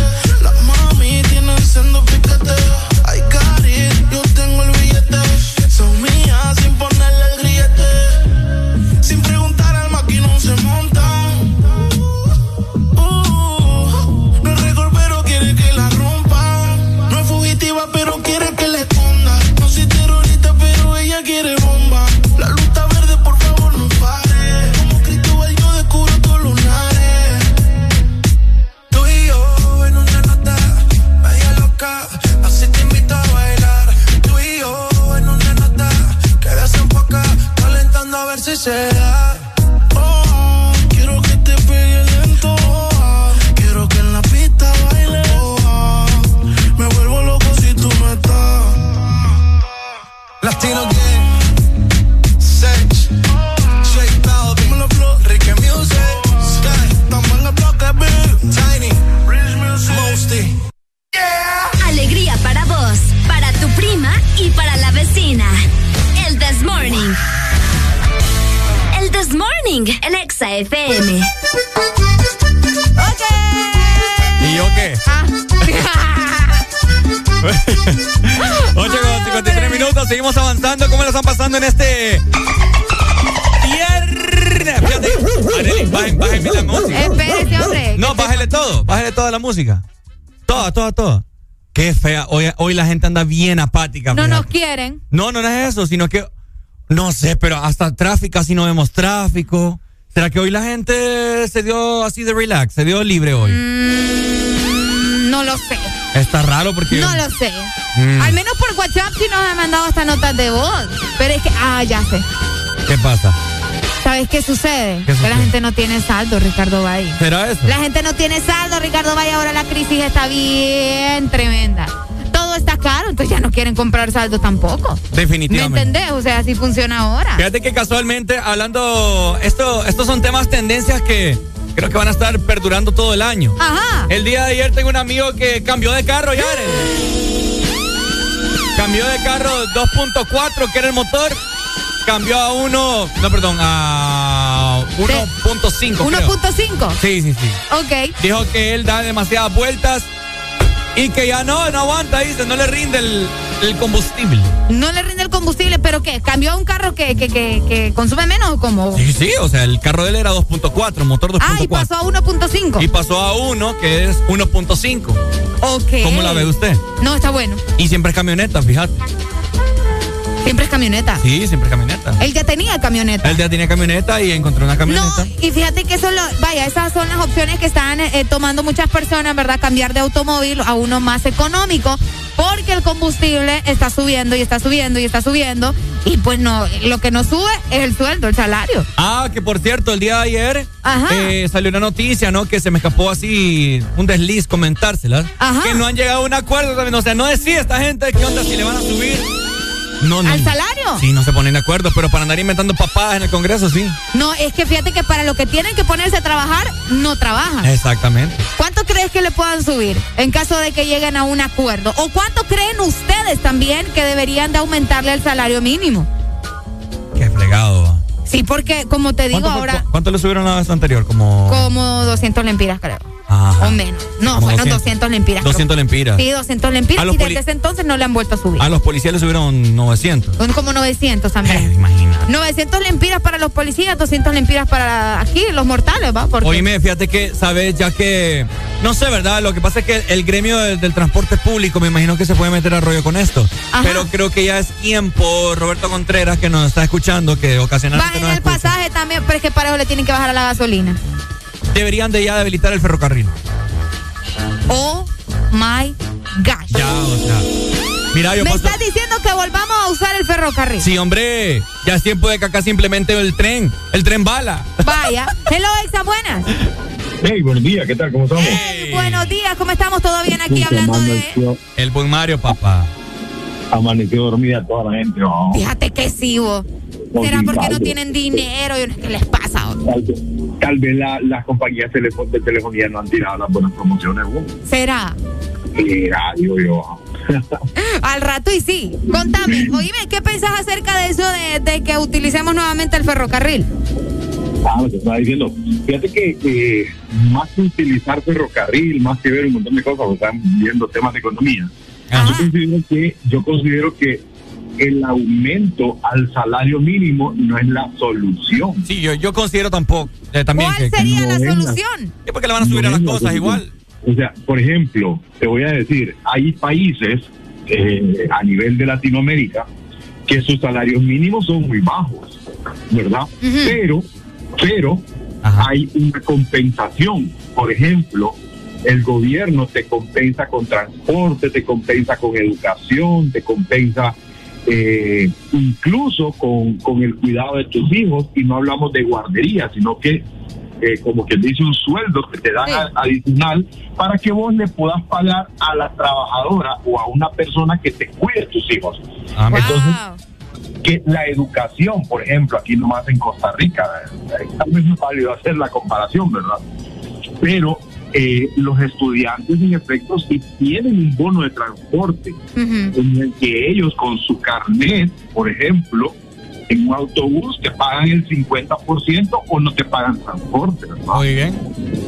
Exa FM. ¿Y yo qué? 8 con 53 minutos, seguimos avanzando. ¿Cmo lo están pasando en este viernes? Fíjate, Arely, bajen- bájenme la música. Espérese, hombre. No, bájale todo, bájale toda la música. Toda, toda, toda. Qué fea. Hoy, hoy la gente anda bien apática. No fíjate. nos quieren. No, no, no es eso, sino que. No sé, pero hasta tráfico, así no vemos tráfico. ¿Será que hoy la gente se dio así de relax, se dio libre hoy? Mm, no lo sé. Está raro porque. No lo sé. Mm. Al menos por WhatsApp sí nos han mandado hasta notas de voz. Pero es que, ah, ya sé. ¿Qué pasa? ¿Sabes qué sucede? ¿Qué Que la gente no tiene saldo, Ricardo Valle. ¿Será eso? La gente no tiene saldo, Ricardo Valle. Ahora la crisis está bien tremenda. Todo está caro, entonces ya no quieren comprar saldo tampoco. ¿Me Definitivamente. entendés? O sea, así funciona ahora. Fíjate que casualmente, hablando. Esto, estos son temas, tendencias que creo que van a estar perdurando todo el año. Ajá. El día de ayer tengo un amigo que cambió de carro, ya. Cambió de carro 2.4, que era el motor. Cambió a uno. No, perdón, a 1.5. creo. 1.5. Sí, sí, sí. Ok. Dijo que él da demasiadas vueltas y que ya no, no aguanta, dice, no le rinde el, el combustible. No le rinde el combustible, pero ¿qué? ¿Cambió a un carro que, que, que, que consume menos o cómo? Sí, sí, o sea, el carro de él era 2.4, motor 2.4. Ah, y pasó a 1.5. Y pasó a uno que es 1.5. Ok. ¿Cómo la ve usted? No, está bueno. Y siempre es camioneta, fíjate. Siempre es camioneta. Sí, siempre es camioneta. Él ya tenía camioneta. Él ya tenía camioneta y encontró una camioneta. Y fíjate que eso lo, vaya, esas son las opciones que están eh, tomando muchas personas, ¿verdad? Cambiar de automóvil a uno más económico, porque el combustible está subiendo y está subiendo y está subiendo, y pues no, lo que no sube es el sueldo, el salario. Ah, que por cierto, el día de ayer eh, salió una noticia, ¿no? Que se me escapó así un desliz comentárselas. Ajá. Que no han llegado a un acuerdo también. O sea, no decía esta gente qué onda si le van a subir No, no. ¿Al salario? Sí, no se ponen de acuerdo, pero para andar inventando papadas en el Congreso, sí. No, es que fíjate que para lo que tienen que ponerse a trabajar, no trabajan. Exactamente. ¿Cuánto crees que le puedan subir en caso de que lleguen a un acuerdo? ¿O cuánto creen ustedes también que deberían de aumentarle el salario mínimo? Qué fregado. Sí, porque como te digo ¿Cuánto, ahora, ¿Cuánto le subieron la vez anterior? Como... como 200 lempiras creo. Ajá. O menos. No, Como fueron 200. 200 lempiras. 200 lempiras. Sí, 200 lempiras y desde ese entonces no le han vuelto a subir. A los policías le subieron 900. Son como 900 también. Eh, imagina. 900 lempiras para los policías, 200 lempiras para aquí, los mortales, ¿va? Porque Oíme, fíjate que, sabes, ya que, no sé, ¿verdad? Lo que pasa es que el gremio del, del transporte público me imagino que se puede meter a rollo con esto. Ajá. Pero creo que ya es tiempo, Roberto Contreras, que nos está escuchando, que ocasionalmente bajen nos el escucha, pasaje también, pero es que para eso le tienen que bajar a la gasolina. Deberían de ya debilitar el ferrocarril. Oh my gosh. Ya, o sea. Mira, yo Me paso... estás diciendo que volvamos a usar el ferrocarril. Sí, hombre, ya es tiempo de que acá simplemente el tren, el tren bala. Vaya. Hello, Exa, buenas. Hey, buenos días, ¿qué tal? ¿Cómo estamos? Buenos días, ¿cómo estamos? ¿Todo bien aquí hablando de...? El buen Mario, papá. Amaneció dormida toda la gente. oh. Fíjate que sí, vos. ¿Será porque no tienen dinero? Sé ¿Qué les pasa? Tal vez, la- las compañías de telefonía no han tirado las buenas promociones. ¿no? ¿Será? Mira, digo yo. Al rato y sí. Contame, oíme, ¿qué pensás acerca de eso de, de que utilicemos nuevamente el ferrocarril? Ah, lo que estaba diciendo. Fíjate que eh, más que utilizar ferrocarril, más que ver un montón de cosas, porque están viendo temas de economía. Yo considero que yo considero que el aumento al salario mínimo no es la solución. Sí, yo, yo considero tampoco, eh, también ¿Cuál que, sería no la es la- solución? que porque le van a subir a las cosas igual. O sea, por ejemplo, te voy a decir, hay países eh, a nivel de Latinoamérica que sus salarios mínimos son muy bajos, ¿verdad? Pero, pero hay una compensación. Por ejemplo, el gobierno te compensa con transporte, te compensa con educación, te compensa eh, incluso con, con el cuidado de tus hijos y no hablamos de guardería, sino que eh, como que dice un sueldo que te dan adicional para que vos le puedas pagar a la trabajadora o a una persona que te cuide tus hijos. Entonces, que la educación, por ejemplo, aquí nomás en Costa Rica, eh, tal vez es válido hacer la comparación, ¿verdad? Pero eh, los estudiantes, en efecto, sí tienen un bono de transporte en el que ellos con su carnet, por ejemplo, en un autobús te pagan el 50% o no te pagan transporte, ¿verdad? Muy bien.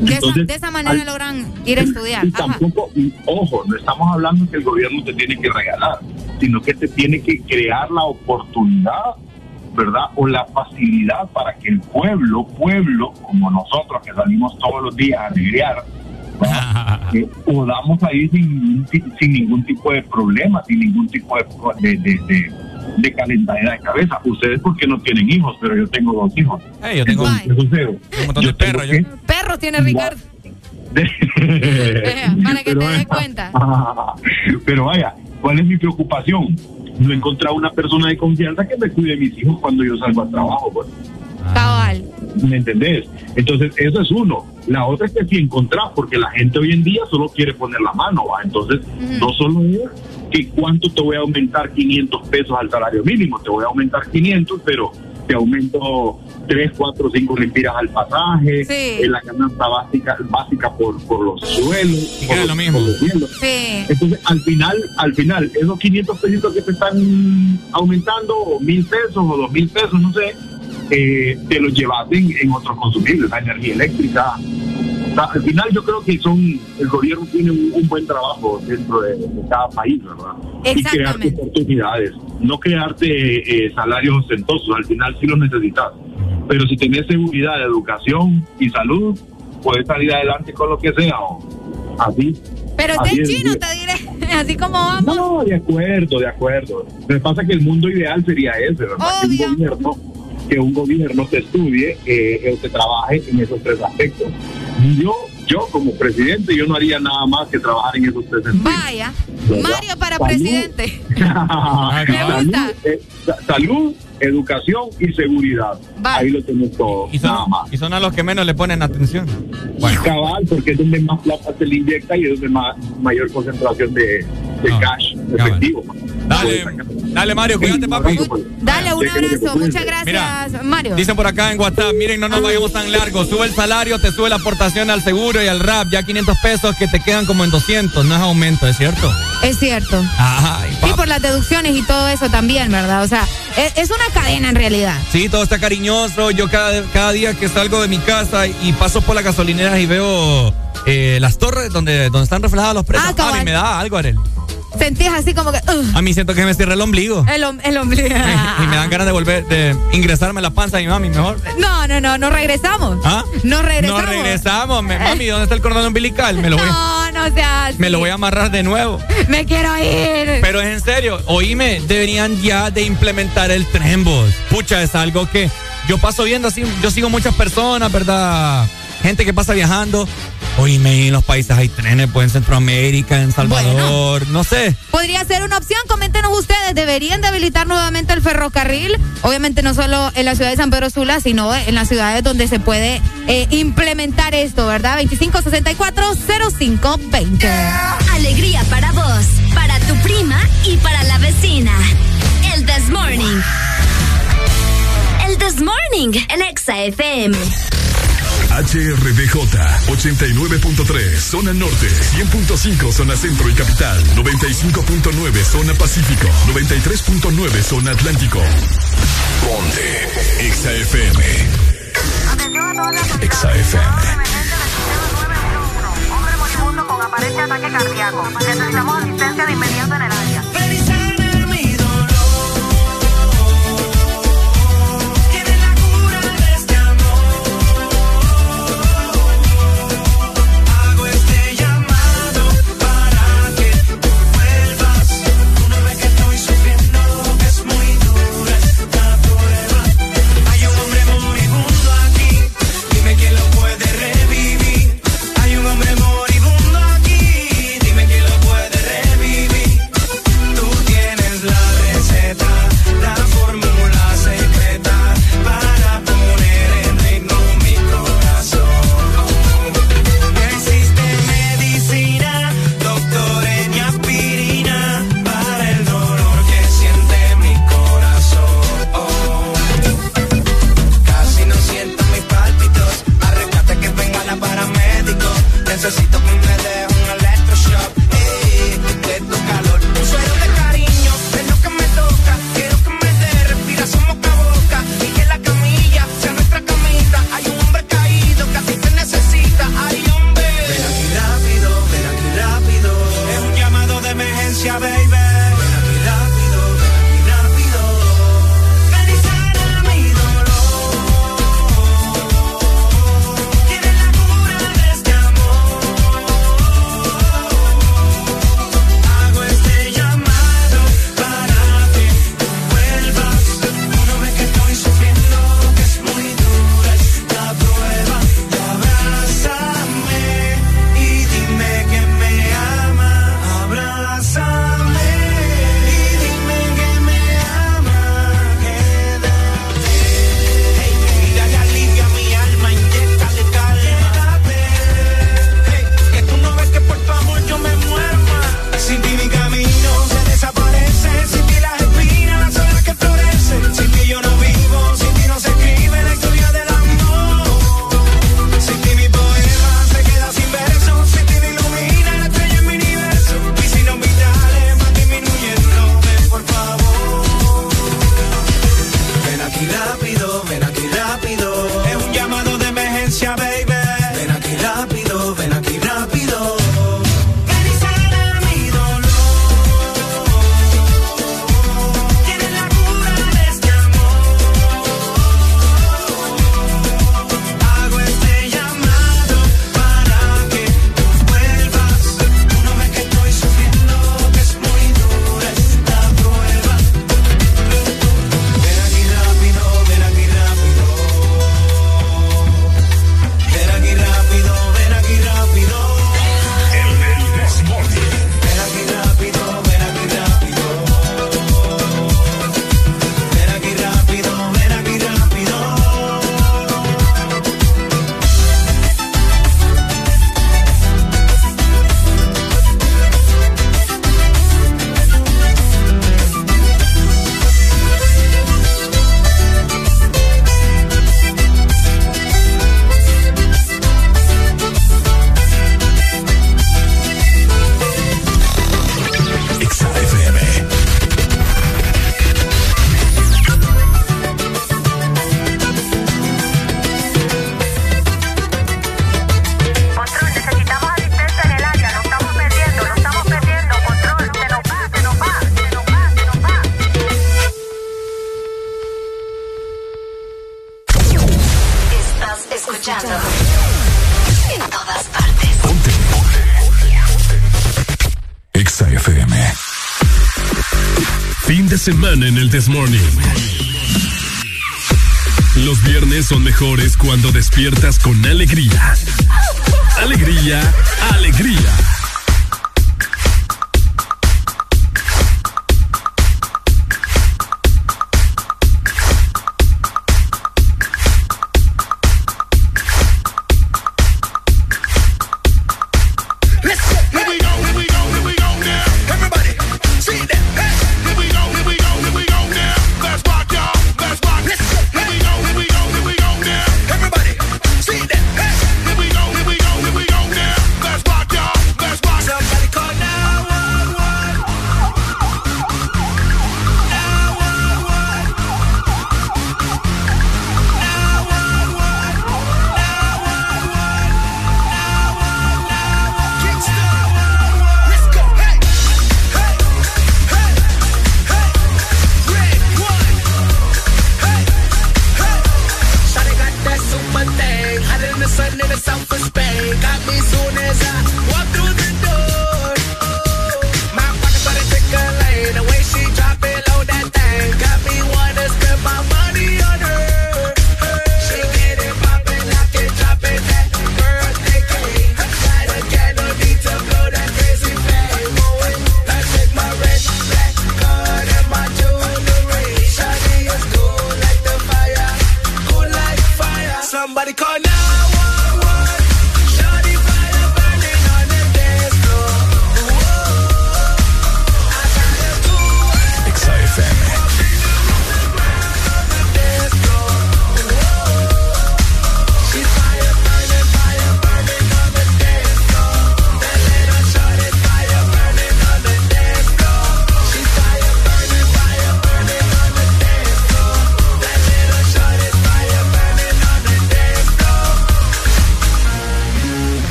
De esa, Entonces, de esa manera logran ir a estudiar. y tampoco, y ojo, no estamos hablando que el gobierno te tiene que regalar, sino que te tiene que crear la oportunidad, ¿verdad? O la facilidad para que el pueblo, pueblo, como nosotros que salimos todos los días a alegrear, que podamos ir sin, sin ningún tipo de problema, sin ningún tipo de, de, de, de- de calentadera de cabeza. Ustedes porque no tienen hijos, pero yo tengo dos hijos. Eh, yo tengo Entonces, ¿qué sucede? un montón de perros. yo. Perro tiene Ricardo. Para que te des cuenta. Pero vaya, ¿cuál es mi preocupación? No encontrar una persona de confianza que me cuide de mis hijos cuando yo salgo al trabajo. pues. Cabal. ¿Me entendés? Entonces, eso es uno. La otra es que si encontrás, porque la gente hoy en día solo quiere poner la mano, ¿va? Entonces, no solo es que cuánto te voy a aumentar 500 pesos al salario mínimo, te voy a aumentar 500, pero te aumento 3, 4, 5 lempiras al pasaje, Sí. en la canasta básica, básica por, por los suelos, por, los- por los sueldos. Sí. Entonces, al final, al final, esos 500 pesitos que te están aumentando, o mil pesos o dos mil pesos, no sé, eh, te los llevas en, en otros consumibles, la energía eléctrica. Al final yo creo que son, el gobierno tiene un, un buen trabajo dentro de, de cada país, ¿verdad? Y crearte oportunidades, no crearte eh, salarios ostentosos, al final sí los necesitas. Pero si tenés seguridad, educación y salud, puedes salir adelante con lo que sea, o así. Pero Así este es, chino, te diré, así como vamos. No, de acuerdo, de acuerdo. Me pasa que el mundo ideal sería ese, ¿verdad? Que un gobierno, que un gobierno te estudie eh, o te trabaje en esos tres aspectos. Yo, yo como presidente, yo no haría nada más que trabajar en esos tres sentidos. Vaya. ¿verdad? Mario para Salud. presidente. salud, eh, sa- salud, educación y seguridad. Ahí lo tenemos todo. Y son, nada más. y son a los que menos le ponen atención. Cabal, porque es donde más plata se le inyecta y es donde más, mayor concentración de, de cash efectivo. Dale, dale Mario, cuídate papi. Dale, un abrazo. Muchas gracias, Mario. Dicen por acá en WhatsApp, miren, no nos vayamos tan largo. Sube el salario, te sube la aportación al seguro y al rap. Ya 500 pesos que te quedan como en 200. No es aumento, ¿es cierto? Es cierto. Y por las deducciones y todo eso también, ¿verdad? O sea, es, es una cadena en realidad. Sí, todo está cariñoso. Yo cada, cada día que salgo de mi casa y paso por las gasolineras y veo eh, las torres donde, donde están reflejados los precios. Ah, a mí me da algo, Arel. Sentís así como que. uh, A mí siento que me cierra el ombligo. el, el ombligo. y me dan ganas de volver, de ingresarme la panza de mi mami, mejor. No, no, no, no regresamos. ¿Ah? No regresamos. No regresamos. Me- mami, ¿dónde está el cordón umbilical? Me lo voy, No, no seas. me lo voy a amarrar de nuevo. Me quiero ir. Pero es en serio, oíme, deberían ya de implementar el tren, vos. Pucha, es algo que yo paso viendo así, yo sigo muchas personas, ¿verdad? Gente que pasa viajando. Oíme, en los países hay trenes, pues en Centroamérica, en Salvador, no sé. Podría ser una opción, coméntenos ustedes, ¿deberían de habilitar nuevamente el ferrocarril? Obviamente no solo en la ciudad de San Pedro Sula, sino en las ciudades donde se puede eh, implementar esto, ¿verdad? 2564-0520. Alegría para vos, para tu prima y para la vecina. El This Morning. This Morning, en Exa FM. HRDJ 89.3 zona norte, 100.5 zona centro y capital, 95.9 zona pacífico, 93.9 zona atlántico. Ponte XAFM. XAFM. con aparente ataque cardíaco. Necesitamos asistencia de inmediato en el área. En el Desmorning. Los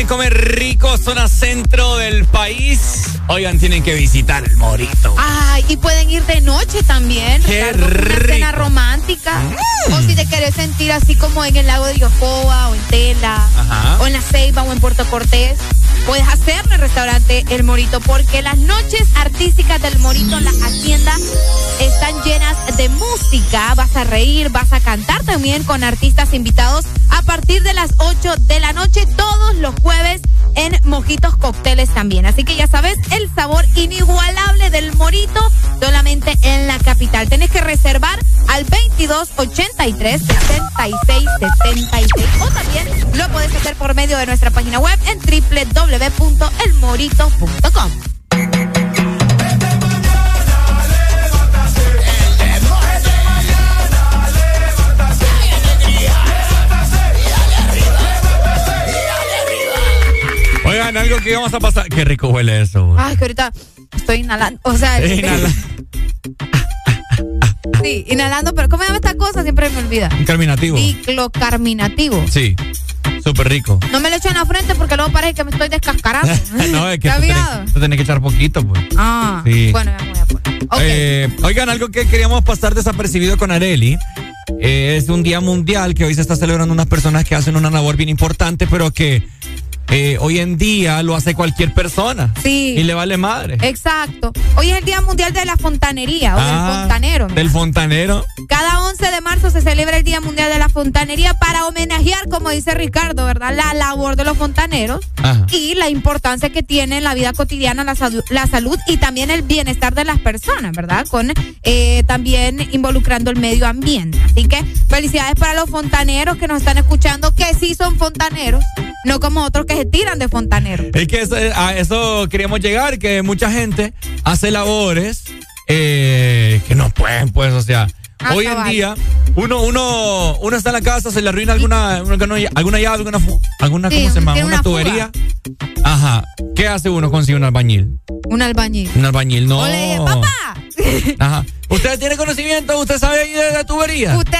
quieren comer rico, zona centro del país. Oigan, tienen que visitar el Morito. Ay, y pueden ir de noche también. Qué Ricardo, con Una rico. cena romántica. O si te querés sentir así como en el lago de Yocoa o en Tela. Ajá. O en La Ceiba o en Puerto Cortés. Puedes hacerlo en el restaurante El Morito porque las noches artísticas del Morito, las haciendas, están llenas de música. Vas a reír, vas a cantar también con artistas invitados a partir de las 8 de la noche todos los jueves en Mojitos Cócteles también. Así que ya sabes, el sabor inigualable del Morito solamente en la capital. Tenés que reservar al 22 83 76 76 o también lo puedes hacer por medio de nuestra página web en www.elmorito.com. que vamos a pasar. Qué rico huele eso. güey. Ay, que ahorita estoy inhalando. O sea, Inhala. sí, inhalando, pero ¿cómo llama esta cosa? Siempre me olvida. Incarminativo. Ciclocarminativo. Sí, súper rico. No me lo echo en la frente porque luego parece que me estoy descascarando. no, es que ¿Te has tú tenés, tú tenés que echar poquito, pues. Ah, Sí. bueno, ya me voy a poner. Ok. Eh, oigan, algo que queríamos pasar desapercibido con Areli. eh, es un día mundial que hoy se está celebrando unas personas que hacen una labor bien importante, pero que eh, hoy en día lo hace cualquier persona. Sí. Y le vale madre. Exacto. Hoy es el Día Mundial de la Fontanería o del Ah, fontanero. mira. Del fontanero. Cada 11 de marzo se celebra el Día Mundial de la Fontanería para homenajear, como dice Ricardo, ¿verdad? La labor de los fontaneros Ajá. y la importancia que tiene en la vida cotidiana la, la salud y también el bienestar de las personas, ¿verdad? Con eh, también involucrando el medio ambiente. Así que felicidades para los fontaneros que nos están escuchando, que sí son fontaneros, no como otros que se tiran de fontaneros. Es que eso- a eso queríamos llegar, que mucha gente hace labores eh, que no pueden, pues, o sea, Ah, hoy en día uno, uno, uno está en la casa, se le arruina alguna, alguna, llave, alguna, alguna Sí, ¿cómo se llama? Una, tubería. Ajá. ¿Qué hace uno consigue un albañil? Un albañil. Un albañil, no. O le dije, papá, Ajá. ¿Usted tiene conocimiento? ¿Usted sabe ahí de la tubería? usted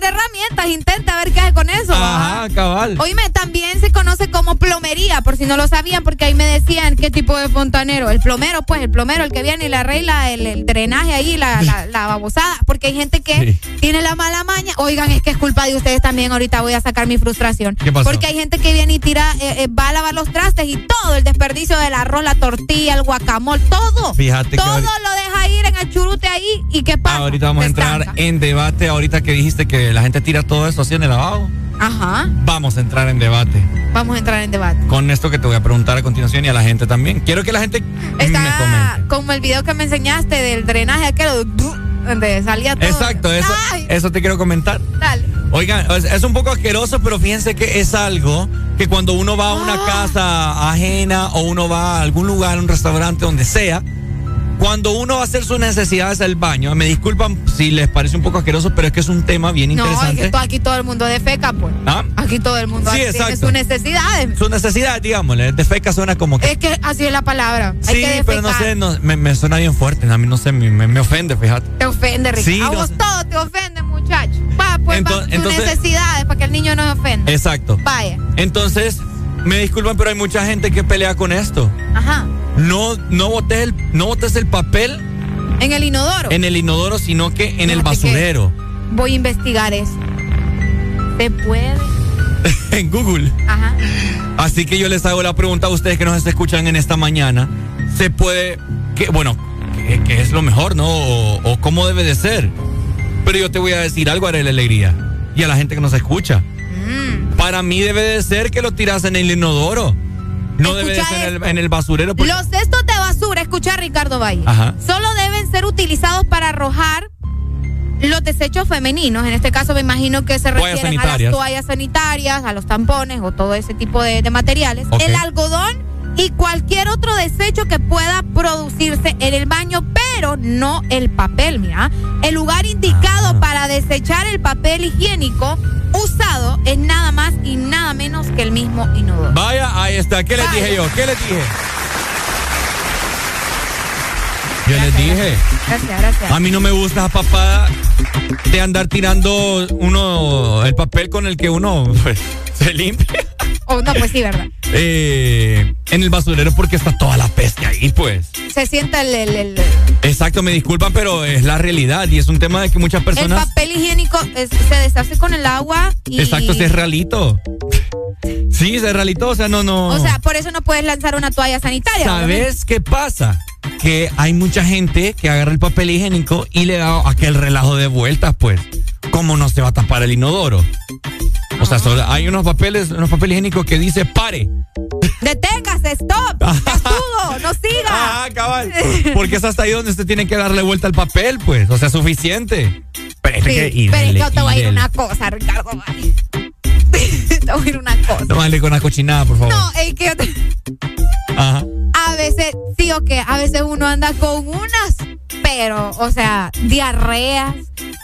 tiene herramientas, intenta ver qué hace con eso. Ajá, cabal. Oíme, también se conoce como plomería, por si no lo sabían, porque ahí me decían qué tipo de fontanero. El plomero, pues, el plomero, el que viene y le arregla el, el drenaje ahí, la, la, la babosada. Porque hay gente que tiene la mala maña. Oigan, es que es culpa de ustedes también. Ahorita voy a sacar mi frustración. ¿Qué pasó? Porque hay gente que viene y tira, eh, eh, va a lavar los trastes y todo el desperdicio del arroz, la tortilla, el guacamole, todo. Fíjate todo lo deja ir ahí. ¿Y qué pasa? Ahorita vamos a entrar en debate. Ahorita que dijiste que la gente tira todo eso así en el lavabo. Ajá. Vamos a entrar en debate. Vamos a entrar en debate. con esto que te voy a preguntar a continuación y a la gente también. Quiero que la gente me Está comente. como el video que me enseñaste del drenaje aquel donde salía todo. Exacto, eso, Ay, eso te quiero comentar. dale. Oigan, es, es un poco asqueroso, pero fíjense que es algo que cuando uno va a una Ah. casa ajena o uno va a algún lugar, un restaurante, donde sea, cuando uno va a hacer sus necesidades al baño, me disculpan si les parece un poco asqueroso, pero es que es un tema bien No, es interesante. que aquí todo el mundo defeca, pues. ¿Ah? Aquí todo el mundo Sí, tiene sus necesidades. Sus necesidades, digámosle, de feca suena como que... Es que así es la palabra. Hay Sí, que pero no sé, no, me, me suena bien fuerte, a mí no sé, me, ofende, fíjate. Te ofende, Ricardo. Sí, a vos todo te ofende, muchacho. Va, pues, Ento- va, tus entonces- necesidades para que el niño no se ofenda. Exacto. Vaya. Entonces, me disculpan, pero hay mucha gente que pelea con esto. Ajá. No, no botes el, no botes el papel En el inodoro. en el inodoro, sino que en el Fíjate que- basurero. Voy a investigar eso. ¿Se puede? en Google. Ajá. Así que yo les hago la pregunta a ustedes que nos escuchan en esta mañana. ¿Se puede, que, bueno, qué qué es lo mejor, no? O, o cómo debe de ser. Pero yo te voy a decir algo, Arely Alegría. Y a la gente que nos escucha. Para mí debe de ser que lo tiras en el inodoro. No debe de ser en el, esto. en el basurero. porque- Los cestos de basura, escucha Ricardo Valle, Ajá. solo deben ser utilizados para arrojar los desechos femeninos. En este caso me imagino que se refieren a las toallas sanitarias, a los tampones o todo ese tipo de, de materiales. El algodón y cualquier otro desecho que pueda producirse en el baño, pero no el papel, mira. El lugar indicado Ah. para desechar el papel higiénico usado es nada más y nada menos que el mismo inodoro. Vaya, ahí está. ¿Qué les dije yo? ¿Qué les dije? Yo les dije. Gracias, gracias. A mí no me gusta esa papada de andar tirando uno el papel con el que uno pues, se limpia. Oh, no, pues sí, ¿verdad? Eh, en el basurero porque está toda la peste ahí, pues. Se sienta el, el, el, Exacto, me disculpan, pero es la realidad y es un tema de que muchas el personas. papel higiénico es- se deshace con el agua y... Exacto, es realito. Sí, ese es realito, o sea, no, no. O sea, por eso no puedes lanzar una toalla sanitaria. ¿Sabes qué pasa? Que hay mucha gente que agarra el papel higiénico y le da aquel relajo de vueltas, pues. ¿Cómo no se va a tapar el inodoro? O sea, hay unos papeles, unos papeles higiénicos que dice pare. Deténgase, stop, ya estuvo, no siga. Ah, cabal. Porque es hasta ahí donde usted tiene que darle vuelta al papel, pues. O sea, suficiente. Pero es Sí, que, y pero es que dele, yo te voy a ir una cosa, Ricardo. vale. te voy a ir una cosa. No vale con la cochinada, por favor. No, es que yo te- Ajá. a veces, sí o qué, a veces uno anda con unas, pero, o sea, diarreas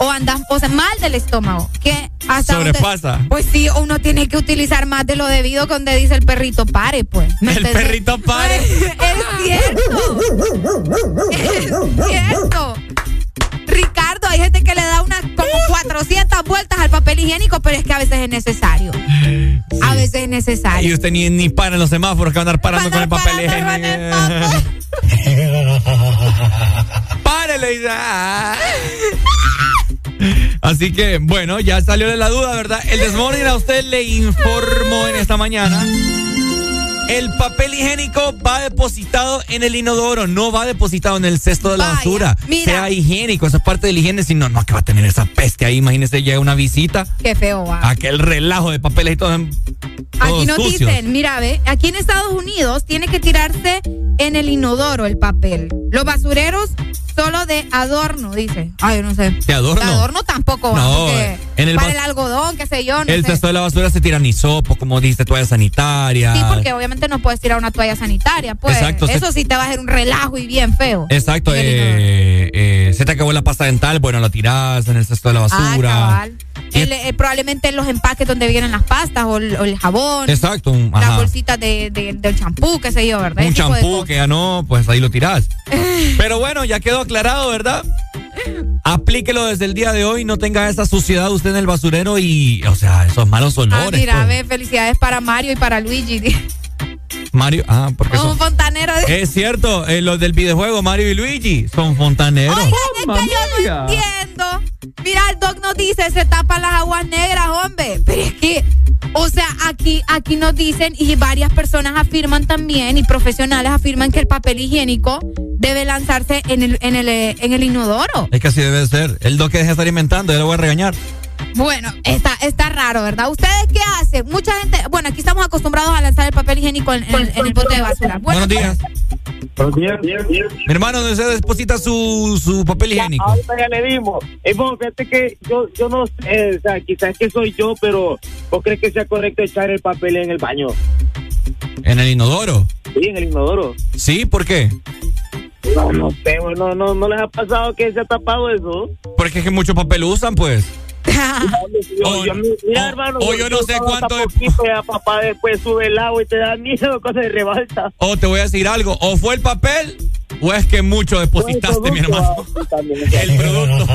o andas, o sea, mal del estómago, que hasta donde- Sobrepasa. pues sí, uno tiene que utilizar más de lo debido donde dice el perrito pare, pues. ¿me El entendés? perrito pare. Es cierto. Es cierto. Ricardo, hay gente que le da unas como 400 vueltas al papel higiénico, pero es que a veces es necesario. A veces es necesario. Y usted ni, ni para en los semáforos que va a andar parando con el papel higiénico. Así que, bueno, ya salió de la duda, ¿verdad? El Desmorning a usted le informó en esta mañana. El papel higiénico va depositado en el inodoro, no va depositado en el cesto de la Vaya, basura. mira. Sea higiénico, esa es parte de la higiene. Si no, no, que va a tener esa peste ahí. Imagínese, llega una visita, Qué feo va. aquel relajo de papeles y todo. en- Aquí nos sucios. dicen, mira, ve, aquí en Estados Unidos tiene que tirarse en el inodoro el papel. Los basureros solo de adorno, dice. Ay, no sé. ¿De adorno? De adorno tampoco va, No, porque en el para el algodón, qué sé yo, no el sé. cesto de la basura se tira ni sopo, como dice, toalla sanitaria. Sí, porque obviamente no puedes tirar una toalla sanitaria, pues. Exacto, Eso sí te va a hacer un relajo y bien feo. Exacto, eh, eh, se te acabó la pasta dental, bueno, la tirás en el cesto de la Ah, basura. El- eh, probablemente en los empaques donde vienen las pastas o el, o el jabón. Exacto, Las bolsitas de, de- del champú, qué sé yo, ¿verdad? un champú que ya no, pues ahí lo tirás. Pero bueno, ya quedó aclarado, ¿verdad? Aplíquelo desde el día de hoy, no tenga esa suciedad usted en el basurero y, o sea, esos malos Ah, olores. mira, pues. ve, felicidades para Mario y para Luigi. Mario, ah, porque Un son... fontanero. de- Es cierto, eh, los del videojuego Mario y Luigi son fontaneros. Oigan, es que yo no entiendo. Mira, el doc nos dice, se tapan las aguas negras, hombre. Pero es que, o sea, aquí, aquí nos dicen y varias personas afirman también y profesionales afirman que el papel higiénico debe lanzarse en el, en el, eh, en el inodoro. Es que así debe ser. El doc que deja de estar inventando, yo lo voy a regañar. Bueno, está, está raro, ¿verdad? ¿Ustedes qué hacen? Mucha gente, bueno, aquí estamos acostumbrados a lanzar el papel higiénico en, en- en el bote de basura. Bueno, Buenos días. Buenos días. Mi hermano, ¿dónde se deposita su, su papel higiénico? Ahorita ya le dimos. Eh, vos, fíjate que yo, yo no sé, o sea, quizás que soy yo, pero ¿vos crees que sea correcto echar el papel en el baño? ¿En el inodoro? Sí, en el inodoro. Sí, ¿por qué? No, no no, no, no les ha pasado que se ha tapado eso. Porque es que mucho papel usan, pues. Yo- yo- mira, hermano, o yo no sé cuánto poquito, ya papá después sube el agua y te da miedo, cosa de rebalsa. O te voy a decir algo, o fue el papel o es que mucho depositaste, mi hermano. El producto.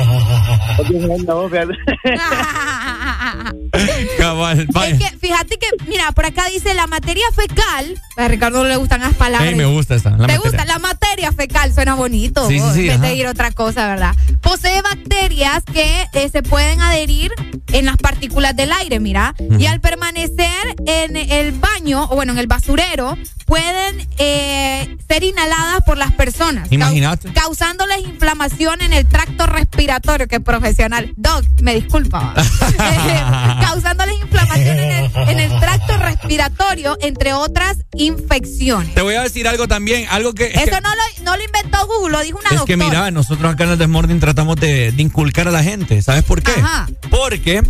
Cabal, vaya. es que fíjate que, mira, por acá dice la materia fecal. A Ricardo no le gustan las palabras. Ey, me gusta esa. la ¿Te materia. gusta? La materia fecal suena bonito. Sí, sí, sí, en vez ajá. de ir a otra cosa, ¿verdad? Posee bacterias que eh, se pueden adherir en las partículas del aire, mira. Y al permanecer en el baño, o bueno, en el basurero, pueden eh, ser inhaladas por las personas. Imagínate. causándoles inflamación en el tracto respiratorio. Que profesional. Doc, me disculpa. Causándoles inflamación en el, en el tracto respiratorio, entre otras infecciones. Te voy a decir algo también, algo que... es que- Eso no lo, no lo inventó Google, lo dijo una Es doctora. que mira, nosotros acá en el Desmorning tratamos de, de inculcar a la gente. ¿Sabes por qué? Ajá. Porque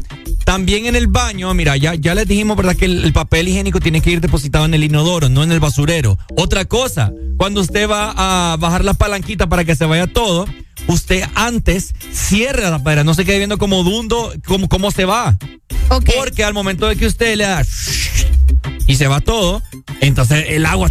también en el baño, mira, ya, ya les dijimos, ¿verdad? Que el, el papel higiénico tiene que ir depositado en el inodoro, no en el basurero. Otra cosa, cuando usted va a bajar la palanquita para que se vaya todo, usted antes cierra la pared, no se quede viendo como dundo cómo, cómo se va. Porque al momento de que usted le da y se va todo, entonces el agua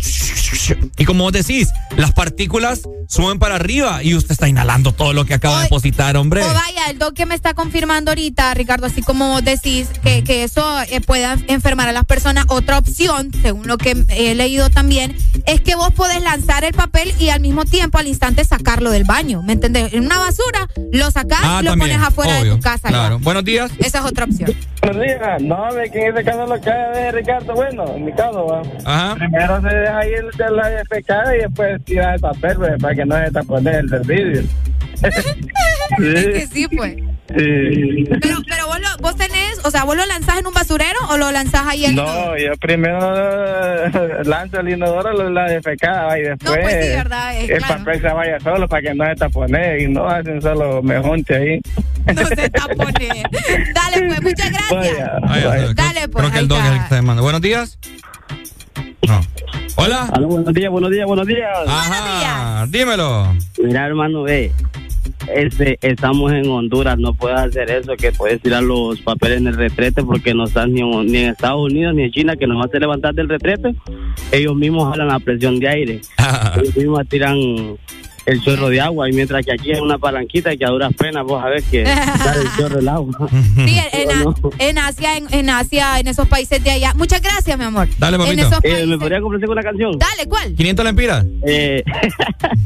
y como vos decís, las partículas suben para arriba y usted está inhalando todo lo que acaba de depositar, hombre. O vaya, el doc que me está confirmando ahorita, Ricardo, así como vos decís que, que eso eh, pueda enfermar a las personas, otra opción, según lo que he leído también, es que vos podés lanzar el papel y al mismo tiempo al instante sacarlo del baño, ¿me entendés? En una basura lo sacás Ah, y lo también, pones afuera de tu casa. Claro. ya. Buenos días. Esa es otra opción. Buenos días. No, ve que en ese caso lo que de Ricardo, bueno, en mi caso, va. Ajá. Primero se deja ahí el de la defecada y después tira el papel, ve, para que no se tapone el del vidrio. Es que sí, pues. Sí. Pero, pero vos, lo- vos tenés, o sea, vos lo lanzás en un basurero o lo lanzás ahí en No, yo primero lanzo el inodoro, la- la defecada, y después pues sí, verdad, es el claro. papel se vaya solo para que no se tapone y no hacen solo mejonte ahí. No se tapone. Dale, pues, muchas gracias. Vaya, Vaya, Dale, pues, Creo que el dog es el que está. llamando. Buenos días. No. Hola. Aló, buenos días, buenos días, buenos días. Ajá. Dímelo. Mira, hermano, ve. Este, estamos en Honduras, no puedes hacer eso, que puedes tirar los papeles en el retrete porque no estás ni, en- ni en Estados Unidos ni en China, que nos vas a levantar del retrete. Ellos mismos jalan la presión de aire. Ellos mismos tiran el chorro de agua y mientras que aquí hay una palanquita que a duras penas vos sabés que sale el chorro del agua. Sí, en, Asia, en, en Asia, en esos países de allá. Muchas gracias, mi amor. Dale, esos Eh, países. ¿Me podría complacer con una canción? Dale, ¿cuál? 500 lempiras. Eh,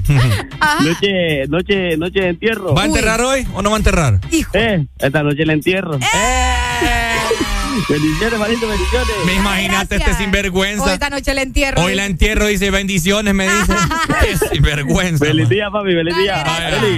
noche, noche, noche de entierro. ¿Va a enterrar hoy o no va a enterrar? Eh, esta noche le entierro. Bendiciones, manito, bendiciones. Me imaginaste este Hoy sinvergüenza. esta noche le entierro. Hoy la entierro, dice bendiciones, me dice. Qué sinvergüenza. Feliz día, papi, feliz día.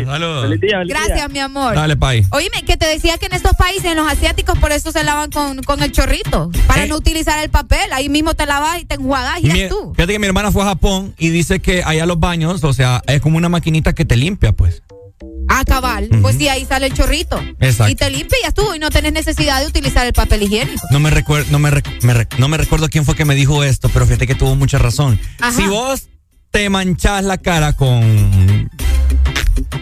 Saludos. Feliz día, feliz día. Gracias, mi amor. Dale, pay. Oíme, que te decía que en estos países, en los asiáticos, por eso se lavan con, con el chorrito. Para Eh. no utilizar el papel. Ahí mismo te lavas y te enjuagas y Mi- ya tú. fíjate que mi hermana fue a Japón y dice que allá los baños, o sea, es como una maquinita que te limpia, pues. Ah, cabal. Pues sí, ahí sale el chorrito. Exacto. Y te limpia y ya estuvo. Y no tenés necesidad de utilizar el papel higiénico. No me recuerdo, no me, rec- me rec- no me recuerdo quién fue que me dijo esto, pero fíjate que tuvo mucha razón. Ajá. Si vos te manchás la cara con,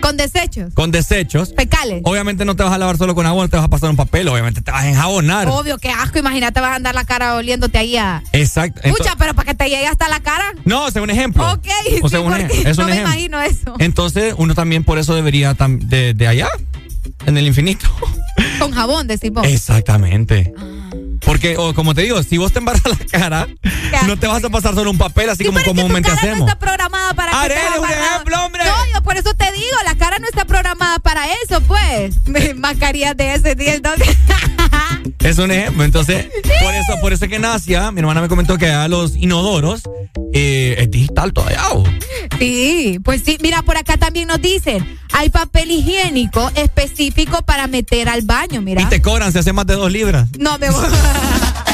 Con desechos. con desechos, Fecales. obviamente no te vas a lavar solo con agua, no te vas a pasar un papel, obviamente te vas a enjabonar. Obvio, qué asco. Imagínate, vas a andar la cara oliéndote ahí a. Exacto. Pucha, pero para que te llegue hasta la cara. no, es un ejemplo. Ok, O sea, sí, un porque ej- es no un me ejemplo. imagino eso. Entonces, uno también por eso debería de, de allá, en el infinito. Con jabón, decimos. Exactamente. Porque, o como te digo, si vos te embarazas la cara, no te vas a pasar solo un papel así como comúnmente cara hacemos. no está programada para que un ejemplo, hombre. No, yo por eso te digo, la cara no está programada para eso, pues. Mascarillas de ese día, entonces. Es un ejemplo. Entonces, por eso, por eso que en Asia, mi hermana me comentó que allá los inodoros eh, es digital todavía. Sí, pues sí. Mira, por acá también nos dicen, hay papel higiénico específico para meter al baño, mira. Y te cobran si hace más de dos libras. No, me voy.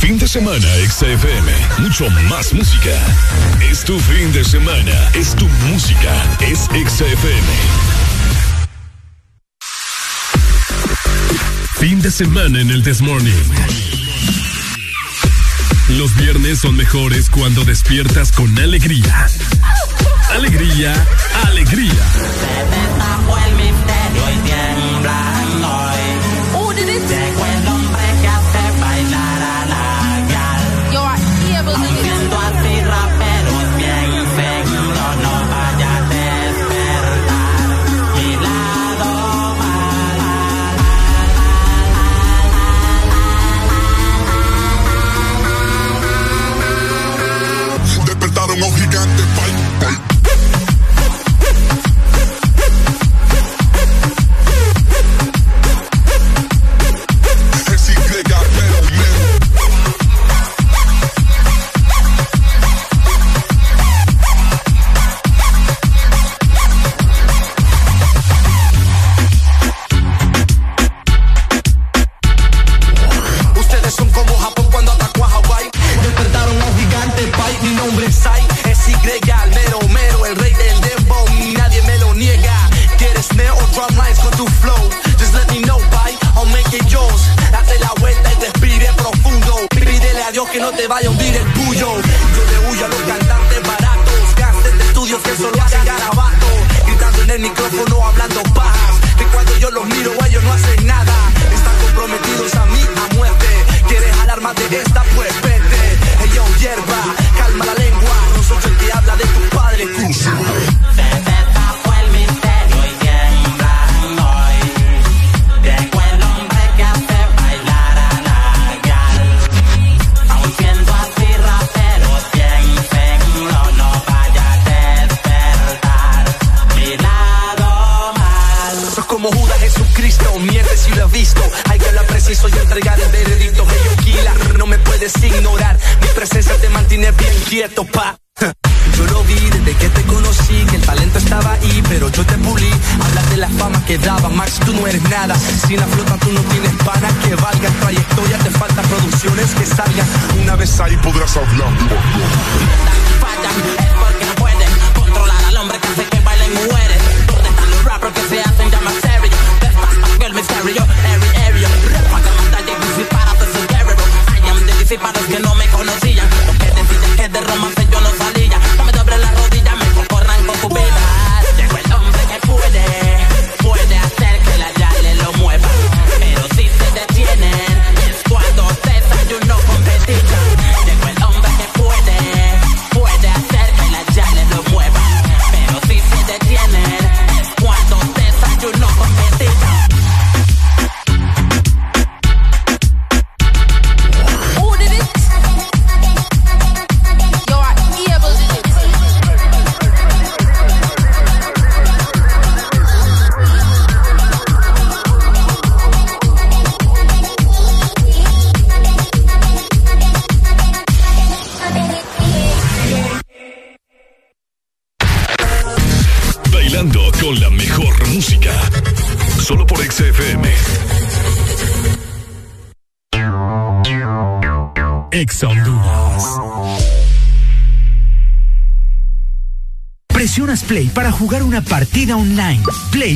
Fin de semana, XFM. Mucho más música. Es tu fin de semana. Es tu música. Es XFM. Fin de semana en el This Morning. Los viernes son mejores cuando despiertas con alegría. Alegría, alegría.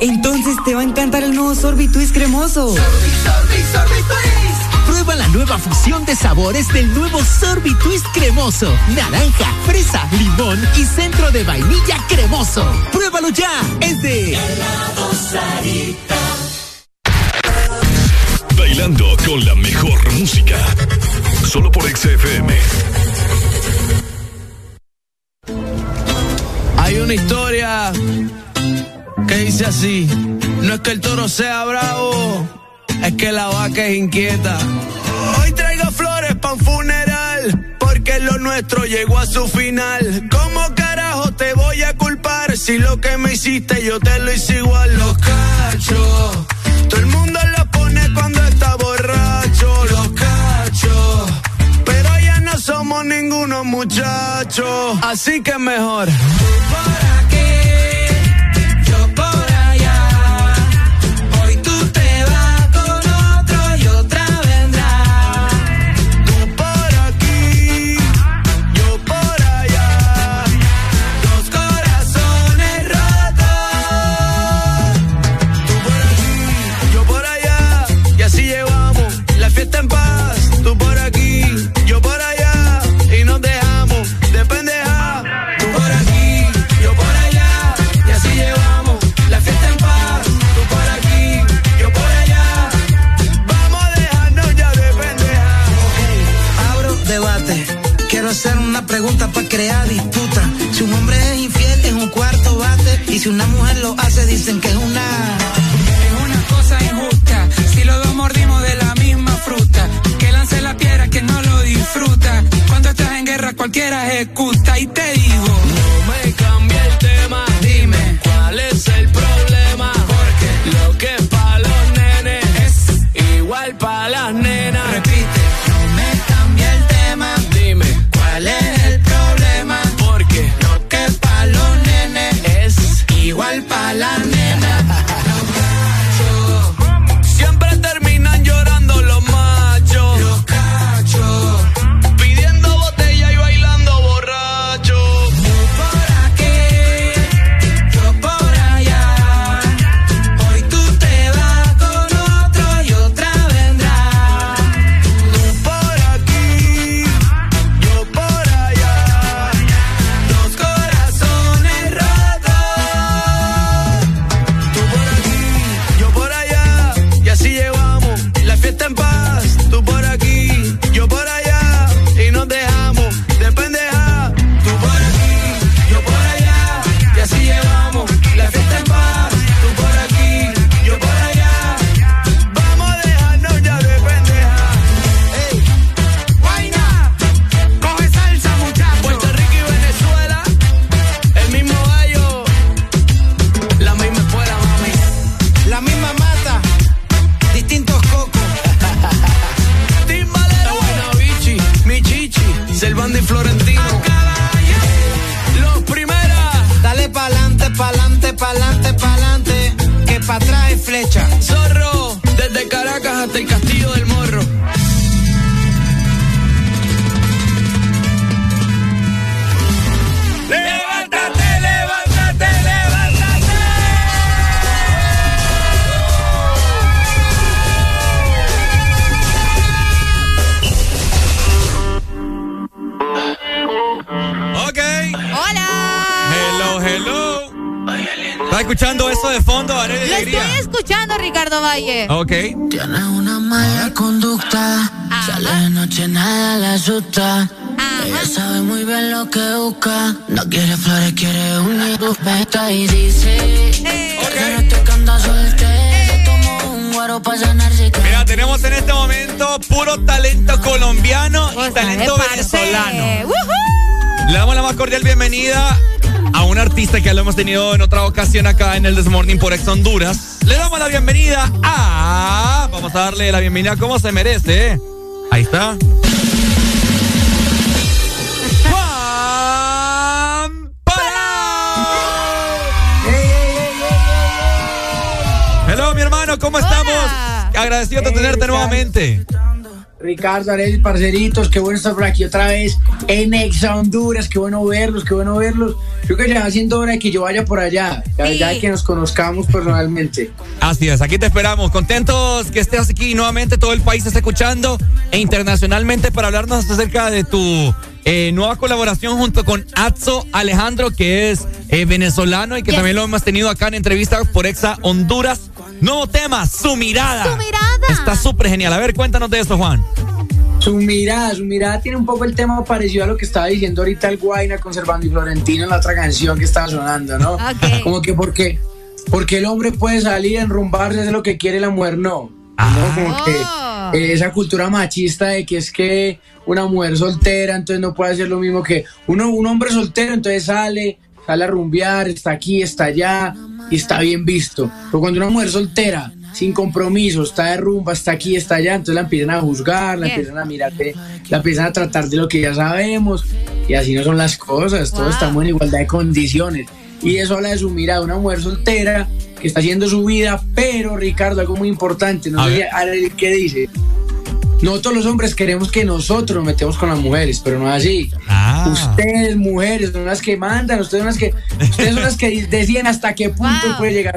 Entonces te va a encantar el nuevo Sorbitwist cremoso. Prueba la nueva fusión de sabores del nuevo Sorbitwist cremoso. Naranja, fresa, limón y centro de vainilla cremoso. Pruébalo ya. Es de Sarita. Bailando con la mejor música. Solo por XFM. Sea bravo, es que la vaca es inquieta. Hoy traigo flores pa' un funeral, porque lo nuestro llegó a su final. ¿Cómo carajo te voy a culpar si lo que me hiciste yo te lo hice igual? Los cachos, todo el mundo lo pone cuando está borracho, los cachos. Pero ya no somos ninguno muchachos, así que mejor. Cualquiera ejecuta. Y te digo. No me cambie el tema. Dime, ¿cuál es el problema? Porque lo que es para los nenes es igual para las nenas. Ricardo Valle. Ok. Tienes una mala conducta, sale de noche nada le asusta. Ella sabe muy bien lo que busca. No quiere flores, quiere un beta y dice no sanarse. Mira, tenemos en este momento puro talento colombiano y talento venezolano. Le damos la más cordial bienvenida un artista que ya lo hemos tenido en otra ocasión acá en el Desmorning por Ex Honduras. Le damos la bienvenida a. Vamos a darle la bienvenida como se merece. Ahí está. Juan Hello, mi hermano, ¿cómo estamos? Agradecido de tenerte nuevamente. Ricardo, Arely, parceritos, qué bueno estar por aquí otra vez en Exa Honduras, qué bueno verlos, qué bueno verlos. Creo que ya va siendo hora de que yo vaya por allá, ya, ya de que nos conozcamos personalmente. Así es, aquí te esperamos. Contentos que estés aquí nuevamente, todo el país está escuchando e internacionalmente para hablarnos acerca de tu eh, nueva colaboración junto con Atzo Alejandro, que es eh, venezolano y que también lo hemos tenido acá en entrevistas por Exa Honduras. Nuevo tema, su mirada. Su mirada. Está súper genial. A ver, cuéntanos de eso, Juan. Su mirada, su mirada tiene un poco el tema parecido a lo que estaba diciendo ahorita el Guaina conservando y Florentino en la otra canción que estaba sonando, ¿no? Como que porque, porque el hombre puede salir, enrumbarse, hacer lo que quiere, la mujer no. ¿no? Como que eh, esa cultura machista de que es que una mujer soltera, entonces no puede hacer lo mismo que uno, un hombre soltero, entonces sale, sale a rumbear, está aquí, está allá y está bien visto. Pero cuando una mujer soltera, sin compromiso, está de rumba, está aquí, está allá, entonces la empiezan a juzgar, la empiezan a mirar, de- la empiezan a tratar de lo que ya sabemos y así no son las cosas, todos estamos en igualdad de condiciones. Y eso habla de su mirada, una mujer soltera que está haciendo su vida, pero Ricardo, algo muy importante, no A sé si- ¿qué dice? Nosotros los hombres queremos que nosotros nos metemos con las mujeres, pero no es así. Ah. Ustedes, mujeres, son las que mandan, ustedes son las que, ustedes son las que deciden hasta qué punto puede llegar.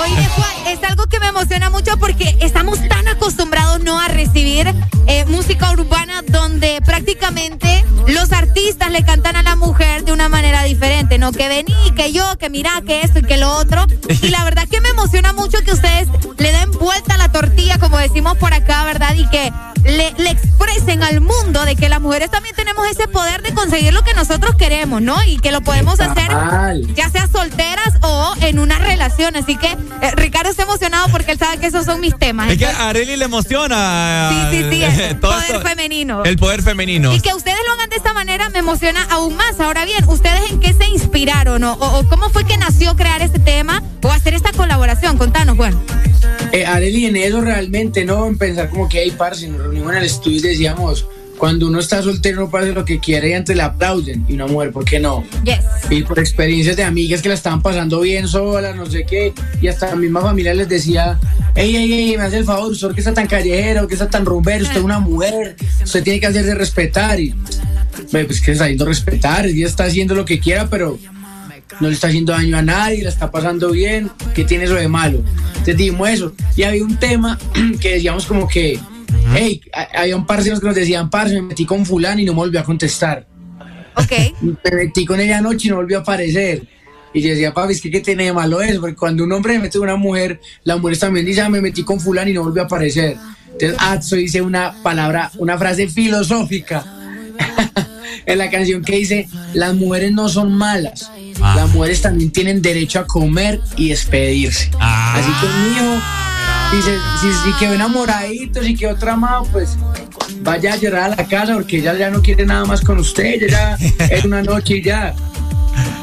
Oye, Juan, es algo que me emociona mucho porque estamos tan acostumbrados no a recibir eh, música urbana donde prácticamente los artistas le cantan a la mujer de una manera diferente, ¿no? Que vení, que yo, que mira, que esto y que lo otro. Y la verdad que me emociona mucho que ustedes le den vuelta a la tortilla, como decimos por acá, ¿verdad? Y que le, le expresen al mundo de que las mujeres también tenemos ese poder de conseguir lo que nosotros queremos, ¿no? Y que lo podemos hacer ya sea solteras o en una relación. Así que eh, Ricardo está emocionado porque él sabe que esos son mis temas. Es que a Areli le emociona. sí, sí, sí, el poder esto- femenino. El poder femenino. Y que ustedes lo hagan de esta manera me emociona aún más. Ahora bien, ¿ustedes en qué se inspiraron o, o- o cómo fue que nació crear este tema o hacer esta colaboración? Contanos, bueno. Eh, Arely, en eso realmente, ¿no? En pensar como que hay parce, nos reunimos en el estudio y decíamos, cuando uno está soltero no lo que quiere y antes le aplauden. Y una mujer, ¿por qué no? Yes. Y por experiencias de amigas que la estaban pasando bien solas, no sé qué, y hasta la misma familia les decía, ey, ey, ey, me hace el favor, usted que está tan callejero, que está tan rumbero, usted es una mujer, usted tiene que hacerse respetar. Y pues que está haciendo respetar, ella está haciendo lo que quiera, pero no le está haciendo daño a nadie, la está pasando bien, ¿qué tiene eso de malo? Entonces dijimos eso. Y había un tema que decíamos como que, hey, había un par de que nos decían, parce, me metí con fulano y no me volvió a contestar. Me metí con ella anoche y no volvió a aparecer. Y yo decía, papi, es que qué tiene de malo eso, porque cuando un hombre se mete con una mujer, la mujer también dice, ah, me metí con fulano y no volvió a aparecer. Entonces, Atso dice una palabra, una frase filosófica en la canción que dice, las mujeres no son malas, las mujeres también tienen derecho a comer y despedirse. Así que mijo, dice, si, si quedó enamoradito, si quedó tramado, pues vaya a llorar a la casa porque ella ya no quiere nada más con usted, ya es una noche y ya.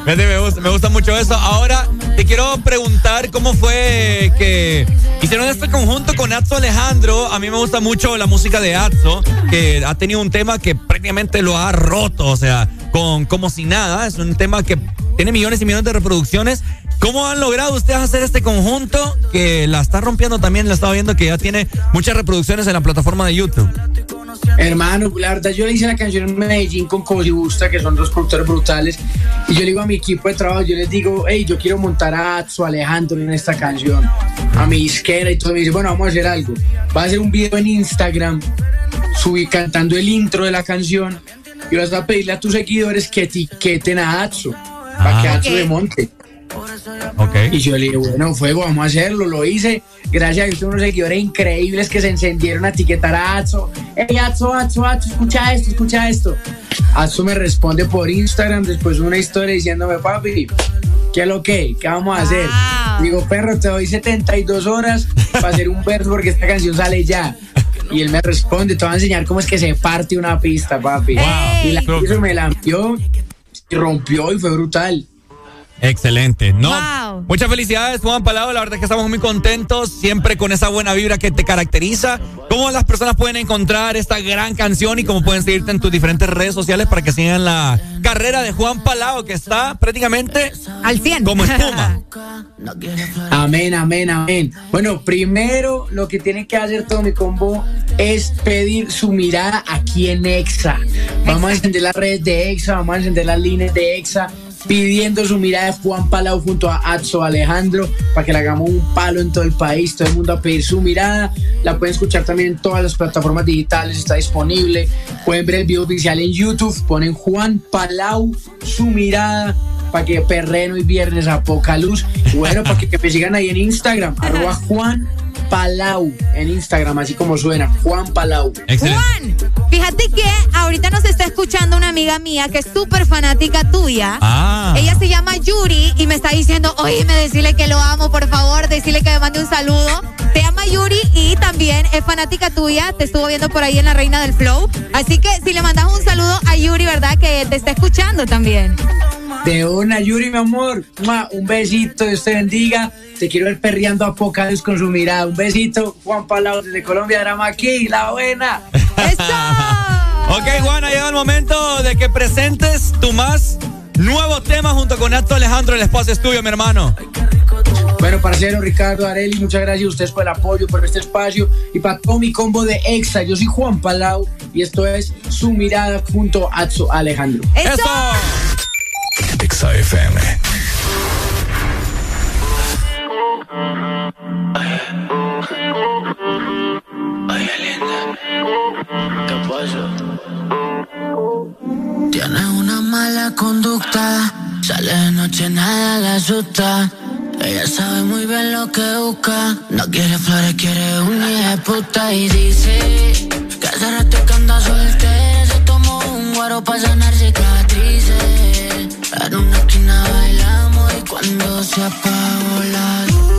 Me, gusta, me gusta mucho eso. Ahora te quiero preguntar cómo fue que hicieron este conjunto con Atzo Alejandro. A mí me gusta mucho la música de Atzo, que ha tenido un tema que prácticamente lo ha roto, o sea, con como si nada. Es un tema que tiene millones y millones de reproducciones. ¿Cómo han logrado ustedes hacer este conjunto que la está rompiendo también? La estaba viendo que ya tiene muchas reproducciones en la plataforma de YouTube. Hermano, la verdad, yo le hice la canción en Medellín con Cosi Busta, que son dos productores brutales. Y yo le digo a mi equipo de trabajo, yo les digo, hey, yo quiero montar a Atzo Alejandro en esta canción. A mi isquera y todo. Me dice, bueno, vamos a hacer algo. Va a hacer un video en Instagram, subí cantando el intro de la canción. Y vas a pedirle a tus seguidores que etiqueten a Atzo, para que Ah. Atzo Ok. le monte. Ok. Y yo le dije, bueno, fuego, vamos a hacerlo. Lo hice. Gracias a unos seguidores increíbles que se encendieron a etiquetar a Atso. Hey, Atso, Atso, Atso, escucha esto, escucha esto. Atso me responde por Instagram después una historia diciéndome, papi, ¿qué es lo que? ¿Qué vamos a hacer? Digo, perro, te doy 72 horas para hacer un verso porque esta canción sale ya. Y él me responde, te voy a enseñar cómo es que se parte una pista, papi. Y la hizo, me la envió, y rompió y fue brutal. Excelente. No. Muchas felicidades, Juan Palau. La verdad es que estamos muy contentos, siempre con esa buena vibra que te caracteriza. ¿Cómo las personas pueden encontrar esta gran canción y cómo pueden seguirte en tus diferentes redes sociales para que sigan la carrera de Juan Palau, que está prácticamente al 100? Como espuma. Amén, amén, amén. Bueno, primero lo que tiene que hacer todo mi combo es pedir su mirada aquí en Exa. Vamos a encender las redes de Exa, vamos a encender las líneas de Exa pidiendo su mirada de Juan Palau junto a Atso Alejandro para que le hagamos un palo en todo el país, todo el mundo a pedir su mirada. La pueden escuchar también en todas las plataformas digitales, está disponible. Pueden ver el video oficial en YouTube, ponen Juan Palau, su mirada para que perreno y viernes a poca luz. Bueno, para que, me sigan ahí en Instagram, arroba Juan Palau en Instagram, así como suena, Juan Palau. Juan, fíjate que ahorita nos está escuchando una amiga mía que es súper fanática tuya. Ah. Ella se llama Yuri y me está diciendo, oíme, decirle que lo amo, por favor, decirle que me mande un saludo. Se llama Yuri y también es fanática tuya, te estuvo viendo por ahí en La Reina del Flow. Así que si le mandas un saludo a Yuri, ¿verdad? Que te está escuchando también. De una, Yuri, mi amor. Un besito, Dios te bendiga. Te quiero ver perreando a poca luz con su mirada. Un besito, Juan Palau desde Colombia, drama aquí, la buena. ok, Juana, llega el momento de que presentes tu más nuevo tema junto con Acto Alejandro, el espacio es tuyo, mi hermano. Bueno, parcero Ricardo Areli, muchas gracias a ustedes por el apoyo, por este espacio y para todo mi combo de Exa. Yo soy Juan Palau y esto es Su Mirada junto a Alejandro. ¡Eso! Exa una mala conducta, sale de noche nada la asusta. Ella sabe muy bien lo que busca. No quiere flores, quiere un hija puta. Y dice que hace rato que anda soltera. Se tomó un guaro para sanar cicatrices. En una esquina bailamos y cuando se apagó la luz,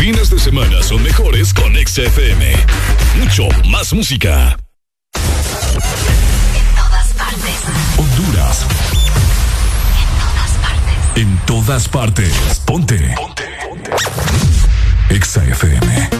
fines de semana son mejores con XFM. Mucho más música. En todas partes. Honduras. En todas partes. En todas partes. Ponte. Ponte. Ponte. XFM.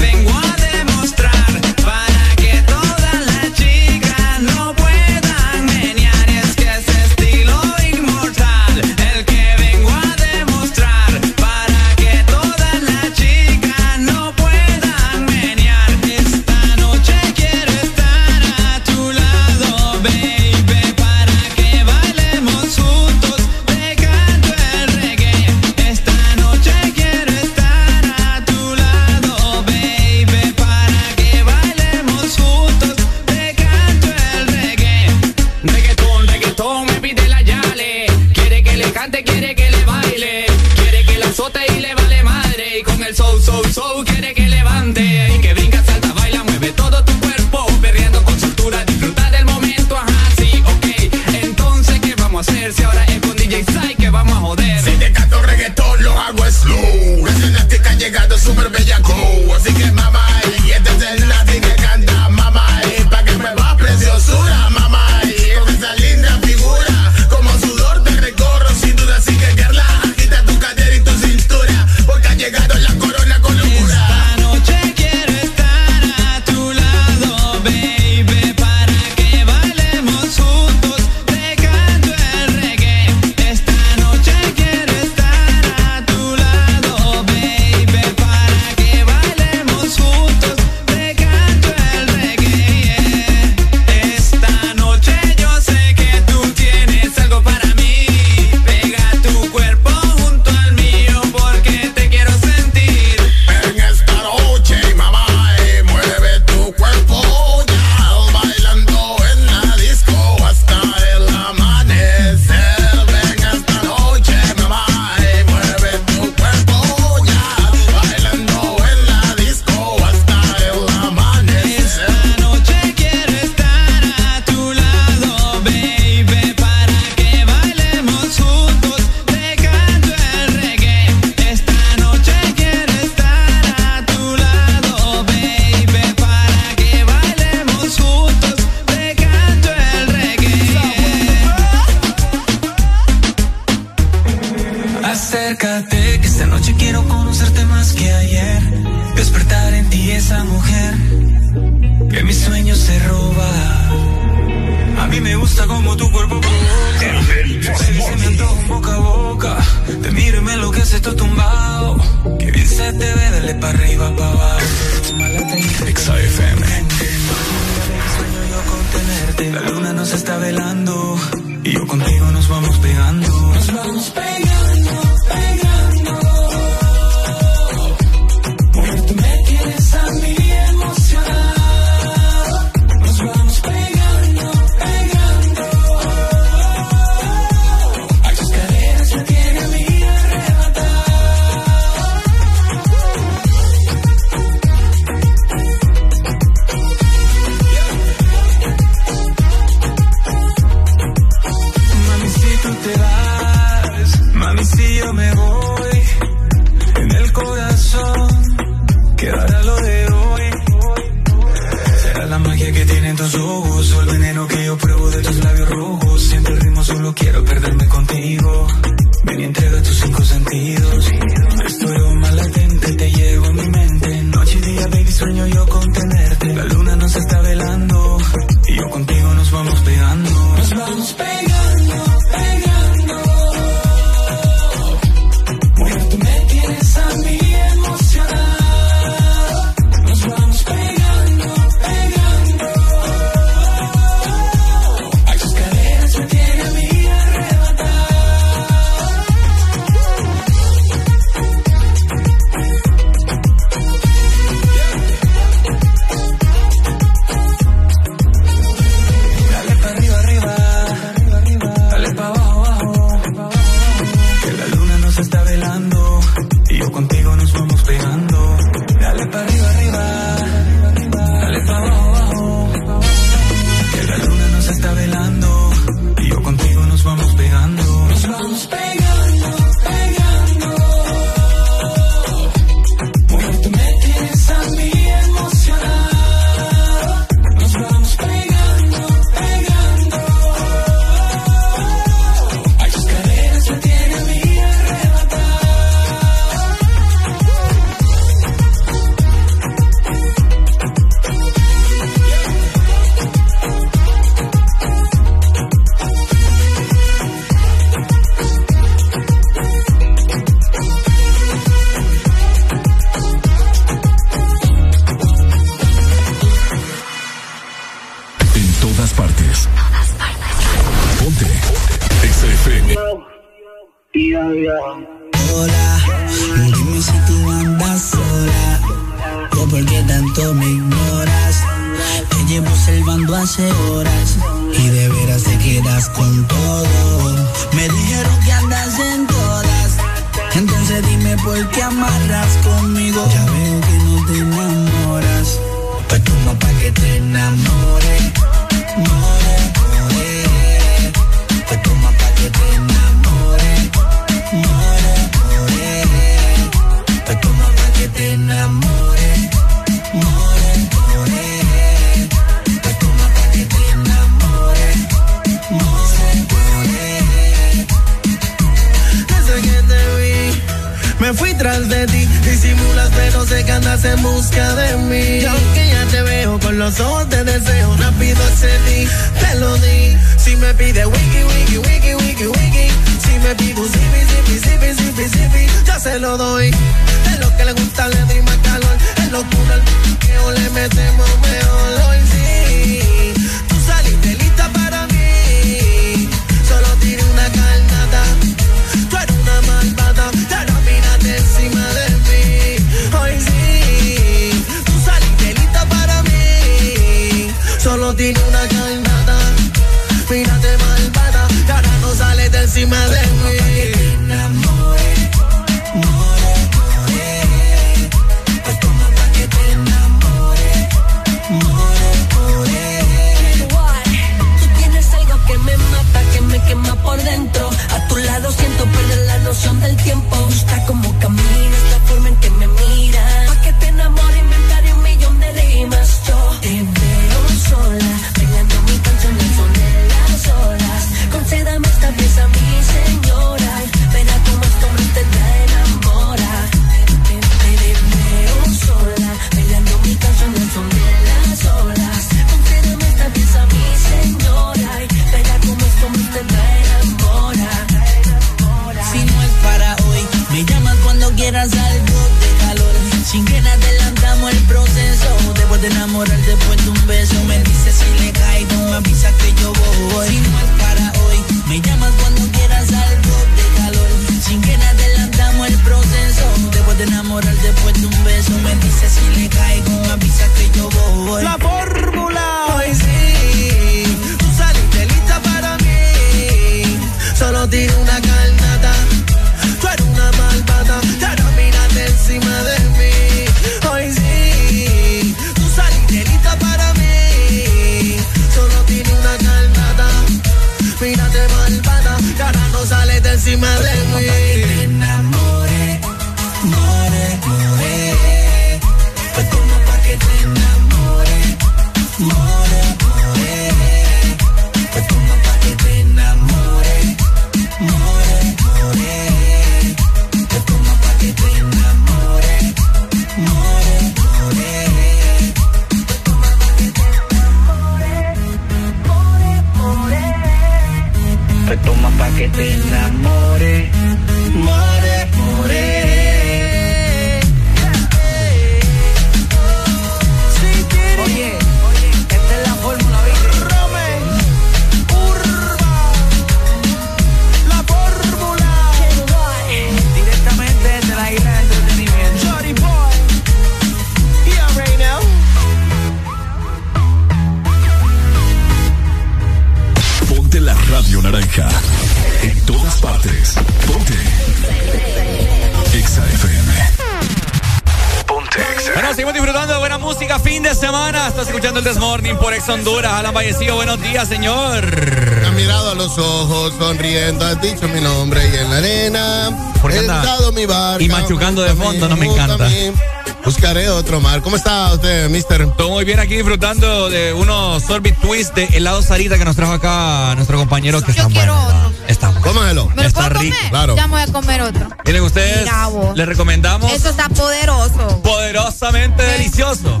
Aquí disfrutando de unos sorbit twist de helado Sarita que nos trajo acá nuestro compañero que está quiero bueno. Está bueno. Cómelo. ¿Me lo Está puedo rico. comer? Ya me voy a comer otro. Miren ustedes, Mira les recomendamos Eso está poderoso. poderosamente delicioso.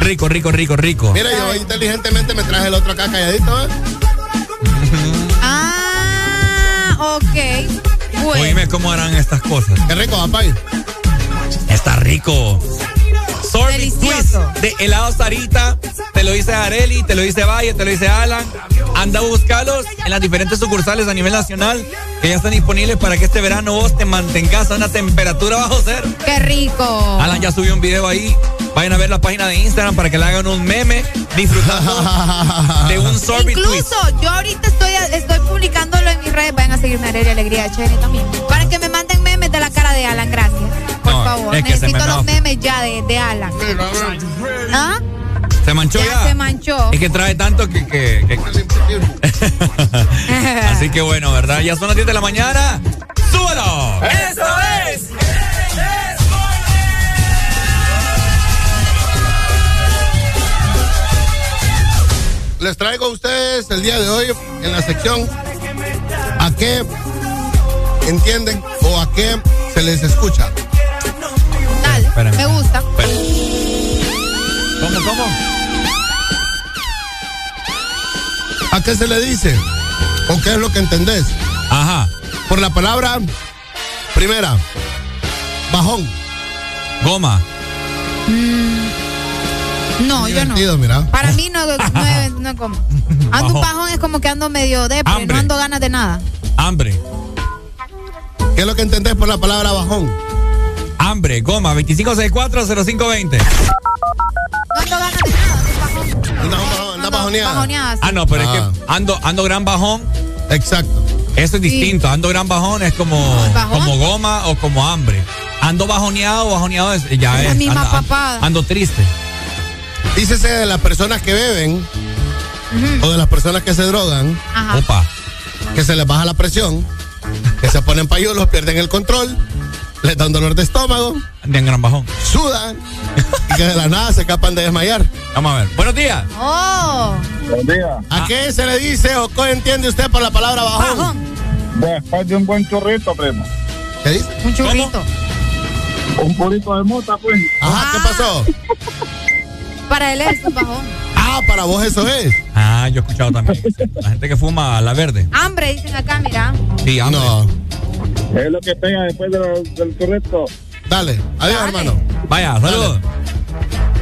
Rico, rico, rico, rico. Mira, yo inteligentemente me traje el otro acá calladito, ¿eh? Ah, ok. Bueno. Oíme cómo harán estas cosas. Qué rico, papá. Está rico. Twist de helado Sarita. Te lo dice Areli, te lo dice Valle, te lo dice Alan. Anda a buscarlos en las diferentes sucursales a nivel nacional que ya están disponibles para que este verano vos te mantengas a una temperatura bajo cero. Qué rico. Alan ya subió un video ahí. Vayan a ver la página de Instagram para que le hagan un meme disfrutando de un Sorbit Twist. Incluso yo ahorita estoy, estoy publicándolo en mis redes. Vayan a seguirme a Arely Alegría Chévere también. Para que me manden memes de la cara de Alan, favor. es que se Necesito me los memes ya de, de Alan. ¿Ah? ¿Se manchó Ya ya? se manchó. Es que trae tanto que... que- que- Así que bueno, ¿verdad? Ya son las 10 de la mañana. ¡Súbalo! ¡Eso es! Les traigo a ustedes el día de hoy en la sección a qué entienden o a qué se les escucha. Espérame. me gusta. ¿Cómo, cómo? ¿A qué se le dice? ¿O qué es lo que entendés? Ajá. Por la palabra primera, bajón. Goma. No, yo no. Mira. Para mí no, no, es, no es como. Ando un bajón es como que ando medio depre, Hambre. no ando ganas de nada. Hambre. ¿Qué es lo que entendés por la palabra bajón? Hambre. Goma. 25640520. No ando ganas de nada, ando bajoneada. Bajoneada, sí. Ah, no, pero Ah. es que ando, ando gran bajón. Exacto. Eso es distinto. Ando gran bajón es como, ¿Bajón? como goma o como hambre. Ando bajoneado, bajoneado es, ya es. misma anda- papada. Ando triste. Dícese de las personas que beben o de las personas que se drogan, Ajá. Opa. que se les baja la presión, que se ponen payulos, pierden el control, les da un dolor de estómago, Andan gran bajón. sudan y que de la nada se escapan de desmayar. Vamos a ver. Buenos días. Oh, Buen día. ¿A qué se le dice o qué entiende usted por la palabra bajón? bajón. Después de un buen churrito, primo. ¿Qué dice? Un churrito. Un purito de mota, pues. Ajá, ¿qué pasó? Para él es un bajón. Ah, para vos eso es. Ah, yo he escuchado también. La gente que fuma la verde. Hambre, dicen acá, mira. Sí, hambre. No. Es lo que pega después de lo- del churrito. Dale. Adiós, Dale. hermano. Vaya, saludos.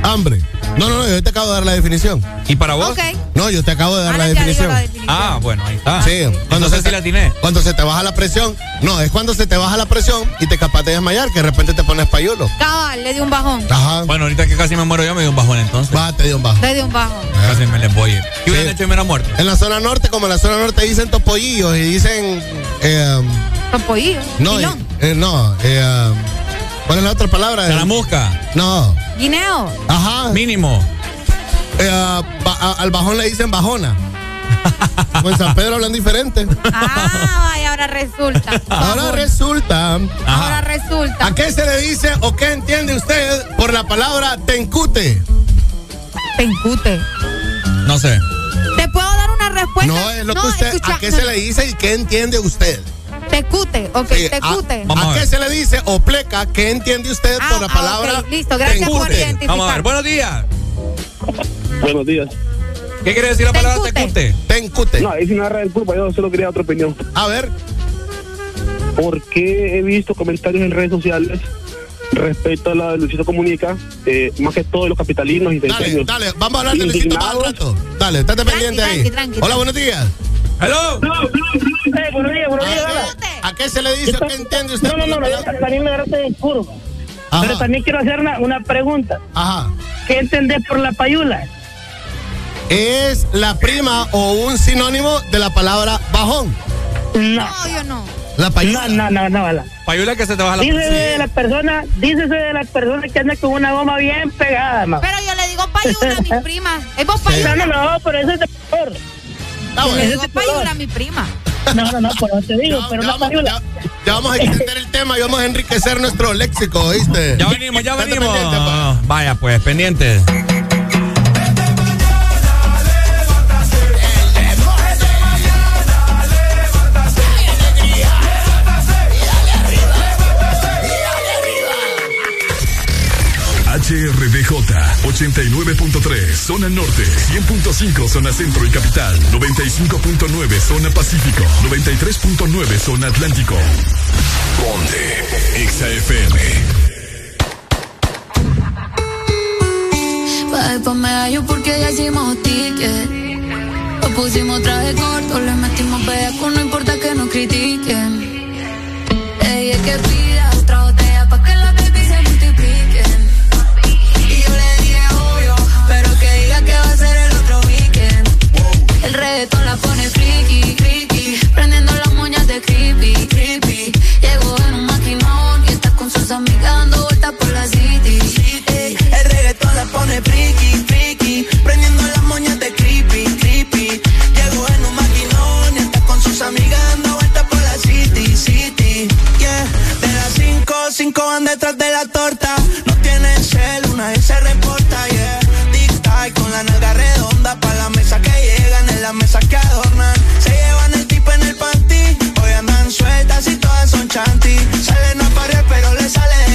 Hambre. No, no, no, yo te acabo de dar la definición. ¿Y para vos? No, yo te acabo de dar la definición. la definición. Ah, bueno, ahí está. Sí, cuando Entonces se, sí la atiné. cuando se te baja la presión. No, es cuando se te baja la presión y te capaz de desmayar, que de repente te pones payulo. Cabal, le dio un bajón. Ajá. Bueno, ahorita que casi me muero yo, me dio un bajón entonces. Va, te dio un bajo. Le dio un bajón. Casi me les voy. ¿Qué hubieran Sí. hecho y me muerto? En la zona norte, como en la zona norte dicen topollillos y dicen. eh, No, eh, no. eh, ¿Cuál es la otra palabra? Caramusca. No. Guineo. Ajá. Mínimo. Eh, ba- a- al bajón le dicen bajona. en San Pedro hablan diferente. Ah, vaya, ahora resulta. Ahora resulta. Ahora resulta. ¿A qué se le dice o qué entiende usted por la palabra tencute? Tencute. No sé. ¿Te puedo dar una respuesta? No, es lo que usted. escucha, ¿A qué no, se le dice y qué entiende usted? Tecute, ok, Sí, tecute. ¿A, qué se le dice o pleca? ¿Qué entiende usted Ah, por la ah, palabra listo, gracias por tencute? identificar. Vamos a ver. Buenos días. Buenos días. ¿Qué quiere decir la palabra tecute? Tencute. No, es una red culpa, yo solo quería otra opinión. A ver, Porque he visto comentarios en redes sociales respecto a la de Luisito Comunica, eh, más que todo de los capitalinos y dale, centenios. dale. Vamos a hablar de Luisito más al rato. Dale, estate pendiente tranqui, ahí. tranqui, Hola, tranqui. buenos días. Hello. Eh, buenos días, buenos días, hola. ¿A, ¿A qué se le dice qué entiende usted? No, no, no, no, yo también me agarraste de puro. Ajá. Pero también quiero hacer una, una pregunta. Ajá. ¿Qué entendés por la payula? Es la prima o un sinónimo de la palabra bajón. No. No, yo no. La No, payula. no, no, no, Bala. Payula que se te baja la Dícese de la persona, dícese de la persona que anda con una goma bien pegada, ma. Pero yo le digo payula a mi prima. Es vos No, payula. no, no, pero eso es de peor. Ah, Le bueno. digo payula a mi prima. No, no, no, por eso te digo, Ya, pero ya una vamos, ya- ya vamos a extender el tema y vamos a enriquecer nuestro léxico, ¿oíste? Ya venimos, ya venimos. Vaya, pues, pendiente. HRDJ 89.3 Zona Norte 100.5 Zona Centro y Capital 95.9 Zona Pacífico 93.9 Zona Atlántico Ponte Bajé pa' medallo porque ya hicimos ticket. Lo pusimos traje corto, le metimos pedazo, no importa que nos critiquen. Ey, es que pida reggaetón la pone friki, friki, prendiendo las moñas de creepy, creepy. Llegó en un maquinón y está con sus amigas dando vueltas por la city. Ey, El reggaetón la pone friki, friki, prendiendo las moñas de creepy, creepy. Llegó en un maquinón y está con sus amigas dando vueltas por la city, city. Yeah, de las cinco, cinco van detrás de la torta. No tienen cel, una vez se reporta, yeah. Tic-tac con la nalga redonda pa' la mesa que llegan, en la mesa que adornan. Se llevan el tipo en el panty, hoy andan sueltas y todas son chanty. Salen a parir pero le sale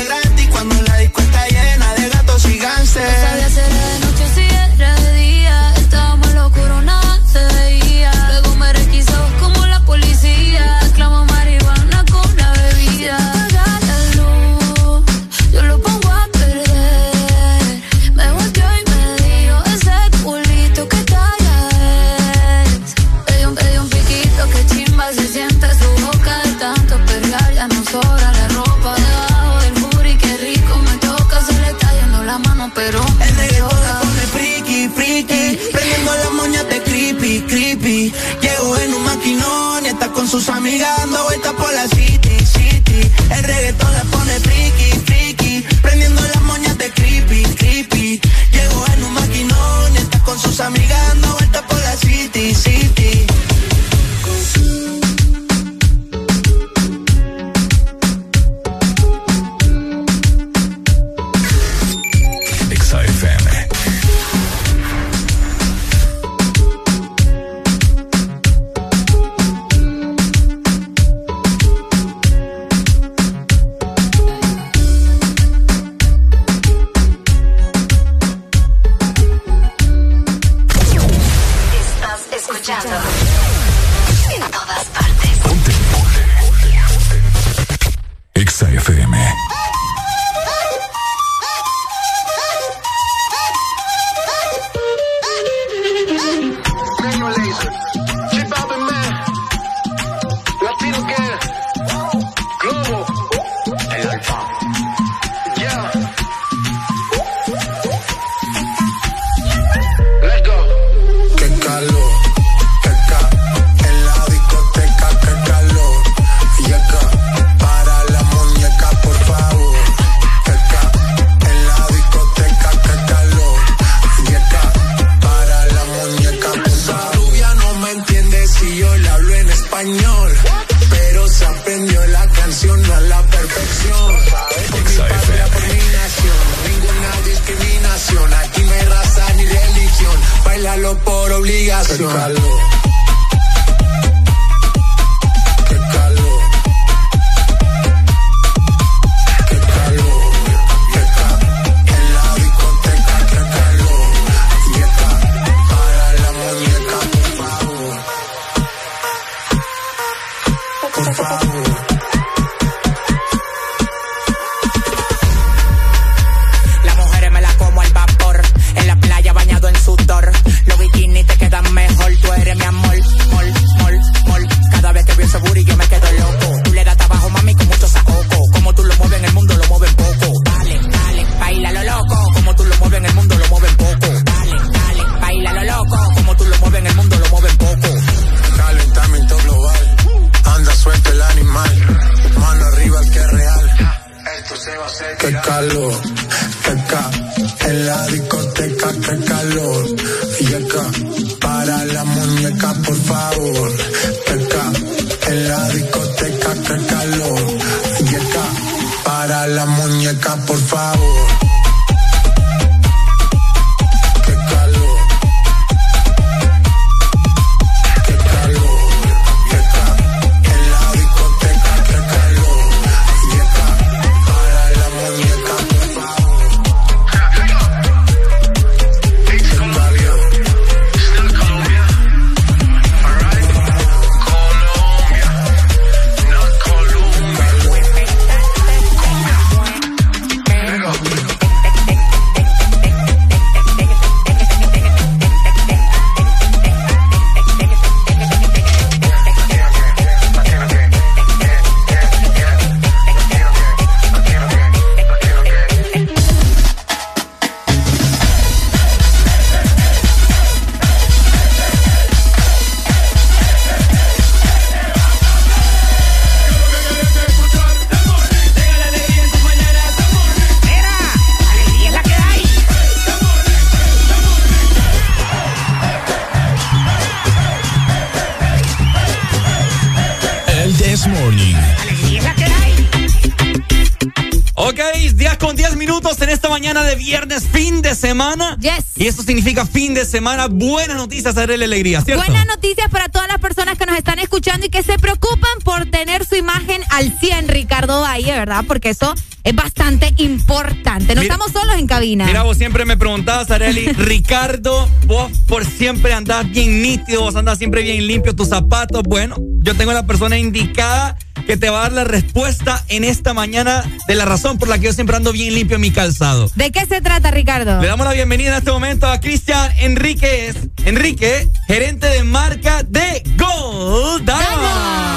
semana. Buenas noticias, darle alegría, ¿cierto? Buenas noticias para todas las personas que nos están escuchando y que se preocupan por tener su imagen al 100, Ricardo Valle, ¿verdad? Porque eso es bastante importante. No Mira- estamos solos en cabina. Mira, vos siempre me preguntabas, Areli, Ricardo, vos por siempre andás bien nítido, vos andás siempre bien limpio, tus zapatos. Bueno, yo tengo la persona indicada que te va a dar la respuesta en esta mañana de la razón por la que yo siempre ando bien limpio en mi calzado. ¿De qué se trata, Ricardo? Le damos la bienvenida en este momento a Cristian Enríquez, Enrique, gerente de marca de Gold Diamond.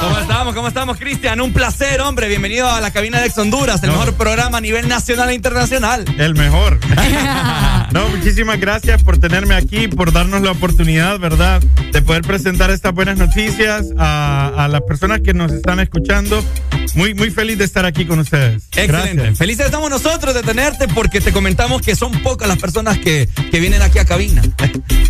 ¿Cómo estamos? ¿Cómo estamos, Cristian? Un placer, hombre. Bienvenido a la cabina de Ex Honduras, el mejor programa a nivel nacional e internacional. El mejor. no, muchísimas gracias por tenerme aquí, por darnos la oportunidad, ¿verdad? De poder presentar estas buenas noticias a, a las personas que nos están escuchando. Muy, muy feliz de estar aquí con ustedes. Excelente. Gracias. Felices estamos nosotros de tenerte porque te comentamos que son pocas las personas que, que vienen aquí a cabina.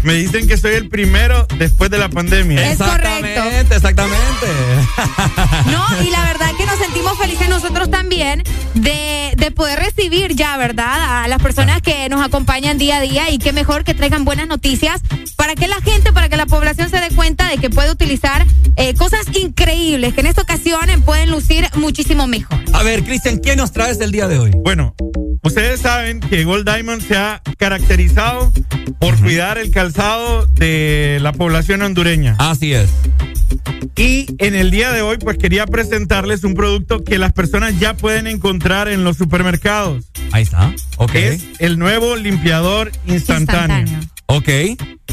Me dicen que soy el primero después de la pandemia. Es Exactamente, exactamente. No, y la verdad que nos sentimos felices nosotros también de, de poder recibir ya, ¿verdad? A las personas que nos acompañan día a día y qué mejor que traigan buenas noticias para que la gente, para que la población se dé cuenta de que puede utilizar eh, cosas increíbles que en esta ocasión pueden lucir muchísimo mejor. A ver, Cristian, ¿qué nos traes el día de hoy? Bueno, ustedes saben que Gold Diamond se ha caracterizado por cuidar el calzado de la población hondureña. Así es. Y en el día de hoy, pues quería presentarles un producto que las personas ya pueden encontrar en los supermercados. Ahí está. Ok. Es el nuevo limpiador instantáneo. Instantáneo. Ok.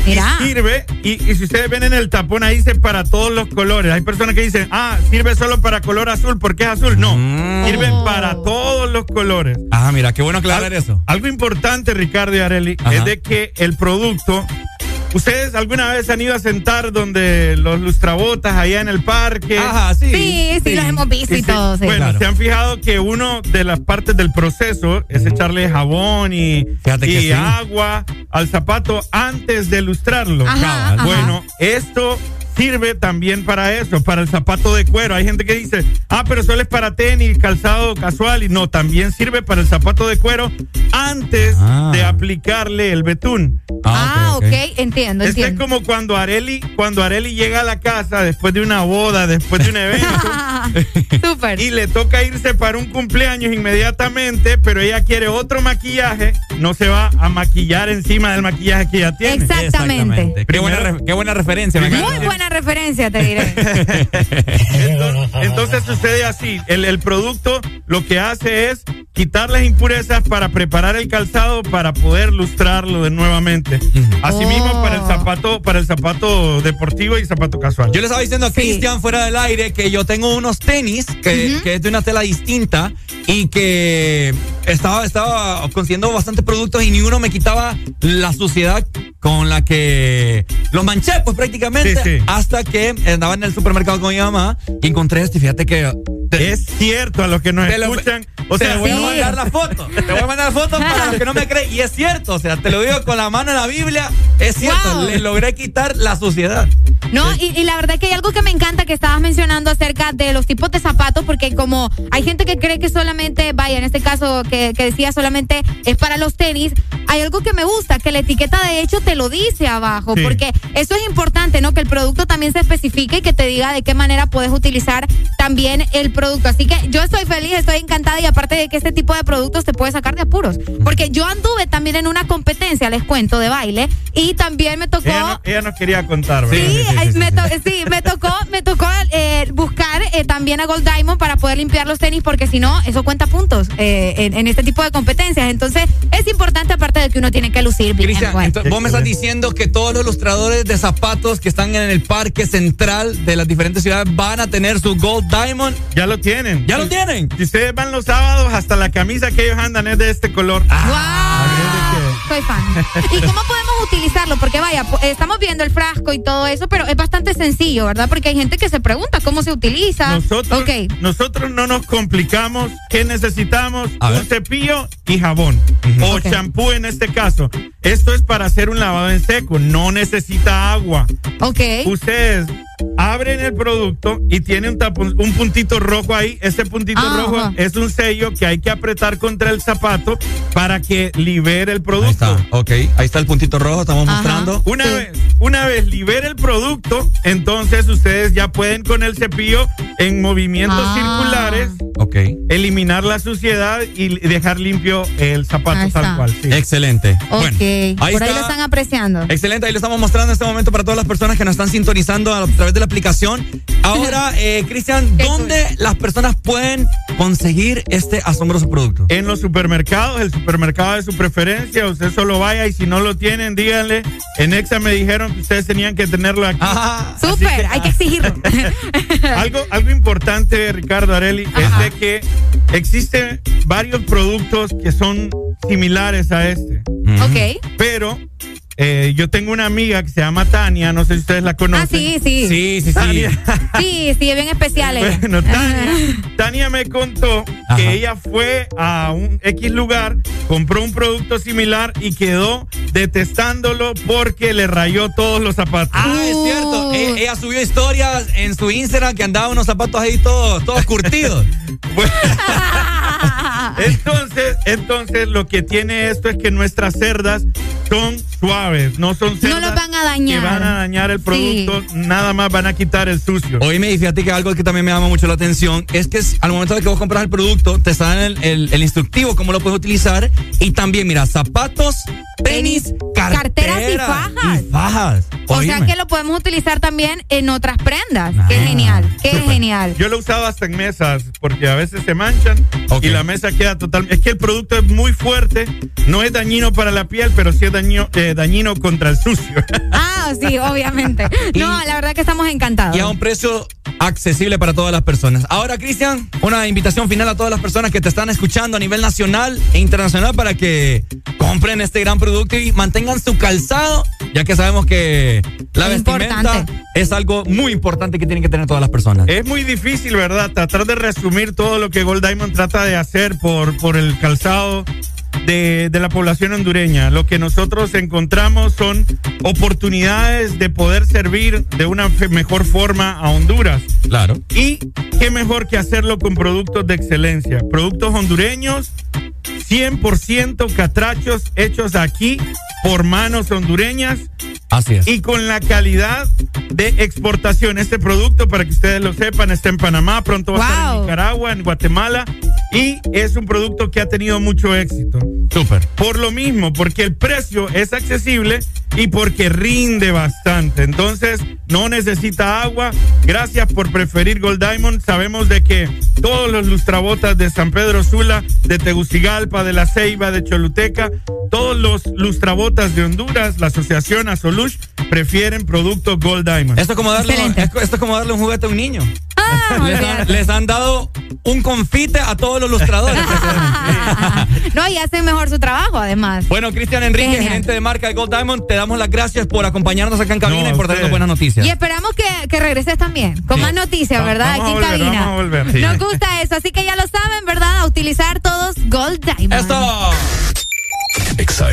Mira. Y sirve, y, y si ustedes ven en el tapón ahí dice para todos los colores. Hay personas que dicen, ah, sirve solo para color azul, porque es azul. No, Mm. sirven para todos los colores. Ah, mira, qué bueno aclarar eso. Algo importante, Ricardo y Areli, Ajá. es de que el producto. ¿Ustedes alguna vez han ido a sentar donde los lustrabotas allá en el parque? Ajá, sí. Sí, sí, los hemos visto y Sí, todo. sí. Bueno, Claro. se han fijado que uno de las partes del proceso es echarle jabón y, y sí. agua al zapato antes de lustrarlo. Ajá, ajá. Bueno, esto sirve también para eso, para el zapato de cuero. Hay gente que dice, ah, pero solo es para tenis, calzado casual. Y no, también sirve para el zapato de cuero antes Ah. de aplicarle el betún. Ah, ok, entiendo, Este es como cuando Areli, cuando Areli llega a la casa después de una boda, después de un evento. Súper. Y le toca irse para un cumpleaños inmediatamente, pero ella quiere otro maquillaje, no se va a maquillar encima del maquillaje que ya tiene. Exactamente. Qué buena, re- qué buena referencia. me encanta. Muy buena referencia, te diré. Entonces sucede así, el, el producto lo que hace es quitar las impurezas para preparar el calzado para poder lustrarlo de nuevamente. Asimismo Oh. para el zapato, para el zapato deportivo y zapato casual. Yo le estaba diciendo a Cristian fuera del aire que yo tengo unos tenis que, que es de una tela distinta y que estaba, estaba consiguiendo bastantes productos y ni uno me quitaba la suciedad con la que los manché, pues prácticamente, Sí, sí. Hasta que andaba en el supermercado con mi mamá y encontré esto y fíjate que... es cierto a los que nos Te lo- escuchan. O te sea, voy a mandar la foto. Te voy a mandar la foto para los que no me creen. Y es cierto, o sea, te lo digo con la mano en la Biblia. Es cierto, Wow. le logré quitar la suciedad. No, y, y la verdad que hay algo que me encanta que estabas mencionando acerca de los tipos de zapatos, porque como hay gente que cree que solamente, vaya, en este caso que, que decía solamente es para los tenis, hay algo que me gusta, que la etiqueta de hecho te lo dice abajo, Sí. porque eso es importante, ¿no? Que el producto también se especifique y que te diga de qué manera puedes utilizar también el producto. Así que yo estoy feliz, estoy encantada y aparte de que este tipo de productos te puede sacar de apuros, porque yo anduve también en una competencia, les cuento, de baile y también me tocó... Ella, no, ella nos quería contar, ¿verdad? Sí, ay, me, to- sí, me tocó, me tocó eh, buscar eh, también a Gold Diamond para poder limpiar los tenis, porque si no, eso cuenta puntos eh, en, en este tipo de competencias. Entonces, es importante, aparte de que uno tiene que lucir bien. Cristian, pues. vos me estás diciendo que todos los ilustradores de zapatos que están en el parque central de las diferentes ciudades van a tener su Gold Diamond. Ya lo tienen. Ya lo tienen. Si ustedes van los sábados, hasta la camisa que ellos andan es de este color. Soy fan. ¿Y cómo podemos utilizarlo? Porque vaya, estamos viendo el frasco y todo eso, pero es bastante sencillo, ¿verdad? Porque hay gente que se pregunta cómo se utiliza. Nosotros, Ok. nosotros no nos complicamos. ¿Qué necesitamos? Un cepillo y jabón. O champú en este caso. Esto es para hacer un lavado en seco. No necesita agua. Ok. Ustedes abren el producto y tiene un, tapón- un puntito rojo ahí. Ese puntito Ah, rojo ajá. es un sello que hay que apretar contra el zapato para que libere el producto. Ahí está, ok. Ahí está el puntito rojo, estamos mostrando. Una vez, una vez libere el producto, entonces ustedes ya pueden con el cepillo en movimientos Ah. circulares Ok. eliminar la suciedad y dejar limpio el zapato tal cual. sí. Excelente. Ok. Bueno, ahí Por ahí lo están apreciando. Excelente, ahí lo estamos mostrando en este momento para todas las personas que nos están sintonizando a través de la aplicación. Ahora, eh, Cristian, ¿dónde las personas pueden conseguir este asombroso producto? En los supermercados, el supermercado de su preferencia, usted solo vaya y si no lo tienen, díganle. En Exa me dijeron que ustedes tenían que tenerlo aquí. Súper, hay que exigirlo. algo, algo importante, Ricardo Areli, es de que existen varios productos que son similares a este. Ok. Pero eh, yo tengo una amiga que se llama Tania, no sé si ustedes la conocen. Ah, sí, sí. Sí, sí, sí. Tania, Sí, sí, es bien especial. ella. bueno, Tania, Tania me contó que ella fue a un X lugar, compró un producto similar y quedó detestándolo porque le rayó todos los zapatos. Ah, es cierto. E- Ella, subió historias en su Instagram que andaba unos zapatos ahí todos, todos curtidos. Entonces, entonces lo que tiene esto es que nuestras cerdas son suaves, no son cerdas No los van a dañar. que van a dañar el producto, nada más van a quitar el sucio. Oíme, y fíjate que algo que también me llama mucho la atención es que es- al momento de que vos compras el producto, te dan el, el- el instructivo, cómo lo puedes utilizar. Y también, mira, zapatos, tenis, carteras, Carteras y fajas. y fajas. O sea que lo podemos utilizar también en otras prendas. Qué genial, qué genial. Yo lo he usado hasta en mesas porque a veces se manchan y la mesa queda total. Es que el producto es muy fuerte, no es dañino para la piel, pero sí es dañino, eh, dañino contra el sucio. Ah, sí, obviamente. No, la verdad que estamos encantados. Y a un precio accesible para todas las personas. Ahora, Cristian, una invitación final a todas las personas que te están escuchando a nivel nacional e internacional para que compren este gran producto y mantengan su calzado, ya que sabemos que la Es vestimenta importante. es algo muy importante que tienen que tener todas las personas. Es muy difícil, ¿verdad? Tratar de resumir todo lo que Gold Diamond trata de hacer por, por el calzado. De, de la población hondureña. Lo que nosotros encontramos son oportunidades de poder servir de una mejor forma a Honduras. Claro. Y qué mejor que hacerlo con productos de excelencia. Productos hondureños, 100% catrachos hechos aquí por manos hondureñas. Así es. Y con la calidad de exportación. Este producto, para que ustedes lo sepan, está en Panamá, pronto va a estar en Nicaragua, en Guatemala. Y es un producto que ha tenido mucho éxito. Súper. Por lo mismo, porque el precio es accesible y porque rinde bastante. Entonces, no necesita agua. Gracias por preferir Gold Diamond. Sabemos de que todos los lustrabotas de San Pedro Sula, de Tegucigalpa, de La Ceiba, de Choluteca, todos los lustrabotas de Honduras, la asociación Asolush, prefieren productos Gold Diamond. Esto es como darle, un, esto es como darle un juguete a un niño. Les, han, les han dado un confite a todos los lustradores. No, y hacen mejor su trabajo, además. bueno, Cristian Enrique, gerente de marca de Gold Diamond, te damos las gracias por acompañarnos acá en cabina No, y por darnos buenas noticias. Y esperamos que, que regreses también, con Sí. más noticias, ¿verdad? vamos Aquí a en volver, cabina. vamos a volver, sí. Nos gusta eso, así que ya lo saben, ¿verdad? A utilizar todos Gold Diamond. ¡Esto! Exa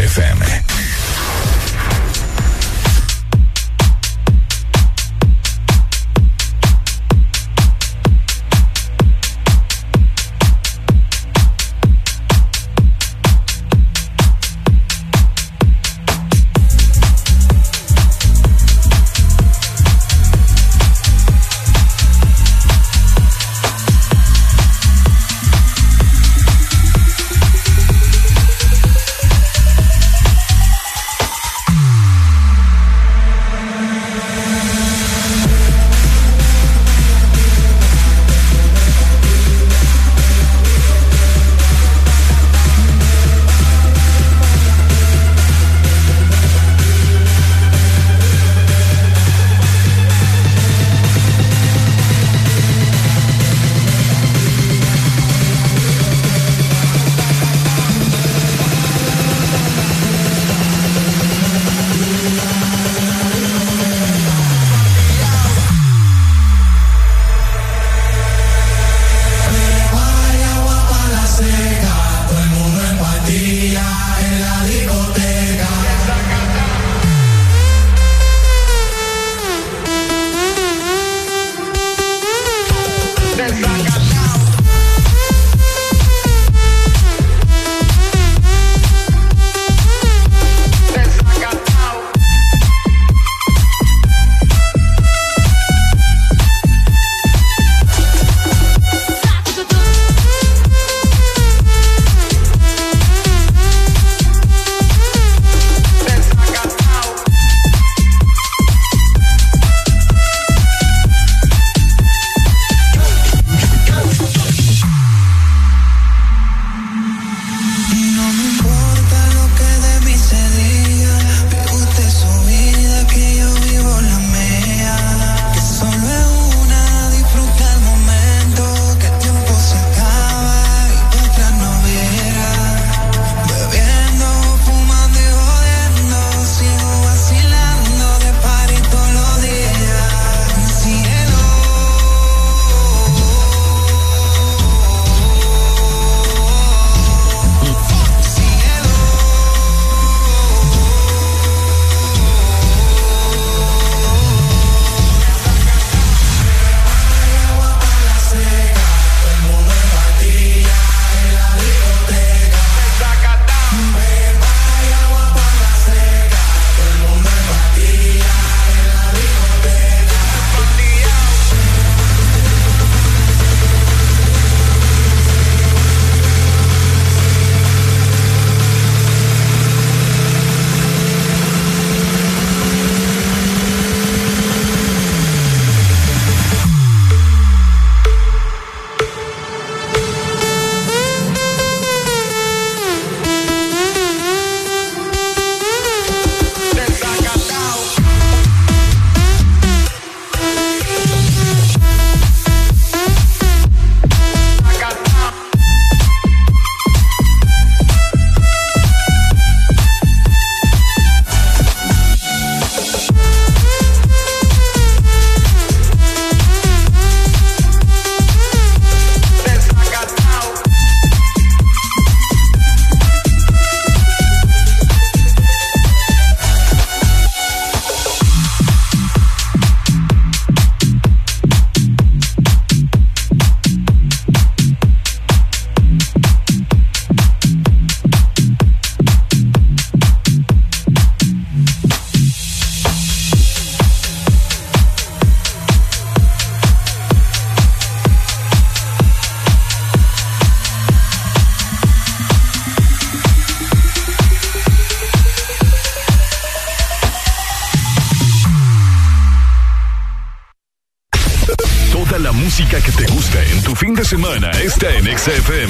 XFM.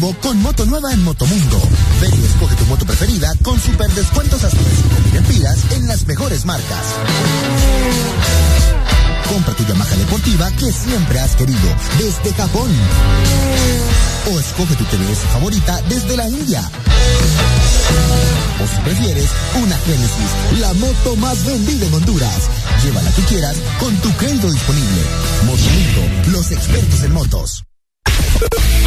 Con moto nueva en Motomundo. Ven y escoge tu moto preferida con super descuentos hasta de 5.000 empiras en las mejores marcas. Compra tu Yamaha deportiva que siempre has querido desde Japón. O escoge tu TVS favorita desde la India. O si prefieres, una Genesis, la moto más vendida en Honduras. Llévala que quieras con tu crédito disponible. Motomundo, los expertos en motos.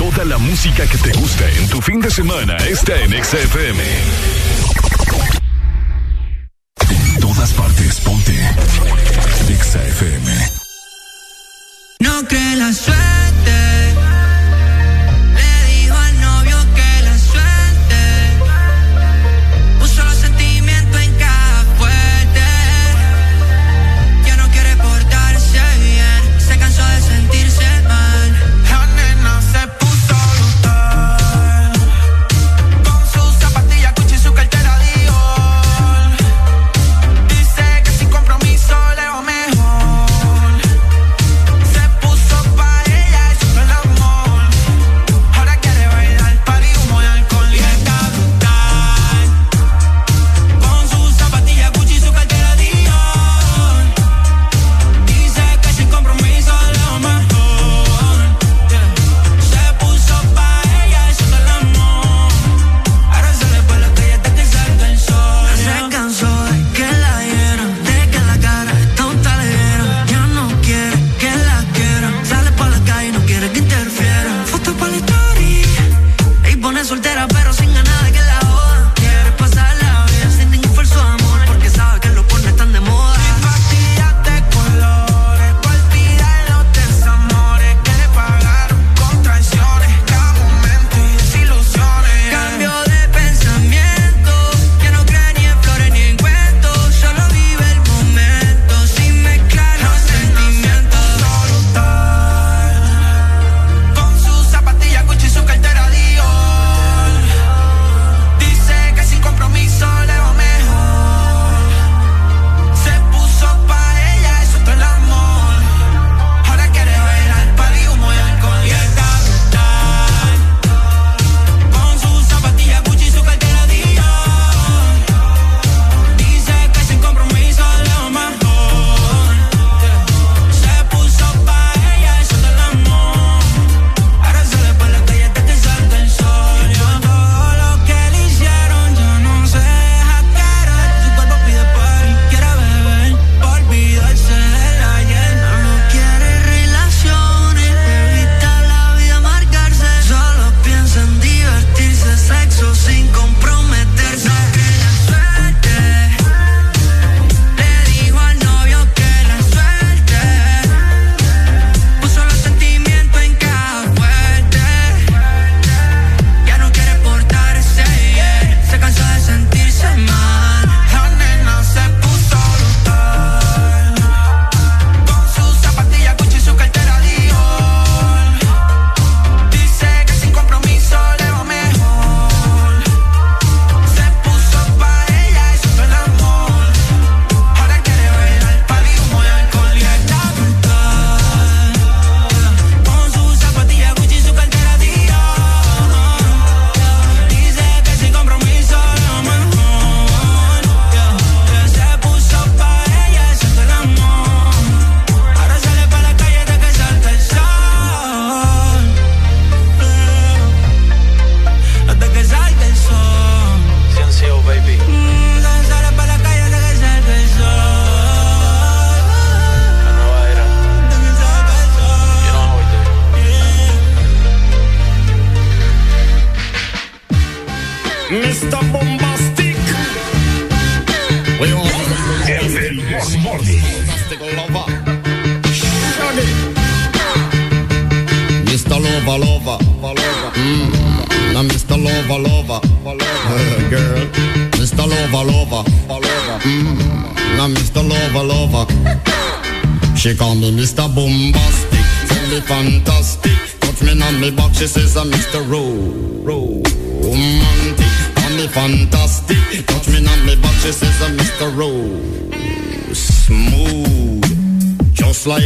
Toda la música que te gusta en tu fin de semana está en XFM. En todas partes, ponte. XFM. No que la suerte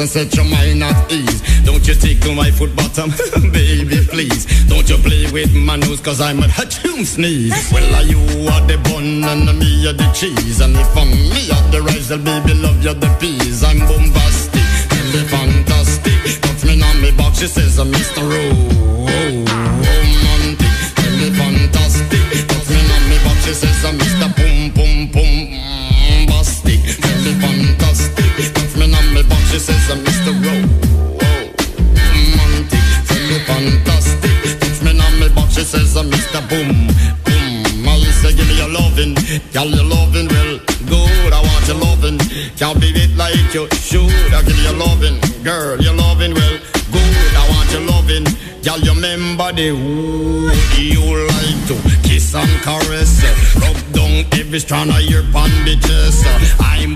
and set your mind at ease. Don't you tickle my foot bottom, baby, please. Don't you play with my nose, cause I'm a hatchoon sneeze. Well, are you are the bun and me are the cheese, and if I'm me are the rice, well, baby, love you the peas. I'm bombastic, me fantastic. Touch me on me box, she says I'm Mr. Romantic. Tell me fantastic. Touch me on me back, she says I'm Mr. says I'm Mr. Romantic. Tell me fantastic. Touch me on me back, she says I'm Mr. Boom Boom. I say give me your loving, girl your loving well good. I want your loving, can't be it like you should. I give you your loving, girl your loving well good. I want your loving, girl you remember the who you like to kiss and caress, rub down every strand of your bandages. I'm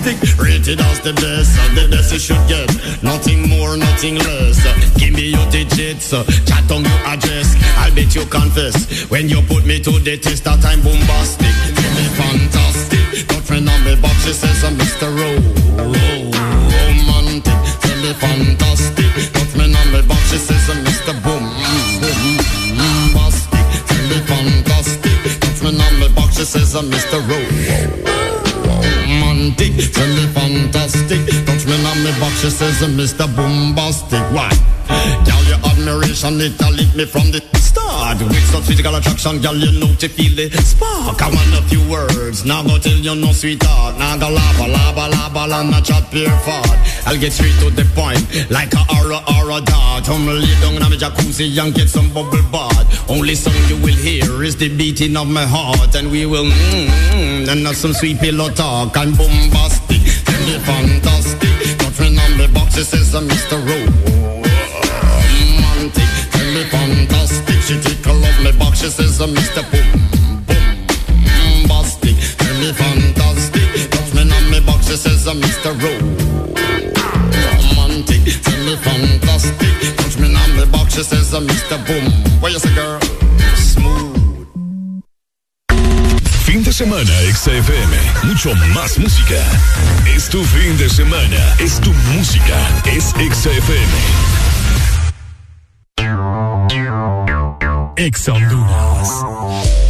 bombastic, rated as the best, the best you should get. Nothing more, nothing less. Give me your digits, chat on your address. I'll bet you confess when you put me to the test that I'm bombastic. Tell me fantastic, touch me on me box, she says I'm Mr. Ro- Romantic. Tell me fantastic, touch me on me box, she says I'm Mr. Boom. Bombastic. Tell me fantastic, touch me on me box, she says I'm Mr. Ro- Tell me fantastic, touch me on me box, she says uh, Mr. Bombastic. Why? Girl, your admiration, it a lit me from the start. With such physical attraction, girl, you know to feel the spark. I want a few words, now go tell you no sweetheart. Now go lava, lava, lava, la, not chat pure fart. I'll get straight to the point, like a aura, aura dart. Come lay down in my jacuzzi and get some bubble bath. Only song you will hear is the beating of my heart, and we will mmm, and have some sweet pillow talk. I'm bombastic, tell me fantastic. Me on the box, it says I'm Mr. Romantic. She tickle up my box, she says I'm Mr. Boom Bombastic. Tell me fantastic. Touch me on my box, she says I'm Mr. Romantic. Tell me fantastic. Touch me on my box, she says I'm Mr. Boom. Where you say, girl? Smooth. Fin de semana XFM. Mucho más música. Es tu fin de semana. Es tu música. Es XFM. Ex Honduras.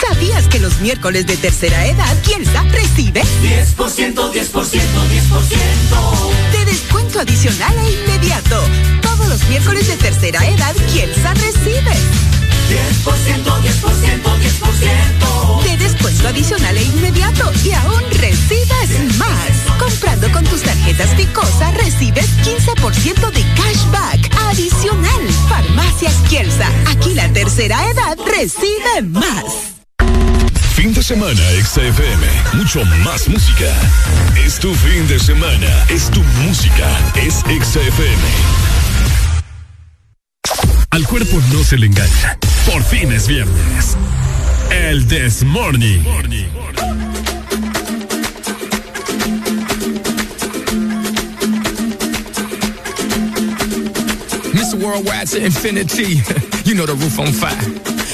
¿Sabías que los miércoles de tercera edad Kielsa recibe 10%, 10%, 10% de descuento adicional e inmediato? Todos los miércoles de tercera edad Kielsa recibe 10%, 10%, 10% de descuento adicional e inmediato y aún recibes más. Comprando con tus tarjetas Picosa recibes 15% de cashback adicional. Farmacias Kielsa, aquí la tercera edad recibe más. Fin de semana, XFM. Mucho más música. Es tu fin de semana. Es tu música. Es XFM. Al cuerpo no se le engaña. Por fin es viernes. El This Morning. Mr. Worldwide to infinity. you know the roof on fire.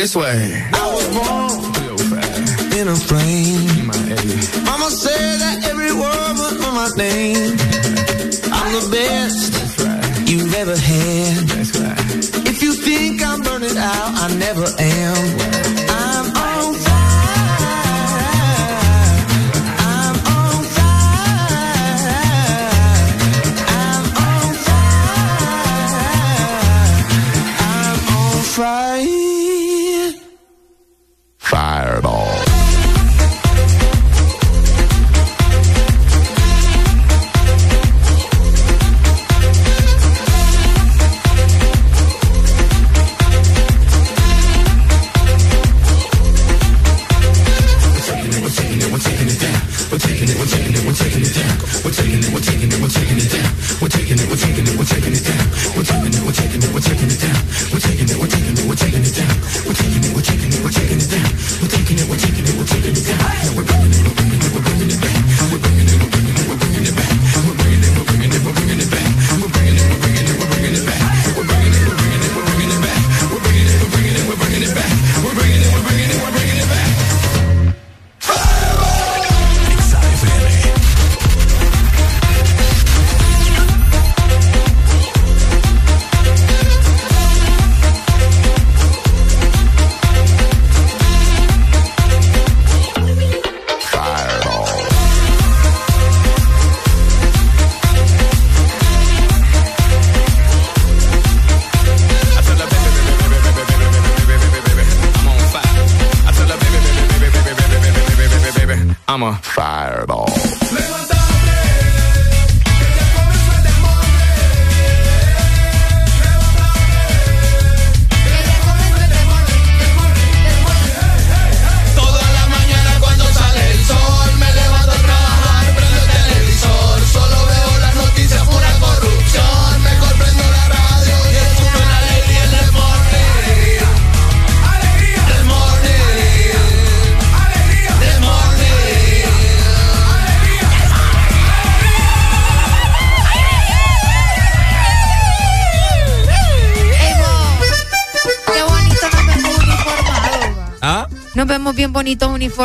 This way. I was born in a plane. Mama said that every word was on my name. I'm the best you've ever had. If you think I'm burning out, I never am.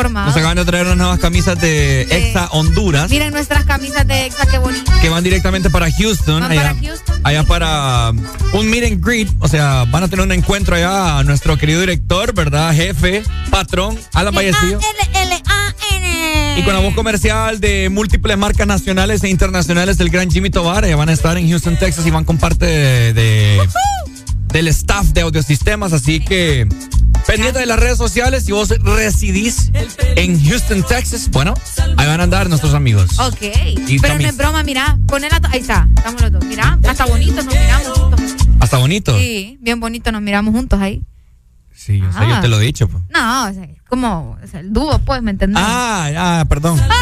Nos acaban de traer unas nuevas camisas de Exa Honduras. Miren nuestras camisas de Exa, qué bonito. Que van directamente para Houston. Van allá, para Houston. allá para un meet and greet. O sea, van a tener un encuentro allá a nuestro querido director, ¿verdad? Jefe, patrón, Alan Vallecillo. L-L-A-N. Y con la voz comercial de múltiples marcas nacionales e internacionales del gran Jimmy Tobar. Ellos van a estar en Houston, Texas y van con parte de, de- del staff de audiosistemas. Así que pendiente de las redes sociales. Si vos residís en Houston, Texas, bueno, ahí van a andar nuestros amigos. Ok. Y Pero no es broma, mira. Poner la. Ahí está. Estamos los dos. Mira. Hasta bonito nos miramos juntos. Hasta bonito. Sí, bien bonito nos miramos juntos ahí. Sí, yo, sé, Ah. yo te lo he dicho. pues. No, o sea, como o sea, el dúo, pues, ¿me entendés? Ah, ah, perdón. Hombre,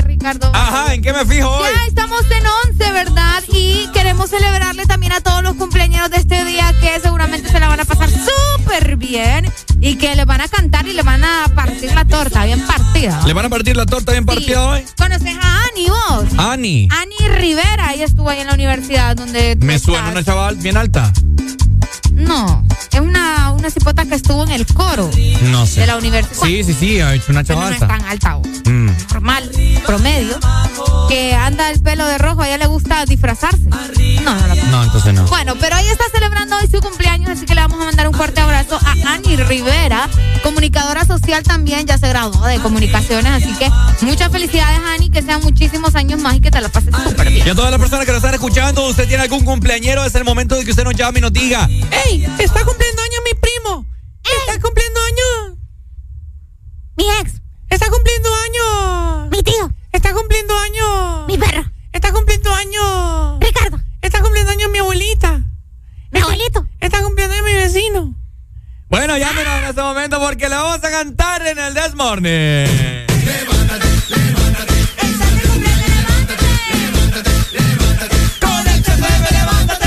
Ricardo. Ajá, ¿en qué me fijo hoy? Ya estamos en 11, ¿verdad? Y queremos celebrarle también a todos los cumpleaños de este día que seguramente se la van a pasar súper bien y que le van a cantar y le van a partir la torta bien partida. ¿Le van a partir la torta bien partida hoy? ¿Conoces a Ani vos? Ani. Ani Rivera, ella estuvo ahí en la universidad donde... tú Me estás. suena una chaval bien alta. No, es una, una cipota que estuvo en el coro No sé. de la universidad. Sí, sí, sí, ha hecho una Pero chaval no es tan alta. Mm. Normal, promedio, que anda el pelo de rojo, a ella le gusta disfrazarse. No, no, no. No, entonces no. Bueno, pero ella está celebrando hoy su cumpleaños, así que le vamos a mandar un fuerte abrazo a Ani Rivera, comunicadora social también, ya se graduó de comunicaciones, así que muchas felicidades Ani, que sean muchísimos años más y que te la pases súper bien. Y a todas las personas que nos están escuchando, usted tiene algún cumpleañero, es el momento de que usted nos llame y nos diga. ¡Ey! Está cumpliendo años mi primo. Está cumpliendo años. Mi ex. Está cumpliendo años. Mi tío. Está cumpliendo años. Mi perro. Está cumpliendo años. Ricardo. Está cumpliendo años mi abuelita. Mi abuelito. Está cumpliendo años mi vecino. Bueno, llámenos en este momento porque le vamos a cantar en el This Morning. Con el FM, levántate.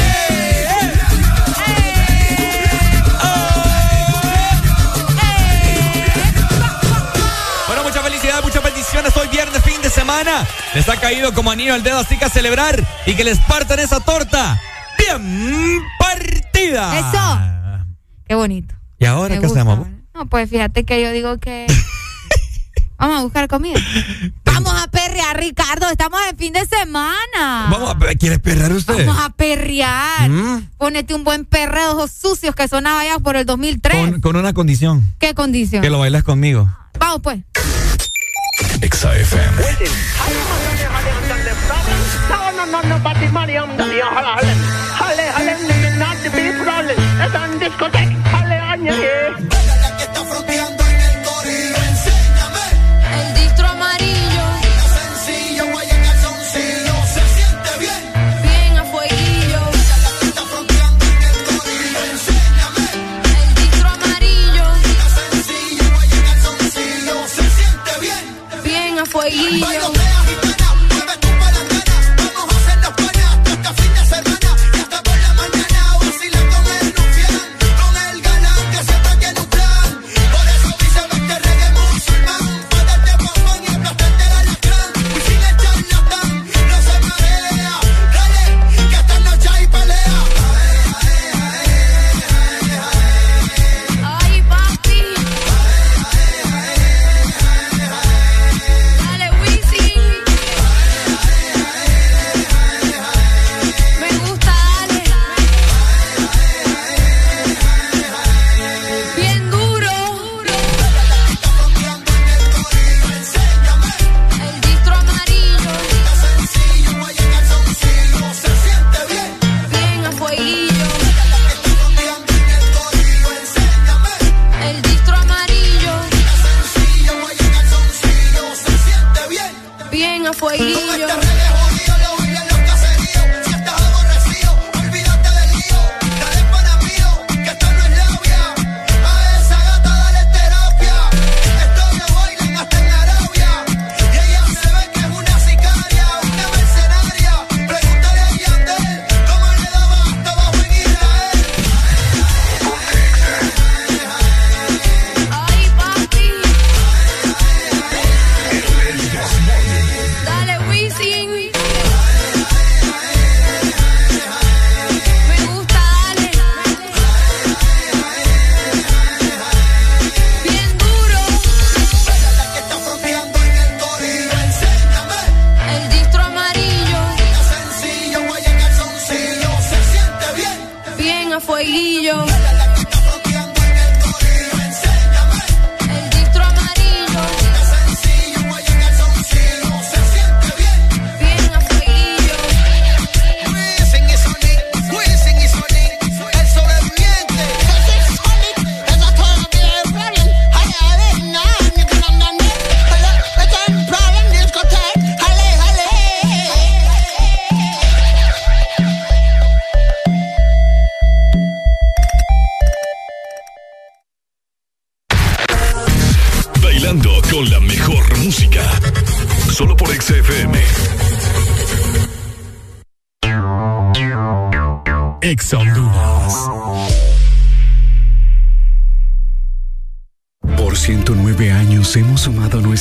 Bueno, muchas felicidades, muchas bendiciones. Hoy viernes, fin de semana. Les ha caído como anillo al dedo, así que a celebrar y que les partan esa torta bien partida. Eso. Qué bonito. ¿Y ahora Me qué gusta. hacemos? No, pues fíjate que yo digo que vamos a buscar comida. Vamos a perrear, Ricardo. Estamos en fin de semana. Vamos a, ¿Quiere perrar usted? Vamos a perrear. Mm. Ponete un buen perreo de ojos sucios que sonaba ya por el 2003. Con, con una condición. ¿Qué condición? Que lo bailes conmigo. Vamos pues. Exa Bien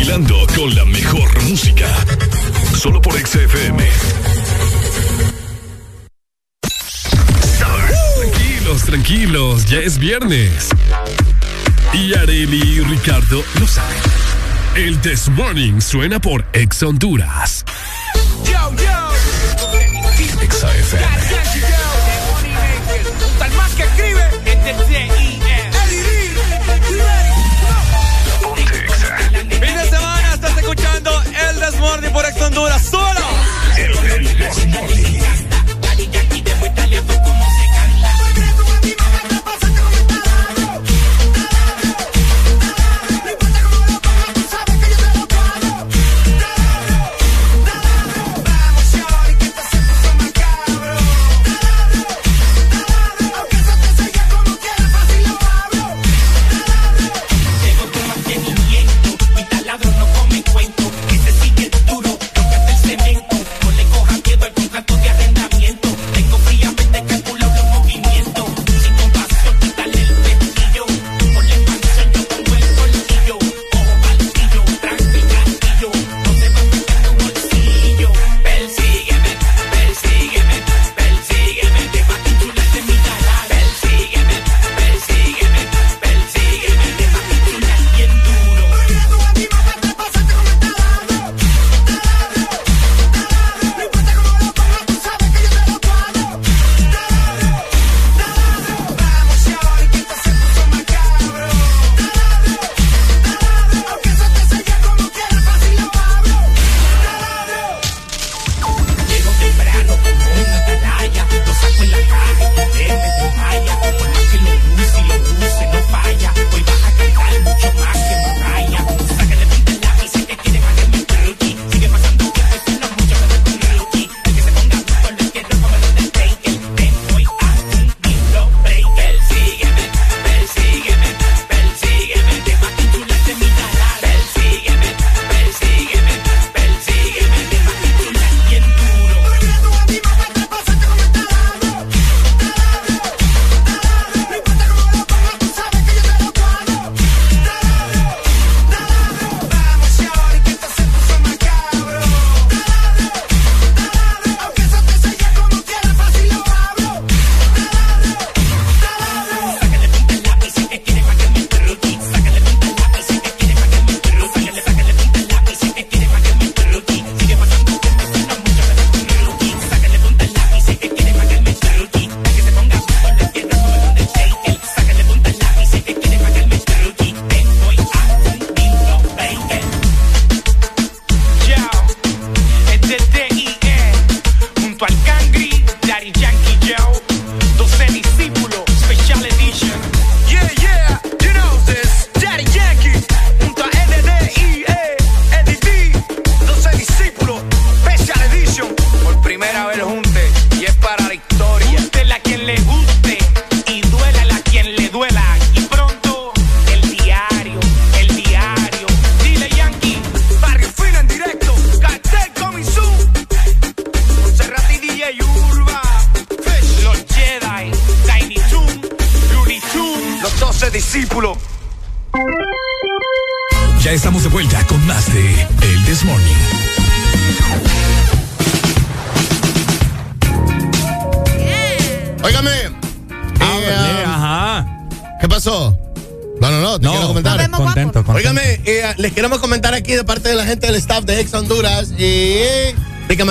Bailando con la mejor música. Solo por XFM. Tranquilos, tranquilos, ya es viernes. Y Areli y Ricardo lo saben. El This Morning suena por Ex Honduras. Yo, yo. FM. Tal más que escribe el Desmorning por Ex Honduras solo. Mi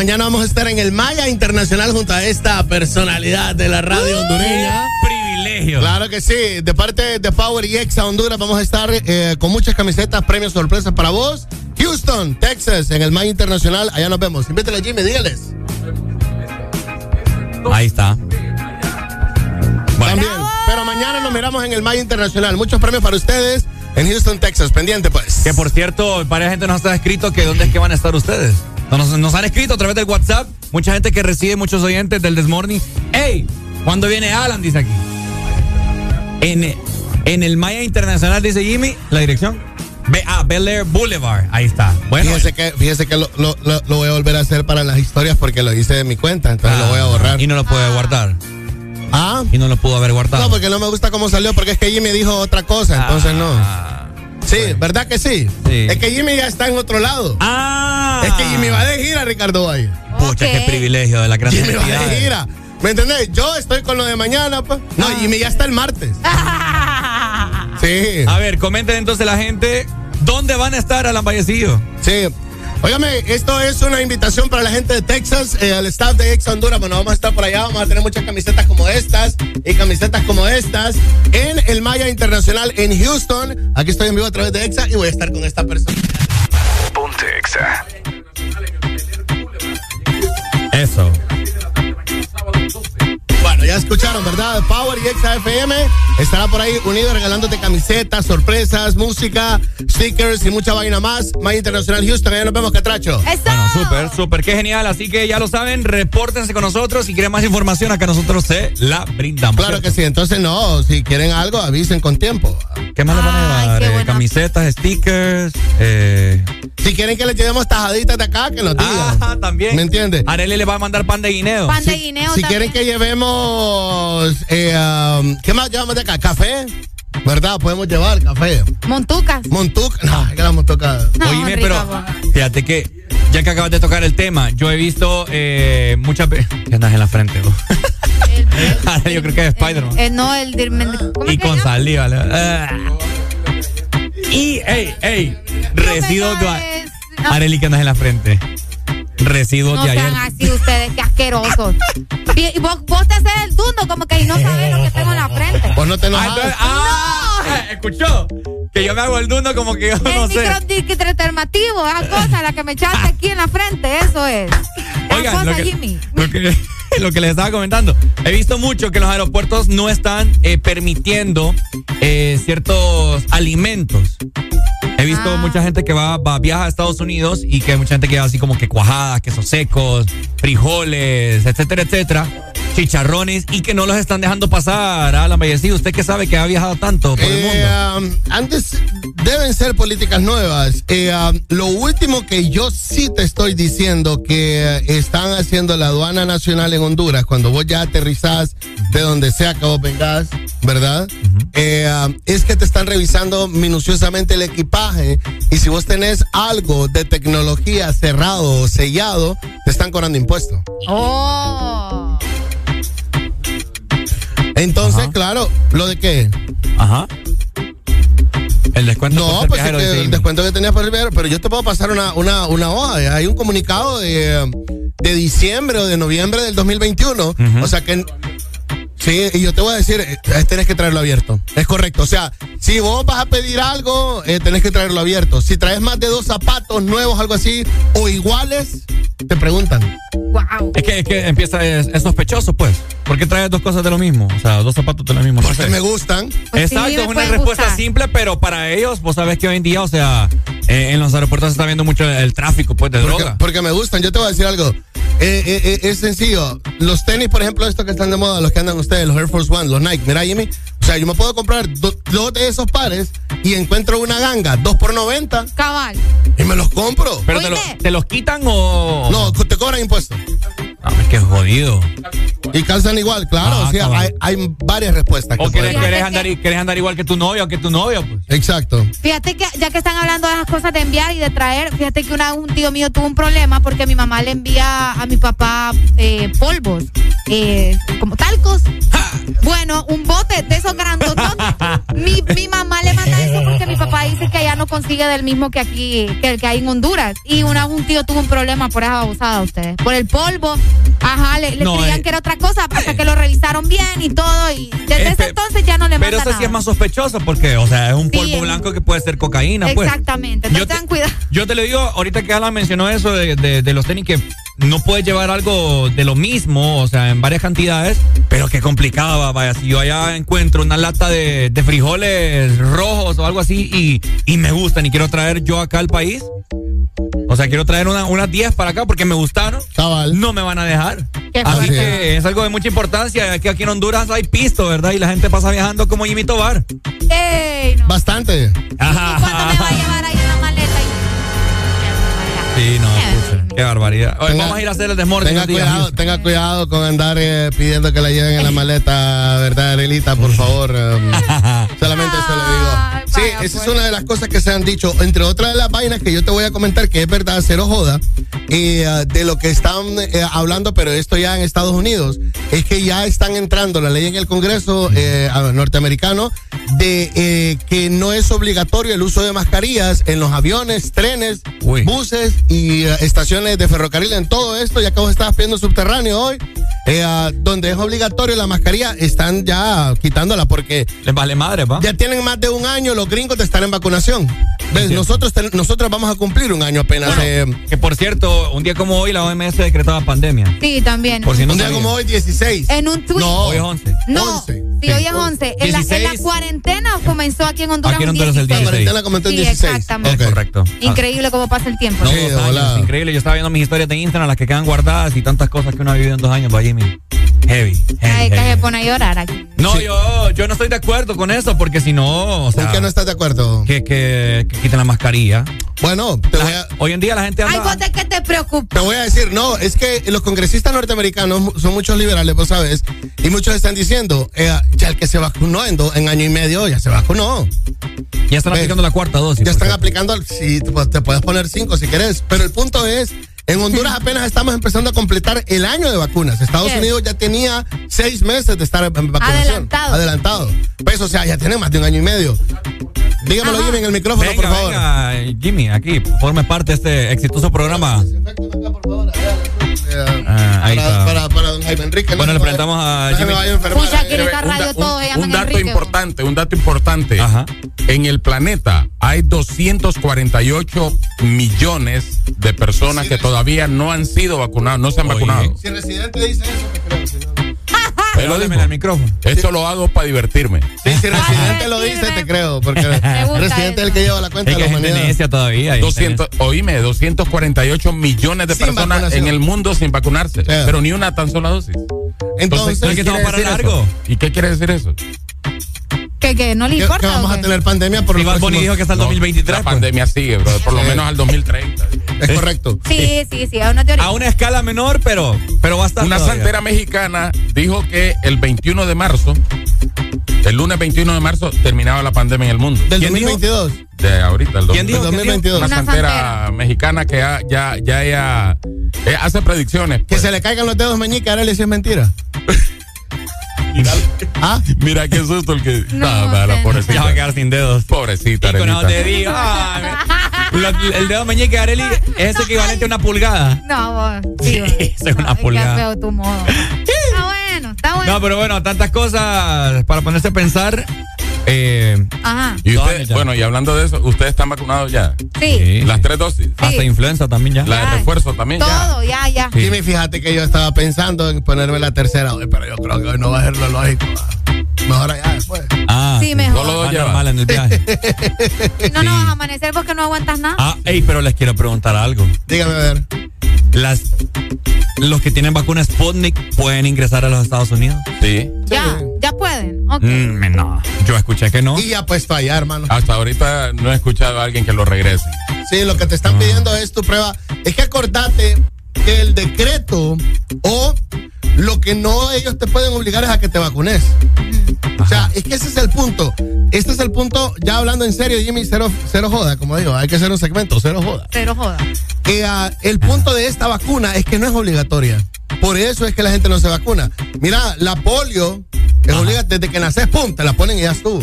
mañana vamos a estar en el Maya Internacional junto a esta personalidad de la radio hondureña. Privilegio. Claro que sí, de parte de Power y Exa Honduras vamos a estar eh, con muchas camisetas, premios, sorpresas para vos. Houston, Texas, en el Maya Internacional, allá nos vemos. Invítale a Jimmy, dígales. Ahí está. También. Pero mañana nos miramos en el Maya Internacional. Muchos premios para ustedes en Houston, Texas. Pendiente, pues. Que por cierto, varias gente nos ha escrito que dónde es que van a estar ustedes. Nos, nos han escrito a través del WhatsApp. Mucha gente que recibe, muchos oyentes del Desmorning. ¡Ey! ¿Cuándo viene Alan? Dice aquí. En, en el Maya Internacional, dice Jimmy, la dirección. Be, ah, Bel Air Boulevard. Ahí está. Bueno. Fíjese que, fíjese que lo, lo- lo- lo voy a volver a hacer para las historias porque lo hice de mi cuenta, entonces lo voy a borrar. Y no lo puede guardar. Ah. Y no lo pudo haber guardado. No, porque no me gusta cómo salió, porque es que Jimmy dijo otra cosa, entonces no. Sí, ¿verdad que sí? Sí. Es que Jimmy ya está en otro lado. Ah. Es que Jimmy va de gira, Ricardo Valle. Pucha, qué privilegio de la gran Jimmy va de gira. ¿Me entendés? Yo estoy con lo de mañana, pues. No, Jimmy ya está el martes. Sí. A ver, comenten entonces la gente. ¿Dónde van a estar Alan Vallecillo? Sí. Óigame, esto es una invitación para la gente de Texas, eh, al staff de Ex Honduras. Bueno, vamos a estar por allá, vamos a tener muchas camisetas como estas y camisetas como estas en el Maya Internacional en Houston. Aquí estoy en vivo a través de Exa y voy a estar con esta persona. Ponte Exa. Eso. Bueno, ya escucharon, ¿verdad? Power y Exa FM estará por ahí unido regalándote camisetas, sorpresas, música, stickers y mucha vaina más. Maya Internacional Houston, allá nos vemos, Catracho. Bueno, súper, súper, qué genial. Así que ya lo saben, repórtense con nosotros. Si quieren más información, acá nosotros se la brindamos. Claro que sí, entonces no, si quieren algo, avisen con tiempo. ¿Qué más les van a llevar? Eh, camisetas, stickers. Eh... Si quieren que les llevemos tajaditas de acá, que nos digan. Ah, también. ¿Me entiendes? Arely le va a mandar pan de guineo. Pan de guineo Si también. quieren que llevemos, eh, um, ¿qué más llevamos de acá? Café, ¿verdad? Podemos llevar café. Montucas. Montuca, no, que la montuca. No, Oíme, rica, pero fíjate que ya que acabas de tocar el tema, yo he visto eh, muchas veces. ¿Qué andas en la frente? vos? Ahora yo creo que es Spider-Man. Eh, no, el dirmen- ¿Cómo Y con llama? saliva. Ah. Y, ey, ey, residuos. Arely, que andas en la frente. Residuos No de ayer. sean así ustedes, qué asquerosos. Y, y vos, vos te haces el dundo como que no sabes lo que tengo en la frente. Pues no te Ah, enojas. entonces- ah, escuchó. Que yo me hago el dundo como que yo no El sé. microtermativo, esa cosa, la que me echaste aquí en la frente, eso es. Oigan, cosa, lo que- Jimmy. Lo que, lo que les estaba comentando. He visto mucho que los aeropuertos no están eh, permitiendo eh, ciertos alimentos. He visto Ah. mucha gente que va, va viaja a Estados Unidos y que hay mucha gente que va así como que cuajadas, quesos secos, frijoles, etcétera, etcétera, chicharrones y que no los están dejando pasar a la Vallecillo. Usted que sabe que ha viajado tanto por el mundo. Eh, um, antes deben ser políticas nuevas. Eh, um, lo último que yo sí te estoy diciendo que eh, están haciendo la aduana nacional en Honduras, cuando vos ya aterrizás de donde sea que vos vengas, ¿verdad? Eh, um, es que te están revisando minuciosamente el equipaje y si vos tenés algo de tecnología cerrado o sellado, te están cobrando impuestos. Oh. Entonces, claro, ¿lo de qué? Ajá. El descuento No, pues es que el descuento que tenías por el viajero, pero yo te puedo pasar una, una, una hoja. Hay un comunicado de, de diciembre o de noviembre del 2021. O sea que. Sí, y yo te voy a decir, eh, tenés que traerlo abierto. Es correcto. O sea, si vos vas a pedir algo, eh, tenés que traerlo abierto. Si traes más de dos zapatos nuevos, algo así, o iguales, te preguntan. Wow. Es que, es que empieza, es, es sospechoso, pues. ¿Por qué traes dos cosas de lo mismo? O sea, dos zapatos de lo mismo. No Porque sé. me gustan. Pues sí, Exacto, me es una respuesta gustar. simple, pero para ellos, vos sabés que hoy en día, o sea, eh, en los aeropuertos se está viendo mucho el, el tráfico, pues, de Porque, droga. porque me gustan. Yo te voy a decir algo. Eh, eh, eh, es sencillo. Los tenis, por ejemplo, estos que están de moda, los que andan ustedes, los Air Force One, los Nike. Mira, Jimmy. O sea, yo me puedo comprar do- dos de esos pares y encuentro una ganga, dos por 90, Cabal. y me los compro. ¿Pero te, lo- te los quitan o...? No, te cobran impuestos. No, es que jodido. Y calzan igual, claro. Ah, o sea, hay, hay varias respuestas. que O querés, querés andar, querés andar igual que tu novio o que tu novio, pues. Exacto. Fíjate que ya que están hablando de esas cosas de enviar y de traer, fíjate que una, un tío mío tuvo un problema porque mi mamá le envía a mi papá eh, polvos, eh, como talcos. Bueno, un bote de esos grandotones. mi mi mamá le manda eso porque mi papá dice que allá no consigue del mismo que aquí, que el que hay en Honduras. Y una, un tío tuvo un problema por esa abusada ustedes. Por el polvo. Ajá, le, le No, creían eh. que era otra cosa hasta que lo revisaron bien y todo. Y desde Eh, ese entonces ya no le Pero manda eso sí es más sospechoso porque, o sea, es un polvo blanco que puede ser cocaína, pues. Exactamente. Entonces tengan cuidado. Yo te lo digo, ahorita que Alan mencionó eso de, de- de los tenis que no puedes llevar algo de lo mismo, o sea, en varias cantidades, pero qué complicado, va, vaya. Si yo allá encuentro una lata de, de frijoles rojos o algo así y, y me gustan y quiero traer yo acá al país, o sea, quiero traer una- unas 10 para acá porque me gustaron, no me van a dejar. Así que es algo de mucha importancia, que aquí en Honduras hay pisto, ¿verdad? Y la gente pasa viajando como Jimmy Tobar. Ey, no. Bastante. Ajá. ¿Cuándo me va a llevar ahí una maleta? Sí, no, pucha, qué barbaridad. Oye, Tenga- vamos a ir a hacer el desmorning. Tenga cuidado, tenga cuidado con andar eh, pidiendo que la lleven en la maleta, ¿verdad, Arelita? Por favor. um, solamente eso le digo. Sí, esa es una de las cosas que se han dicho. Entre otras de las vainas que yo te voy a comentar, que es verdad, cero joda, uh, de lo que están eh, hablando, pero esto ya en Estados Unidos, es que ya están entrando la ley en el Congreso eh, norteamericano de eh, que no es obligatorio el uso de mascarillas en los aviones, trenes, buses y eh, de ferrocarril. En todo esto, ya que vos estabas pidiendo subterráneo hoy, eh, ah, donde es obligatorio la mascarilla, están ya quitándola porque Les vale madre, ¿va? ya tienen más de un año los gringos de estar en vacunación. ¿Ves? Nosotros, ten- nosotros vamos a cumplir un año apenas. eh, Que por cierto, un día como hoy la OMS decretaba pandemia. Sí, también. Por si no un día sabían. como hoy, 16. En un tweet. No, hoy es 11. No, sí, hoy es 11. En la, en la 16. cuarentena comenzó aquí en Honduras. Aquí en Honduras el 16. 16. La cuarentena comenzó en Sí, 16. exactamente. Es correcto. Increíble cómo pasa el tiempo. No, Sí, años, increíble. Yo estaba viendo mis historias de Instagram, las que quedan guardadas y tantas cosas que uno ha vivido en dos años, va Jimmy. Heavy. heavy, Ay, que heavy. se pone a llorar aquí. No, yo, yo no estoy de acuerdo con eso, porque si no, o sea, ¿Por qué no estás de acuerdo? que, que, que quiten la mascarilla. Bueno, te voy a, Hoy en día la gente Ay, anda... vos de qué te preocupas. te voy a decir, no, es que los congresistas norteamericanos son muchos liberales, vos sabes, y muchos están diciendo, eh, ya el que se vacunó en, do- en año y medio, ya se vacunó. ya están aplicando la cuarta dosis. Ya están cierto. aplicando, sí, te, te puedes poner cinco si querés, pero el punto es, en Honduras apenas estamos empezando a completar el año de vacunas. Estados ¿Qué? Unidos ya tenía seis meses de estar en vacunación. Adelantado. Adelantado. Pues, o sea, ya tienen más de un año y medio. Dígamelo, Ajá. Jimmy, en el micrófono, Venga, por favor. venga, Jimmy, aquí, forme parte de este exitoso programa. Ah, ahí para, está. para, para don Jaime Enrique. Bueno, no le se presentamos a Jimmy. vaya a enfermar. Pucha, aquí en Eh, esta radio un dato Enrique. importante, un dato importante. Ajá. En el planeta hay 248 millones de personas que todavía no han sido vacunadas, no se han Oye. vacunado. Si el residente dice eso, te creo. si no- Digo. al micrófono. Esto lo hago para divertirme. Sí, si el residente lo dice, te creo. Porque el residente es el que lleva la cuenta Es de que la humanidad. todavía. hay gente 200, oíme, 248 millones de Sin personas en el mundo sin vacunarse, pero ni una tan sola dosis. Entonces, ¿qué que quiere decir largo. eso? ¿Y qué quiere decir eso? ¿Qué, qué? ¿No le que, importa? que vamos a tener pandemia por Bad Bunny próximos- dijo que hasta el No, 2023. La pues. pandemia sigue, bro, por lo menos al 2030. Es correcto. Sí, sí, sí, es una teoría. A una escala menor, pero, pero va a estar Una todavía. santera mexicana dijo que el 21 de marzo, el lunes 21 de marzo, terminaba la pandemia en el mundo. Del ¿Quién dijo? 2022. De ahorita, el ¿Quién dijo? Del ¿Quién dijo? 2022. Una, Una santera, santera. mexicana que ya, ya, ya ella, eh, hace predicciones. Que pues. se le caigan los dedos meñique, ahora le es mentira. ¿Ah? Mira qué susto el que. No, No, no, la pobrecita. Ya va a quedar sin dedos. Pobrecita, Y con te digo, lo- el dedo meñique de Areli es equivalente a una pulgada. No, vos. Sí, es una Ay, Qué pulgada. feo tu modo. Está bueno, está bueno. No, pero bueno, tantas cosas para ponerse a pensar. Eh, Ajá. Y usted, ya. bueno, y hablando de eso, ¿ustedes están vacunados ya? Sí. Las tres dosis. Hasta influenza también ya. La de Ya. refuerzo también ya. Todo, ya, ya. Sí. Jimmy, fíjate que yo estaba pensando en ponerme la tercera hoy, pero yo creo que hoy no va a ser lo lógico. ¿va? Mejor allá después. Ah, Sí, mejor. Solo dos Anda lleva. mal en el viaje. No, no vas a amanecer porque no aguantas nada. Ah, ey, pero les quiero preguntar algo. Dígame a ver. Las, los que tienen vacuna Sputnik pueden ingresar a los Estados Unidos. Sí. Ya, ya pueden. Ok. Mm, no, yo escuché que no. Y ya puesto allá, hermano. Hasta ahorita no he escuchado a alguien que lo regrese. Sí, lo que te están pidiendo es tu prueba. Es que acordate que el decreto o lo que no ellos te pueden obligar es a que te vacunes. O sea, es que ese es el punto. Este es el punto, ya hablando en serio, Jimmy, cero, cero joda, como digo, hay que hacer un segmento, cero joda. Pero joda. Que, ah, el punto de esta vacuna es que no es obligatoria. Por eso es que la gente no se vacuna. Mira, la polio es obligatoria. Desde que naces, pum, te la ponen y ya estuvo.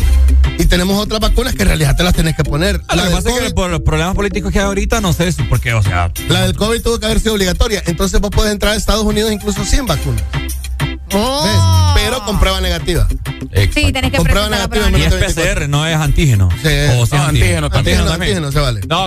Y tenemos otras vacunas que en realidad te las tenés que poner. Ah, lo que pasa es que por los problemas políticos que hay ahorita, no sé si, porque, o sea. La del COVID tuvo que haber sido obligatoria. Entonces vos podés entrar a Estados Unidos incluso sin vacuna. Oh. Pero con prueba negativa. Sí, tenés que Con prueba presentar negativa. Y es menos de 24. PCR, no es antígeno. Sí. O sea, No, antígeno, antígeno, antígeno se vale. No,